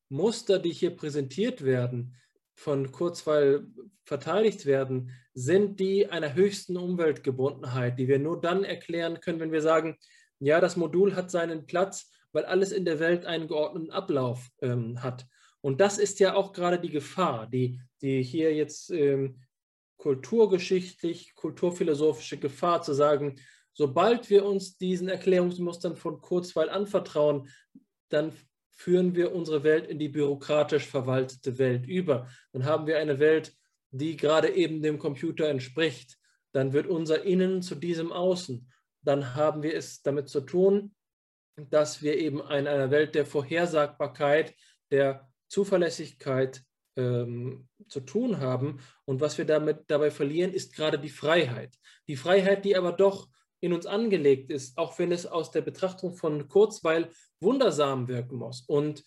C: Muster, die hier präsentiert werden, von Kurzweil verteidigt werden, sind die einer höchsten Umweltgebundenheit, die wir nur dann erklären können, wenn wir sagen, ja, das Modul hat seinen Platz, weil alles in der Welt einen geordneten Ablauf ähm, hat. Und das ist ja auch gerade die Gefahr, die, die hier jetzt ähm, kulturgeschichtlich, kulturphilosophische Gefahr zu sagen, sobald wir uns diesen Erklärungsmustern von Kurzweil anvertrauen, dann führen wir unsere Welt in die bürokratisch verwaltete Welt über. Dann haben wir eine Welt, die gerade eben dem Computer entspricht. Dann wird unser Innen zu diesem Außen. Dann haben wir es damit zu tun, dass wir eben in einer Welt der Vorhersagbarkeit, der Zuverlässigkeit ähm, zu tun haben. Und was wir damit dabei verlieren, ist gerade die Freiheit. Die Freiheit, die aber doch in uns angelegt ist, auch wenn es aus der Betrachtung von Kurzweil wundersam wirken muss. Und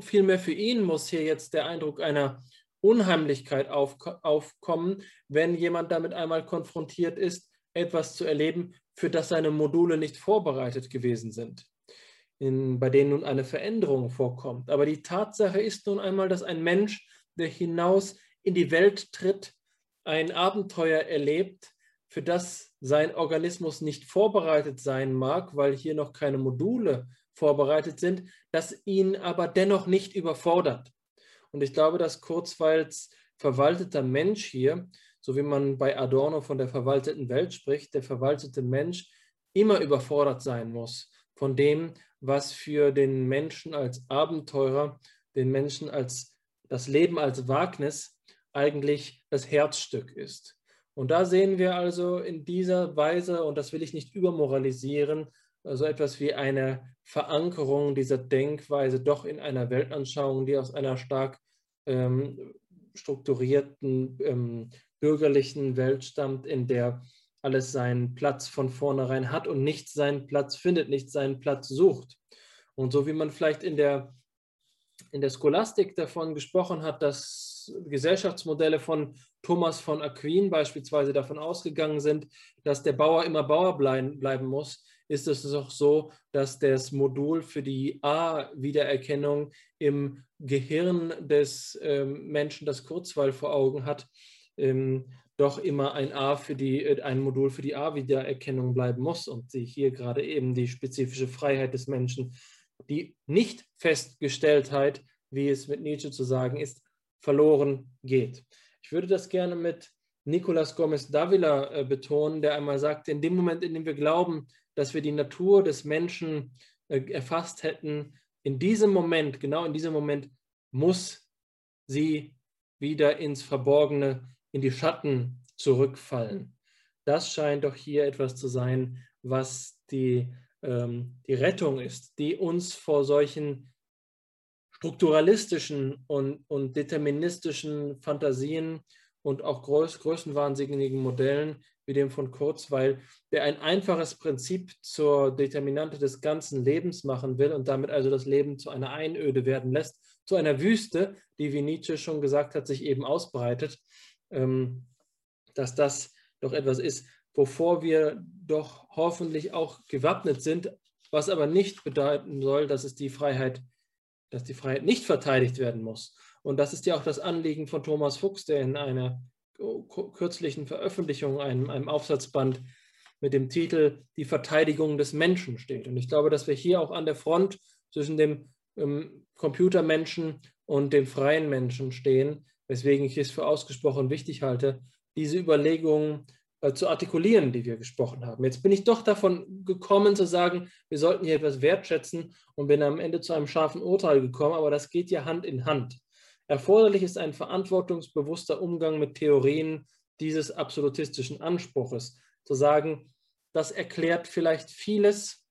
C: vielmehr für ihn muss hier jetzt der Eindruck einer Unheimlichkeit auf, aufkommen, wenn jemand damit einmal konfrontiert ist, etwas zu erleben, für das seine Module nicht vorbereitet gewesen sind, in, bei denen nun eine Veränderung vorkommt. Aber die Tatsache ist nun einmal, dass ein Mensch, der hinaus in die Welt tritt, ein Abenteuer erlebt, für das sein Organismus nicht vorbereitet sein mag, weil hier noch keine Module vorbereitet sind, das ihn aber dennoch nicht überfordert. Und ich glaube, dass Kurzweils verwalteter Mensch hier so wie man bei Adorno von der verwalteten Welt spricht, der verwaltete Mensch immer überfordert sein muss von dem, was für den Menschen als Abenteurer, den Menschen als das Leben als Wagnis eigentlich das Herzstück ist. Und da sehen wir also in dieser Weise, und das will ich nicht übermoralisieren, so etwas wie eine Verankerung dieser Denkweise doch in einer Weltanschauung, die aus einer stark ähm, strukturierten ähm, bürgerlichen Welt stammt, in der alles seinen Platz von vornherein hat und nicht seinen Platz findet, nicht seinen Platz sucht. Und so wie man vielleicht in der, in der Scholastik davon gesprochen hat, dass Gesellschaftsmodelle von Thomas von Aquin beispielsweise davon ausgegangen sind, dass der Bauer immer Bauer bleiben, bleiben muss, ist es auch so, dass das Modul für die A-Wiedererkennung im Gehirn des ähm, Menschen das Kurzweil vor Augen hat, ähm, doch immer ein A für die, äh, ein Modul für die A-Wiedererkennung bleiben muss und sie hier gerade eben die spezifische Freiheit des Menschen, die Nicht-Festgestelltheit, wie es mit Nietzsche zu sagen ist, verloren geht. Ich würde das gerne mit Nicolas Gomez Davila äh, betonen, der einmal sagte, in dem Moment, in dem wir glauben, dass wir die Natur des Menschen äh, erfasst hätten, in diesem Moment, genau in diesem Moment, muss sie wieder ins Verborgene in die Schatten zurückfallen. Das scheint doch hier etwas zu sein, was die, ähm, die Rettung ist, die uns vor solchen strukturalistischen und, und deterministischen Fantasien und auch groß, größenwahnsinnigen Modellen wie dem von Kurzweil, der ein einfaches Prinzip zur Determinante des ganzen Lebens machen will und damit also das Leben zu einer Einöde werden lässt, zu einer Wüste, die, wie Nietzsche schon gesagt hat, sich eben ausbreitet dass das doch etwas ist, wovor wir doch hoffentlich auch gewappnet sind, was aber nicht bedeuten soll, dass es die Freiheit, dass die Freiheit nicht verteidigt werden muss. Und das ist ja auch das Anliegen von Thomas Fuchs, der in einer kürzlichen Veröffentlichung, einem, einem Aufsatzband mit dem Titel Die Verteidigung des Menschen steht. Und ich glaube, dass wir hier auch an der Front zwischen dem ähm, Computermenschen und dem freien Menschen stehen, weswegen ich es für ausgesprochen wichtig halte, diese Überlegungen äh, zu artikulieren, die wir gesprochen haben. Jetzt bin ich doch davon gekommen zu sagen, wir sollten hier etwas wertschätzen und bin am Ende zu einem scharfen Urteil gekommen, aber das geht ja Hand in Hand. Erforderlich ist ein verantwortungsbewusster Umgang mit Theorien dieses absolutistischen Anspruches. Zu sagen, das erklärt vielleicht vieles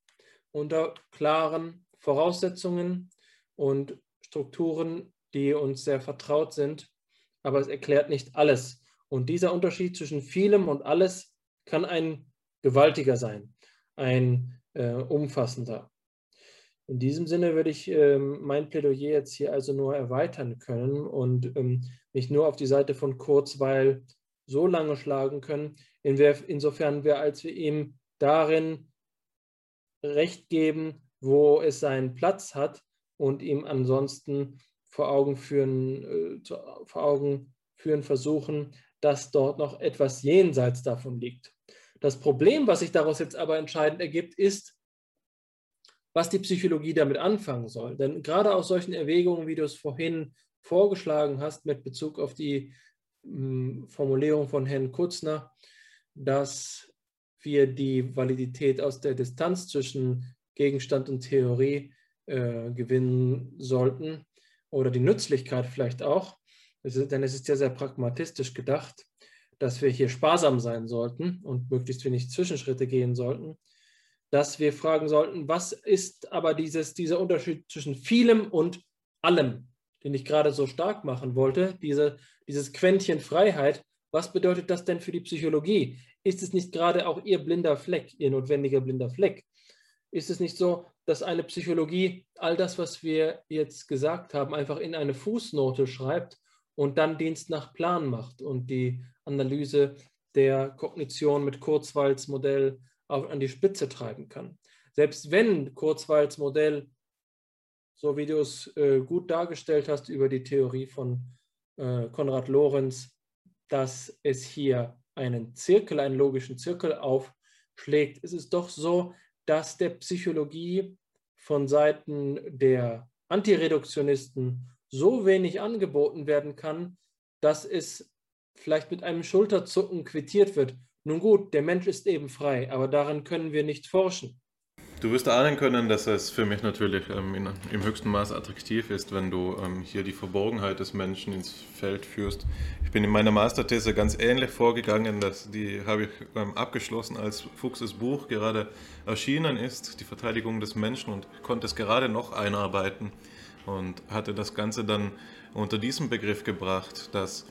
C: unter klaren Voraussetzungen und Strukturen, die uns sehr vertraut sind aber es erklärt nicht alles. Und dieser Unterschied zwischen vielem und alles kann ein gewaltiger sein, ein äh, umfassender. In diesem Sinne würde ich ähm, mein Plädoyer jetzt hier also nur erweitern können und ähm, mich nur auf die Seite von Kurzweil so lange schlagen können, insofern wir, als wir ihm darin Recht geben, wo es seinen Platz hat und ihm ansonsten vor Augen führen, äh, vor Augen führen versuchen, dass dort noch etwas jenseits davon liegt. Das Problem, was sich daraus jetzt aber entscheidend ergibt, ist, was die Psychologie damit anfangen soll. Denn gerade aus solchen Erwägungen, wie du es vorhin vorgeschlagen hast, mit Bezug auf die mh, Formulierung von Herrn Kutzner, dass wir die Validität aus der Distanz zwischen Gegenstand und Theorie äh, gewinnen sollten, oder die Nützlichkeit vielleicht auch, denn es ist ja sehr pragmatistisch gedacht, dass wir hier sparsam sein sollten und möglichst wenig Zwischenschritte gehen sollten, dass wir fragen sollten, was ist aber dieses, dieser Unterschied zwischen vielem und allem, den ich gerade so stark machen wollte, diese, dieses Quäntchen Freiheit, was bedeutet das denn für die Psychologie? Ist es nicht gerade auch ihr blinder Fleck, ihr notwendiger blinder Fleck? Ist es nicht so, dass eine Psychologie all das, was wir jetzt gesagt haben, einfach in eine Fußnote schreibt und dann Dienst nach Plan macht und die Analyse der Kognition mit Kurzweils Modell an die Spitze treiben kann? Selbst wenn Kurzweils Modell, so wie du es äh, gut dargestellt hast über die Theorie von äh, Konrad Lorenz, dass es hier einen Zirkel, einen logischen Zirkel aufschlägt, ist es doch so, dass der Psychologie von Seiten der Antireduktionisten so wenig angeboten werden kann, dass es vielleicht mit einem Schulterzucken quittiert wird. Nun gut, der Mensch ist eben frei, aber daran können wir nicht forschen.
D: Du wirst ahnen können, dass es für mich natürlich ähm, in, im höchsten Maß attraktiv ist, wenn du ähm, hier die Verborgenheit des Menschen ins Feld führst. Ich bin in meiner Masterthese ganz ähnlich vorgegangen, dass die habe ich ähm, abgeschlossen, als Fuchses Buch gerade erschienen ist, die Verteidigung des Menschen und konnte es gerade noch einarbeiten und hatte das Ganze dann unter diesem Begriff gebracht, dass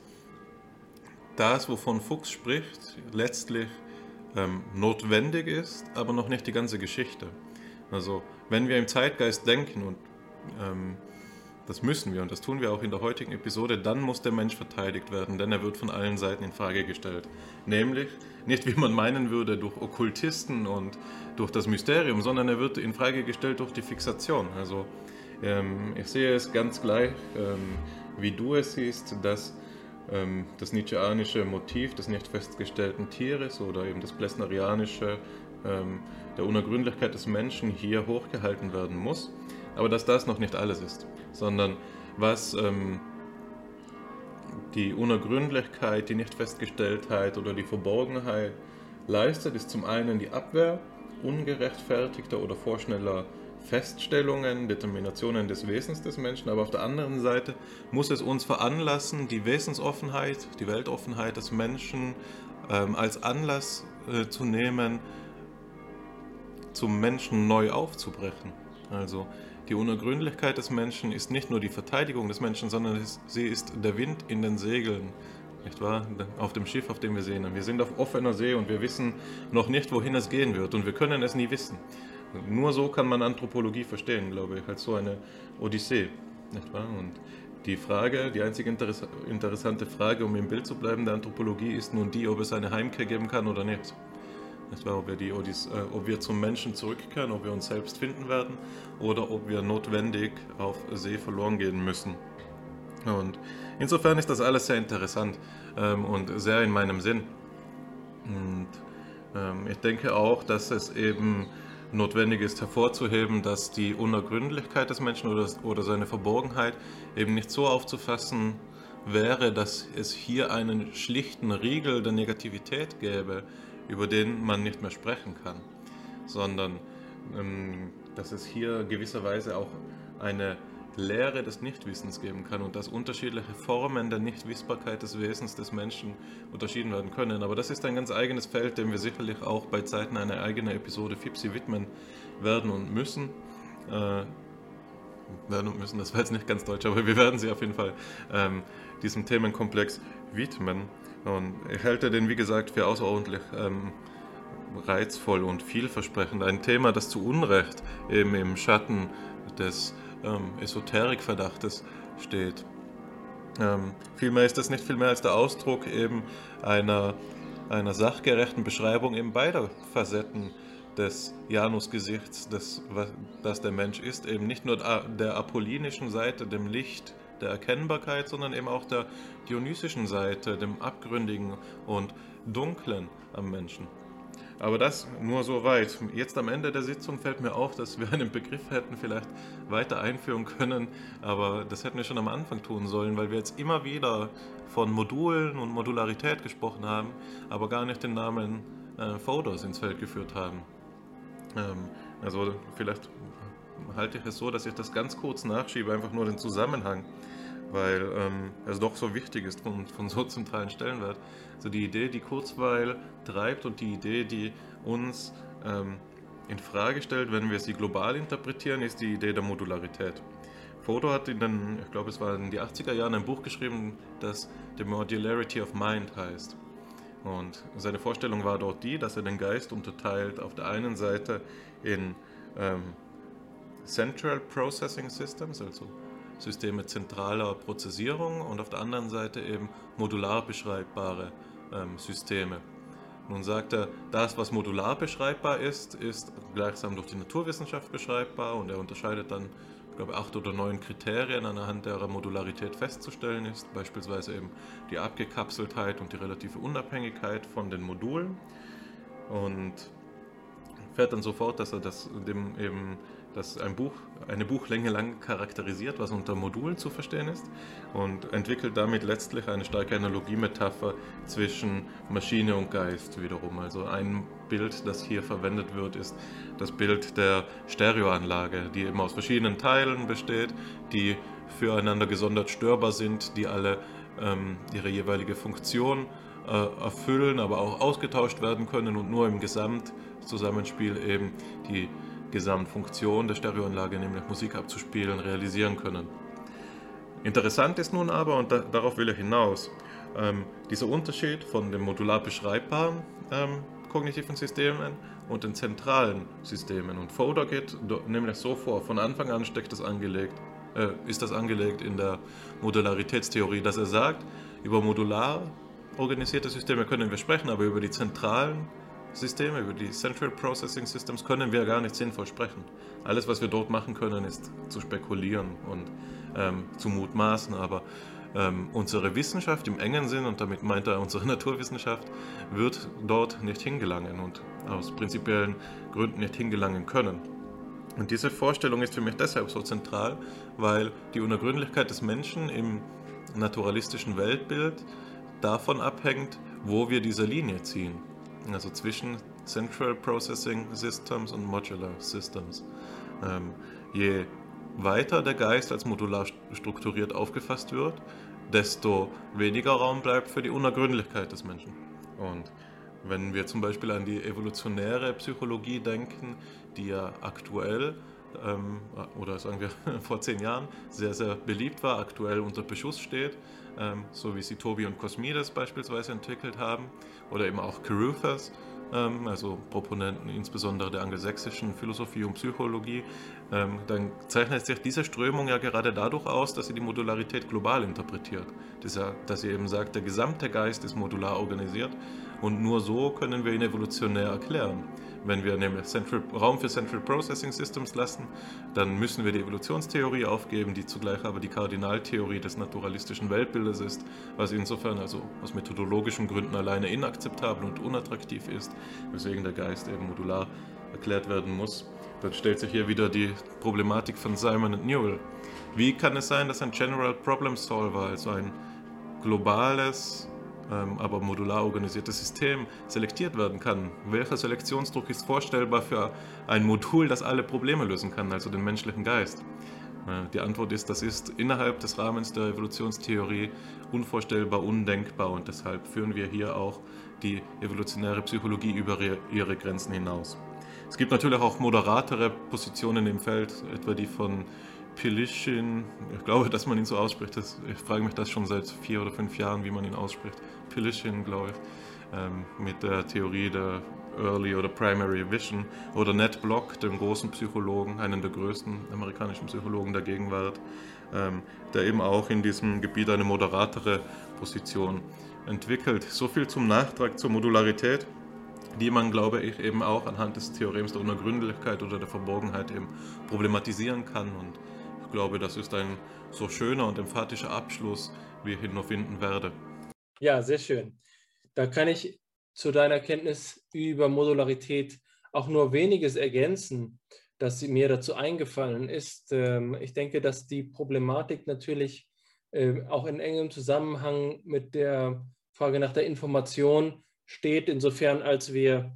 D: das, wovon Fuchs spricht, letztlich ähm, notwendig ist, aber noch nicht die ganze Geschichte. Also wenn wir im Zeitgeist denken und ähm, das müssen wir und das tun wir auch in der heutigen Episode, dann muss der Mensch verteidigt werden, denn er wird von allen Seiten in Frage gestellt. Nämlich nicht wie man meinen würde durch Okkultisten und durch das Mysterium, sondern er wird in Frage gestellt durch die Fixation. Also ähm, ich sehe es ganz gleich, ähm, wie du es siehst, dass das Nietzscheanische Motiv des nicht festgestellten Tieres oder eben das Plessnerianische ähm, der Unergründlichkeit des Menschen hier hochgehalten werden muss, aber dass das noch nicht alles ist, sondern was ähm, die Unergründlichkeit, die Nichtfestgestelltheit oder die Verborgenheit leistet, ist zum einen die Abwehr ungerechtfertigter oder vorschneller Feststellungen, Determinationen des Wesens des Menschen, aber auf der anderen Seite muss es uns veranlassen, die Wesensoffenheit, die Weltoffenheit des Menschen ähm, als Anlass äh, zu nehmen, zum Menschen neu aufzubrechen. Also die Unergründlichkeit des Menschen ist nicht nur die Verteidigung des Menschen, sondern sie ist der Wind in den Segeln, nicht wahr? Auf dem Schiff, auf dem wir sehen. Wir sind auf offener See und wir wissen noch nicht, wohin es gehen wird und wir können es nie wissen. Nur so kann man Anthropologie verstehen, glaube ich, als so eine Odyssee. Nicht wahr? Und die Frage, die einzige interessante Frage, um im Bild zu bleiben, der Anthropologie ist nun die, ob es eine Heimkehr geben kann oder nicht. Nicht wahr? Ob, wir die Odys äh, ob wir zum Menschen zurückkehren, ob wir uns selbst finden werden oder ob wir notwendig auf See verloren gehen müssen. Und insofern ist das alles sehr interessant ähm, und sehr in meinem Sinn. Und ähm, ich denke auch, dass es eben notwendig ist hervorzuheben, dass die Unergründlichkeit des Menschen oder, oder seine Verborgenheit eben nicht so aufzufassen wäre, dass es hier einen schlichten Riegel der Negativität gäbe, über den man nicht mehr sprechen kann, sondern ähm, dass es hier gewisserweise auch eine Lehre des Nichtwissens geben kann und dass unterschiedliche Formen der Nichtwissbarkeit des Wesens des Menschen unterschieden werden können. Aber das ist ein ganz eigenes Feld, dem wir sicherlich auch bei Zeiten einer eigenen Episode FIPSI widmen werden und müssen. Äh, werden und müssen, das war jetzt nicht ganz deutsch, aber wir werden sie auf jeden Fall ähm, diesem Themenkomplex widmen. Und ich halte den, wie gesagt, für außerordentlich ähm, reizvoll und vielversprechend. Ein Thema, das zu Unrecht eben im Schatten des ähm, Esoterikverdachtes steht. Ähm, vielmehr ist das nicht viel mehr als der Ausdruck eben einer, einer sachgerechten Beschreibung eben beider Facetten des Janusgesichts, des, das der Mensch ist, eben nicht nur der apollinischen Seite, dem Licht der Erkennbarkeit, sondern eben auch der dionysischen Seite, dem Abgründigen und Dunklen am Menschen. Aber das nur so weit. Jetzt am Ende der Sitzung fällt mir auf, dass wir einen Begriff hätten vielleicht weiter einführen können, aber das hätten wir schon am Anfang tun sollen, weil wir jetzt immer wieder von Modulen und Modularität gesprochen haben, aber gar nicht den Namen äh, Folders ins Feld geführt haben. Ähm, also vielleicht halte ich es so, dass ich das ganz kurz nachschiebe, einfach nur den Zusammenhang weil ähm, es doch so wichtig ist von, von so zentralen Stellenwert. Also die Idee, die Kurzweil treibt und die Idee, die uns ähm, in Frage stellt, wenn wir sie global interpretieren, ist die Idee der Modularität. Foto hat in den, ich glaube es war in die 80er Jahren ein Buch geschrieben, das The Modularity of Mind heißt. Und seine Vorstellung war dort die, dass er den Geist unterteilt auf der einen Seite in ähm, Central Processing Systems, also Systeme zentraler Prozessierung und auf der anderen Seite eben modular beschreibbare ähm, Systeme. Nun sagt er, das, was modular beschreibbar ist, ist gleichsam durch die Naturwissenschaft beschreibbar und er unterscheidet dann, ich glaube, acht oder neun Kriterien, anhand derer Modularität festzustellen ist, beispielsweise eben die Abgekapseltheit und die relative Unabhängigkeit von den Modulen und fährt dann sofort, dass er das dem eben das ein Buch, eine Buchlänge lang charakterisiert, was unter Modulen zu verstehen ist und entwickelt damit letztlich eine starke Analogiemetapher zwischen Maschine und Geist wiederum. Also ein Bild, das hier verwendet wird, ist das Bild der Stereoanlage, die eben aus verschiedenen Teilen besteht, die füreinander gesondert störbar sind, die alle ähm, ihre jeweilige Funktion äh, erfüllen, aber auch ausgetauscht werden können und nur im Gesamtzusammenspiel eben die Gesamtfunktion der Stereoanlage, nämlich Musik abzuspielen, realisieren können. Interessant ist nun aber, und da, darauf will er hinaus, ähm, dieser Unterschied von den modular beschreibbaren ähm, kognitiven Systemen und den zentralen Systemen. Und Fodor geht nämlich so vor, von Anfang an steckt das angelegt, äh, ist das angelegt in der Modularitätstheorie, dass er sagt, über modular organisierte Systeme können wir sprechen, aber über die zentralen Systeme, über die Central Processing Systems können wir gar nicht sinnvoll sprechen. Alles, was wir dort machen können, ist zu spekulieren und ähm, zu mutmaßen, aber ähm, unsere Wissenschaft im engen Sinn, und damit meint er unsere Naturwissenschaft, wird dort nicht hingelangen und aus prinzipiellen Gründen nicht hingelangen können. Und diese Vorstellung ist für mich deshalb so zentral, weil die Unergründlichkeit des Menschen im naturalistischen Weltbild davon abhängt, wo wir diese Linie ziehen also zwischen Central Processing Systems und Modular Systems. Ähm, je weiter der Geist als modular strukturiert aufgefasst wird, desto weniger Raum bleibt für die Unergründlichkeit des Menschen. Und wenn wir zum Beispiel an die evolutionäre Psychologie denken, die ja aktuell ähm, oder sagen wir vor zehn Jahren sehr, sehr beliebt war, aktuell unter Beschuss steht, ähm, so wie sie Tobi und Cosmides beispielsweise entwickelt haben, oder eben auch Caruthers, ähm, also Proponenten insbesondere der angelsächsischen Philosophie und Psychologie, ähm, dann zeichnet sich diese Strömung ja gerade dadurch aus, dass sie die Modularität global interpretiert. Dass sie eben sagt, der gesamte Geist ist modular organisiert und nur so können wir ihn evolutionär erklären. Wenn wir nämlich Central, Raum für Central Processing Systems lassen, dann müssen wir die Evolutionstheorie aufgeben, die zugleich aber die Kardinaltheorie des naturalistischen Weltbildes ist, was insofern also aus methodologischen Gründen alleine inakzeptabel und unattraktiv ist, weswegen der Geist eben modular erklärt werden muss. Dann stellt sich hier wieder die Problematik von Simon und Newell. Wie kann es sein, dass ein General Problem Solver, also ein globales aber modular organisiertes System selektiert werden kann. Welcher Selektionsdruck ist vorstellbar für ein Modul, das alle Probleme lösen kann, also den menschlichen Geist? Äh, die Antwort ist, das ist innerhalb des Rahmens der Evolutionstheorie unvorstellbar, undenkbar und deshalb führen wir hier auch die evolutionäre Psychologie über ihre Grenzen hinaus. Es gibt natürlich auch moderatere Positionen im Feld, etwa die von Pilishin, ich glaube, dass man ihn so ausspricht. Das, ich frage mich das schon seit vier oder fünf Jahren, wie man ihn ausspricht. Pilishin, glaube ich, ähm, mit der Theorie der Early oder Primary Vision. Oder Ned Block, dem großen Psychologen, einen der größten amerikanischen Psychologen der Gegenwart, ähm, der eben auch in diesem Gebiet eine moderatere Position entwickelt. So viel zum Nachtrag zur Modularität die man, glaube ich, eben auch anhand des Theorems der Unergründlichkeit oder der Verborgenheit eben problematisieren kann. Und glaube, das ist ein so schöner und emphatischer Abschluss, wie ich ihn noch finden werde.
C: Ja, sehr schön. Da kann ich zu deiner Kenntnis über Modularität auch nur weniges ergänzen, das mir dazu eingefallen ist. Ähm, ich denke, dass die Problematik natürlich ähm, auch in engem Zusammenhang mit der Frage nach der Information steht, insofern als wir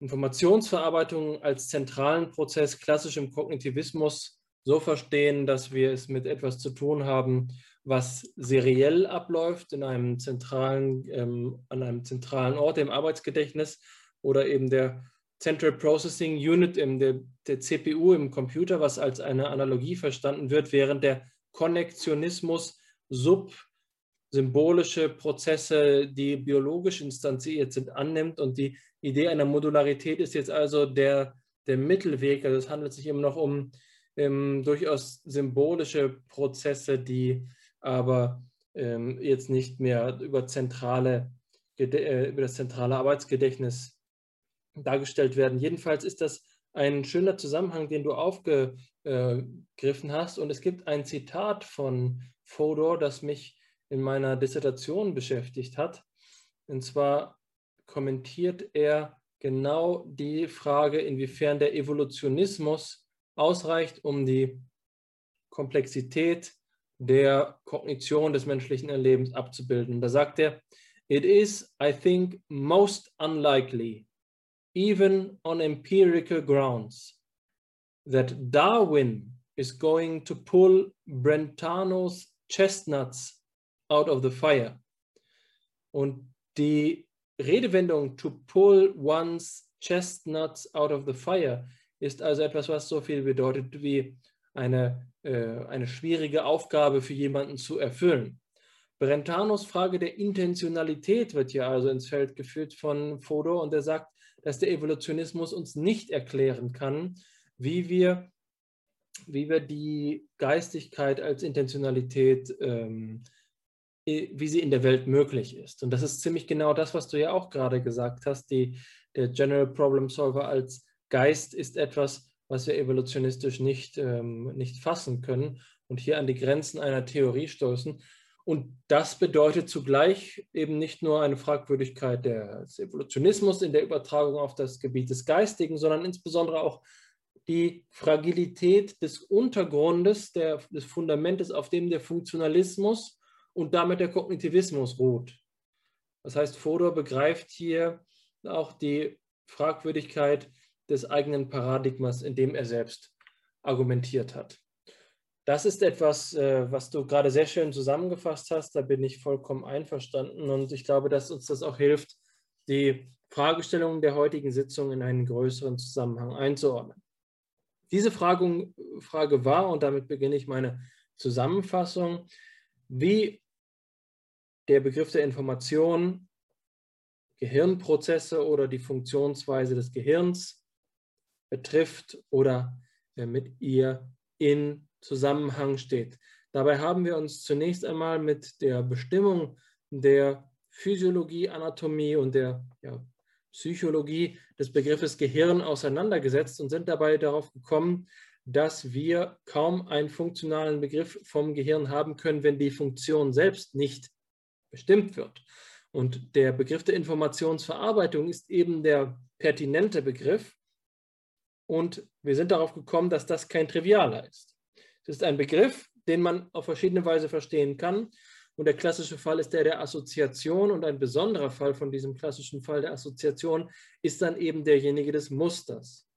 C: Informationsverarbeitung als zentralen Prozess klassisch im Kognitivismus so verstehen, dass wir es mit etwas zu tun haben, was seriell abläuft in einem zentralen, ähm, an einem zentralen Ort im Arbeitsgedächtnis oder eben der Central Processing Unit, im, der, der CPU im Computer, was als eine Analogie verstanden wird, während der Konnektionismus subsymbolische Prozesse, die biologisch instanziert sind, annimmt. Und die Idee einer Modularität ist jetzt also der, der Mittelweg. Also es handelt sich immer noch um ähm, durchaus symbolische Prozesse, die aber ähm, jetzt nicht mehr über, zentrale, äh, über das zentrale Arbeitsgedächtnis dargestellt werden. Jedenfalls ist das ein schöner Zusammenhang, den du aufgegriffen hast. Und es gibt ein Zitat von Fodor, das mich in meiner Dissertation beschäftigt hat. Und zwar kommentiert er genau die Frage, inwiefern der Evolutionismus ausreicht, um die Komplexität der Kognition des menschlichen Erlebens abzubilden. Da sagt er, It is, I think, most unlikely even on empirical grounds, that Darwin is going to pull Brentano's chestnuts out of the fire. Und die Redewendung to pull one's chestnuts out of the fire ist also etwas, was so viel bedeutet wie eine, äh, eine schwierige Aufgabe für jemanden zu erfüllen. Brentanos Frage der Intentionalität wird hier also ins Feld geführt von Fodor und er sagt, dass der Evolutionismus uns nicht erklären kann, wie wir, wie wir die Geistigkeit als Intentionalität, ähm, wie sie in der Welt möglich ist. Und das ist ziemlich genau das, was du ja auch gerade gesagt hast. Die, der General Problem Solver als Geist ist etwas, was wir evolutionistisch nicht, ähm, nicht fassen können und hier an die Grenzen einer Theorie stoßen. Und das bedeutet zugleich eben nicht nur eine Fragwürdigkeit des Evolutionismus in der Übertragung auf das Gebiet des Geistigen, sondern insbesondere auch die Fragilität des Untergrundes, der, des Fundamentes, auf dem der Funktionalismus und damit der Kognitivismus ruht. Das heißt, Fodor begreift hier auch die Fragwürdigkeit des eigenen Paradigmas, in dem er selbst argumentiert hat. Das ist etwas, äh, was du gerade sehr schön zusammengefasst hast. Da bin ich vollkommen einverstanden. Und ich glaube, dass uns das auch hilft, die Fragestellungen der heutigen Sitzung in einen größeren Zusammenhang einzuordnen. Diese Frage, Frage war, und damit beginne ich meine Zusammenfassung, wie der Begriff der Information Gehirnprozesse oder die Funktionsweise des Gehirns betrifft oder äh, mit ihr in Zusammenhang steht. Dabei haben wir uns zunächst einmal mit der Bestimmung der Physiologie, Anatomie und der ja, Psychologie des Begriffes Gehirn auseinandergesetzt und sind dabei darauf gekommen, dass wir kaum einen funktionalen Begriff vom Gehirn haben können, wenn die Funktion selbst nicht bestimmt wird. Und der Begriff der Informationsverarbeitung ist eben der pertinente Begriff. Und wir sind darauf gekommen, dass das kein trivialer ist. Es ist ein Begriff, den man auf verschiedene Weise verstehen kann. Und der klassische Fall ist der der Assoziation. Und ein besonderer Fall von diesem klassischen Fall der Assoziation ist dann eben derjenige des Musters.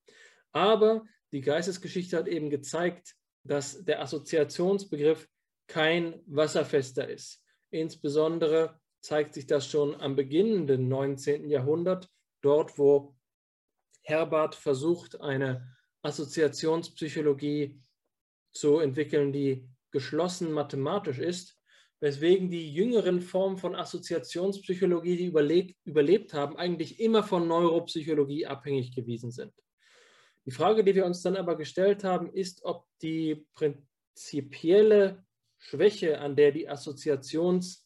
C: Aber die Geistesgeschichte hat eben gezeigt, dass der Assoziationsbegriff kein wasserfester ist. Insbesondere zeigt sich das schon am beginnenden 19. Jahrhundert, dort wo Herbert versucht, eine Assoziationspsychologie zu entwickeln, die geschlossen mathematisch ist, weswegen die jüngeren Formen von Assoziationspsychologie, die überlebt, überlebt haben, eigentlich immer von Neuropsychologie abhängig gewesen sind. Die Frage, die wir uns dann aber gestellt haben, ist, ob die prinzipielle Schwäche, an der die Assoziationsform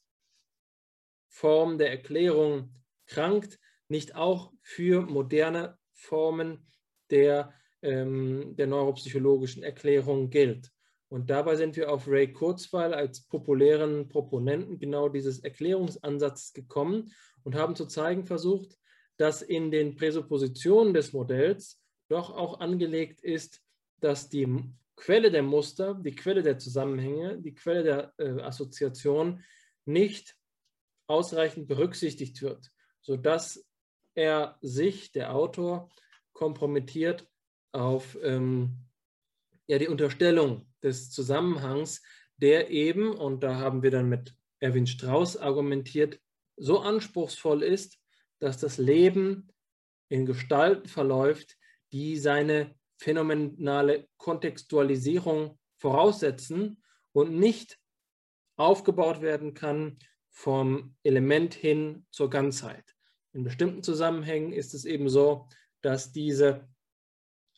C: der Erklärung krankt, nicht auch für moderne Formen der ähm, der neuropsychologischen Erklärung gilt. Und dabei sind wir auf Ray Kurzweil als populären Proponenten genau dieses Erklärungsansatzes gekommen und haben zu zeigen versucht, dass in den Präsuppositionen des Modells doch auch angelegt ist, dass die Quelle der Muster, die Quelle der Zusammenhänge, die Quelle der äh, Assoziation nicht ausreichend berücksichtigt wird, sodass er sich, der Autor, kompromittiert auf ähm, ja, die Unterstellung des Zusammenhangs, der eben, und da haben wir dann mit Erwin Strauss argumentiert, so anspruchsvoll ist, dass das Leben in Gestalt verläuft, die seine phänomenale Kontextualisierung voraussetzen und nicht aufgebaut werden kann vom Element hin zur Ganzheit. In bestimmten Zusammenhängen ist es eben so, dass diese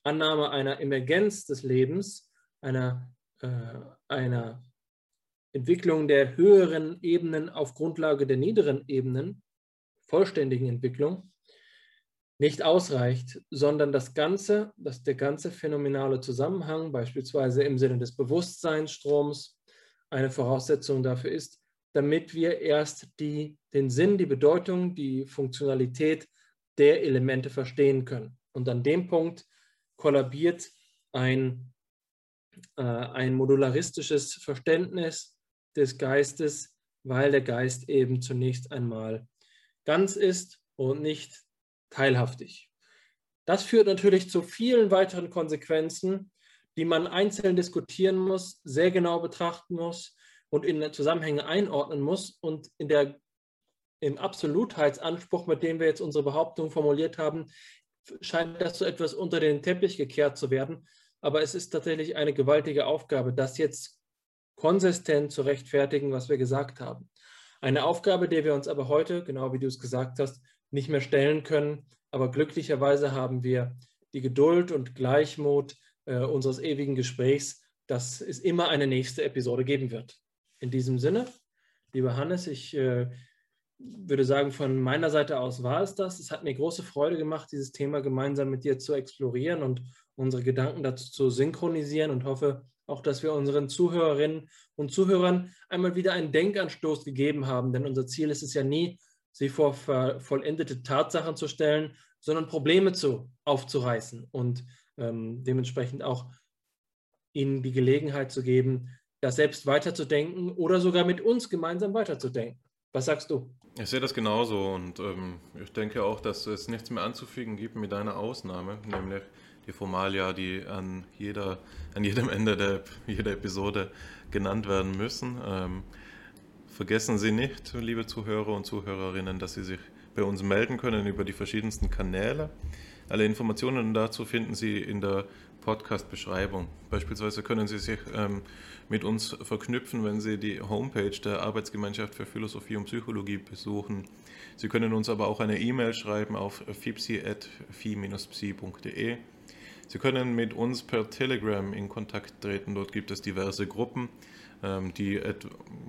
C: Annahme einer Emergenz des Lebens, einer, äh, einer Entwicklung der höheren Ebenen auf Grundlage der niederen Ebenen, vollständigen Entwicklung, nicht ausreicht, sondern das Ganze, dass der ganze phänomenale Zusammenhang, beispielsweise im Sinne des Bewusstseinsstroms, eine Voraussetzung dafür ist, damit wir erst die, den Sinn, die Bedeutung, die Funktionalität der Elemente verstehen können. Und an dem Punkt kollabiert ein, äh, ein modularistisches Verständnis des Geistes, weil der Geist eben zunächst einmal ganz ist und nicht teilhaftig. Das führt natürlich zu vielen weiteren Konsequenzen, die man einzeln diskutieren muss, sehr genau betrachten muss und in Zusammenhänge einordnen muss. Und in der, im Absolutheitsanspruch, mit dem wir jetzt unsere Behauptung formuliert haben, scheint das so etwas unter den Teppich gekehrt zu werden. Aber es ist tatsächlich eine gewaltige Aufgabe, das jetzt konsistent zu rechtfertigen, was wir gesagt haben. Eine Aufgabe, der wir uns aber heute, genau wie du es gesagt hast, nicht mehr stellen können. Aber glücklicherweise haben wir die Geduld und Gleichmut äh, unseres ewigen Gesprächs, dass es immer eine nächste Episode geben wird. In diesem Sinne, lieber Hannes, ich äh, würde sagen, von meiner Seite aus war es das. Es hat mir große Freude gemacht, dieses Thema gemeinsam mit dir zu explorieren und unsere Gedanken dazu zu synchronisieren und hoffe auch, dass wir unseren Zuhörerinnen und Zuhörern einmal wieder einen Denkanstoß gegeben haben. Denn unser Ziel ist es ja nie, sie vor vollendete Tatsachen zu stellen, sondern Probleme zu, aufzureißen und ähm, dementsprechend auch ihnen die Gelegenheit zu geben, das selbst weiterzudenken oder sogar mit uns gemeinsam weiterzudenken. Was sagst du?
D: Ich sehe das genauso und ähm, ich denke auch, dass es nichts mehr anzufügen gibt mit einer Ausnahme, nämlich die Formalia, die an, jeder, an jedem Ende der, jeder Episode genannt werden müssen. Ähm, Vergessen Sie nicht, liebe Zuhörer und Zuhörerinnen, dass Sie sich bei uns melden können über die verschiedensten Kanäle. Alle Informationen dazu finden Sie in der Podcast-Beschreibung. Beispielsweise können Sie sich ähm, mit uns verknüpfen, wenn Sie die Homepage der Arbeitsgemeinschaft für Philosophie und Psychologie besuchen. Sie können uns aber auch eine E-Mail schreiben auf fipsi.phi-psi.de. Sie können mit uns per Telegram in Kontakt treten. Dort gibt es diverse Gruppen. Ähm, die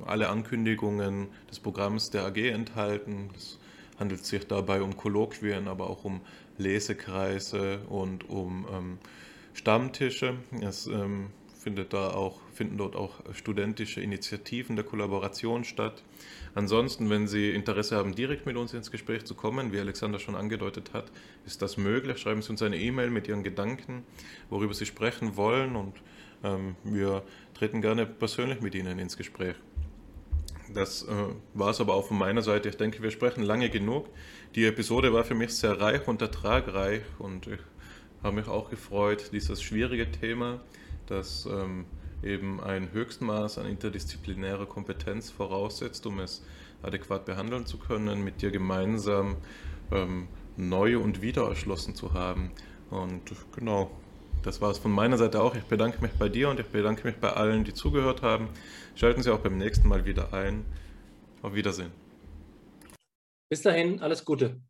D: alle Ankündigungen des Programms der AG enthalten. Es handelt sich dabei um Kolloquien, aber auch um Lesekreise und um ähm, Stammtische. Es ähm, findet da auch, finden dort auch studentische Initiativen der Kollaboration statt. Ansonsten, wenn Sie Interesse haben, direkt mit uns ins Gespräch zu kommen, wie Alexander schon angedeutet hat, ist das möglich. Schreiben Sie uns eine E-Mail mit Ihren Gedanken, worüber Sie sprechen wollen und ähm, wir treten gerne persönlich mit Ihnen ins Gespräch. Das äh, war es aber auch von meiner Seite. Ich denke, wir sprechen lange genug. Die Episode war für mich sehr reich und ertragreich und ich habe mich auch gefreut, dieses schwierige Thema, das ähm, eben ein Höchstmaß an interdisziplinärer Kompetenz voraussetzt, um es adäquat behandeln zu können, mit dir gemeinsam ähm, neu und wieder erschlossen zu haben. Und genau, das war es von meiner Seite auch. Ich bedanke mich bei dir und ich bedanke mich bei allen, die zugehört haben. Schalten Sie auch beim nächsten Mal wieder ein. Auf Wiedersehen.
C: Bis dahin, alles Gute.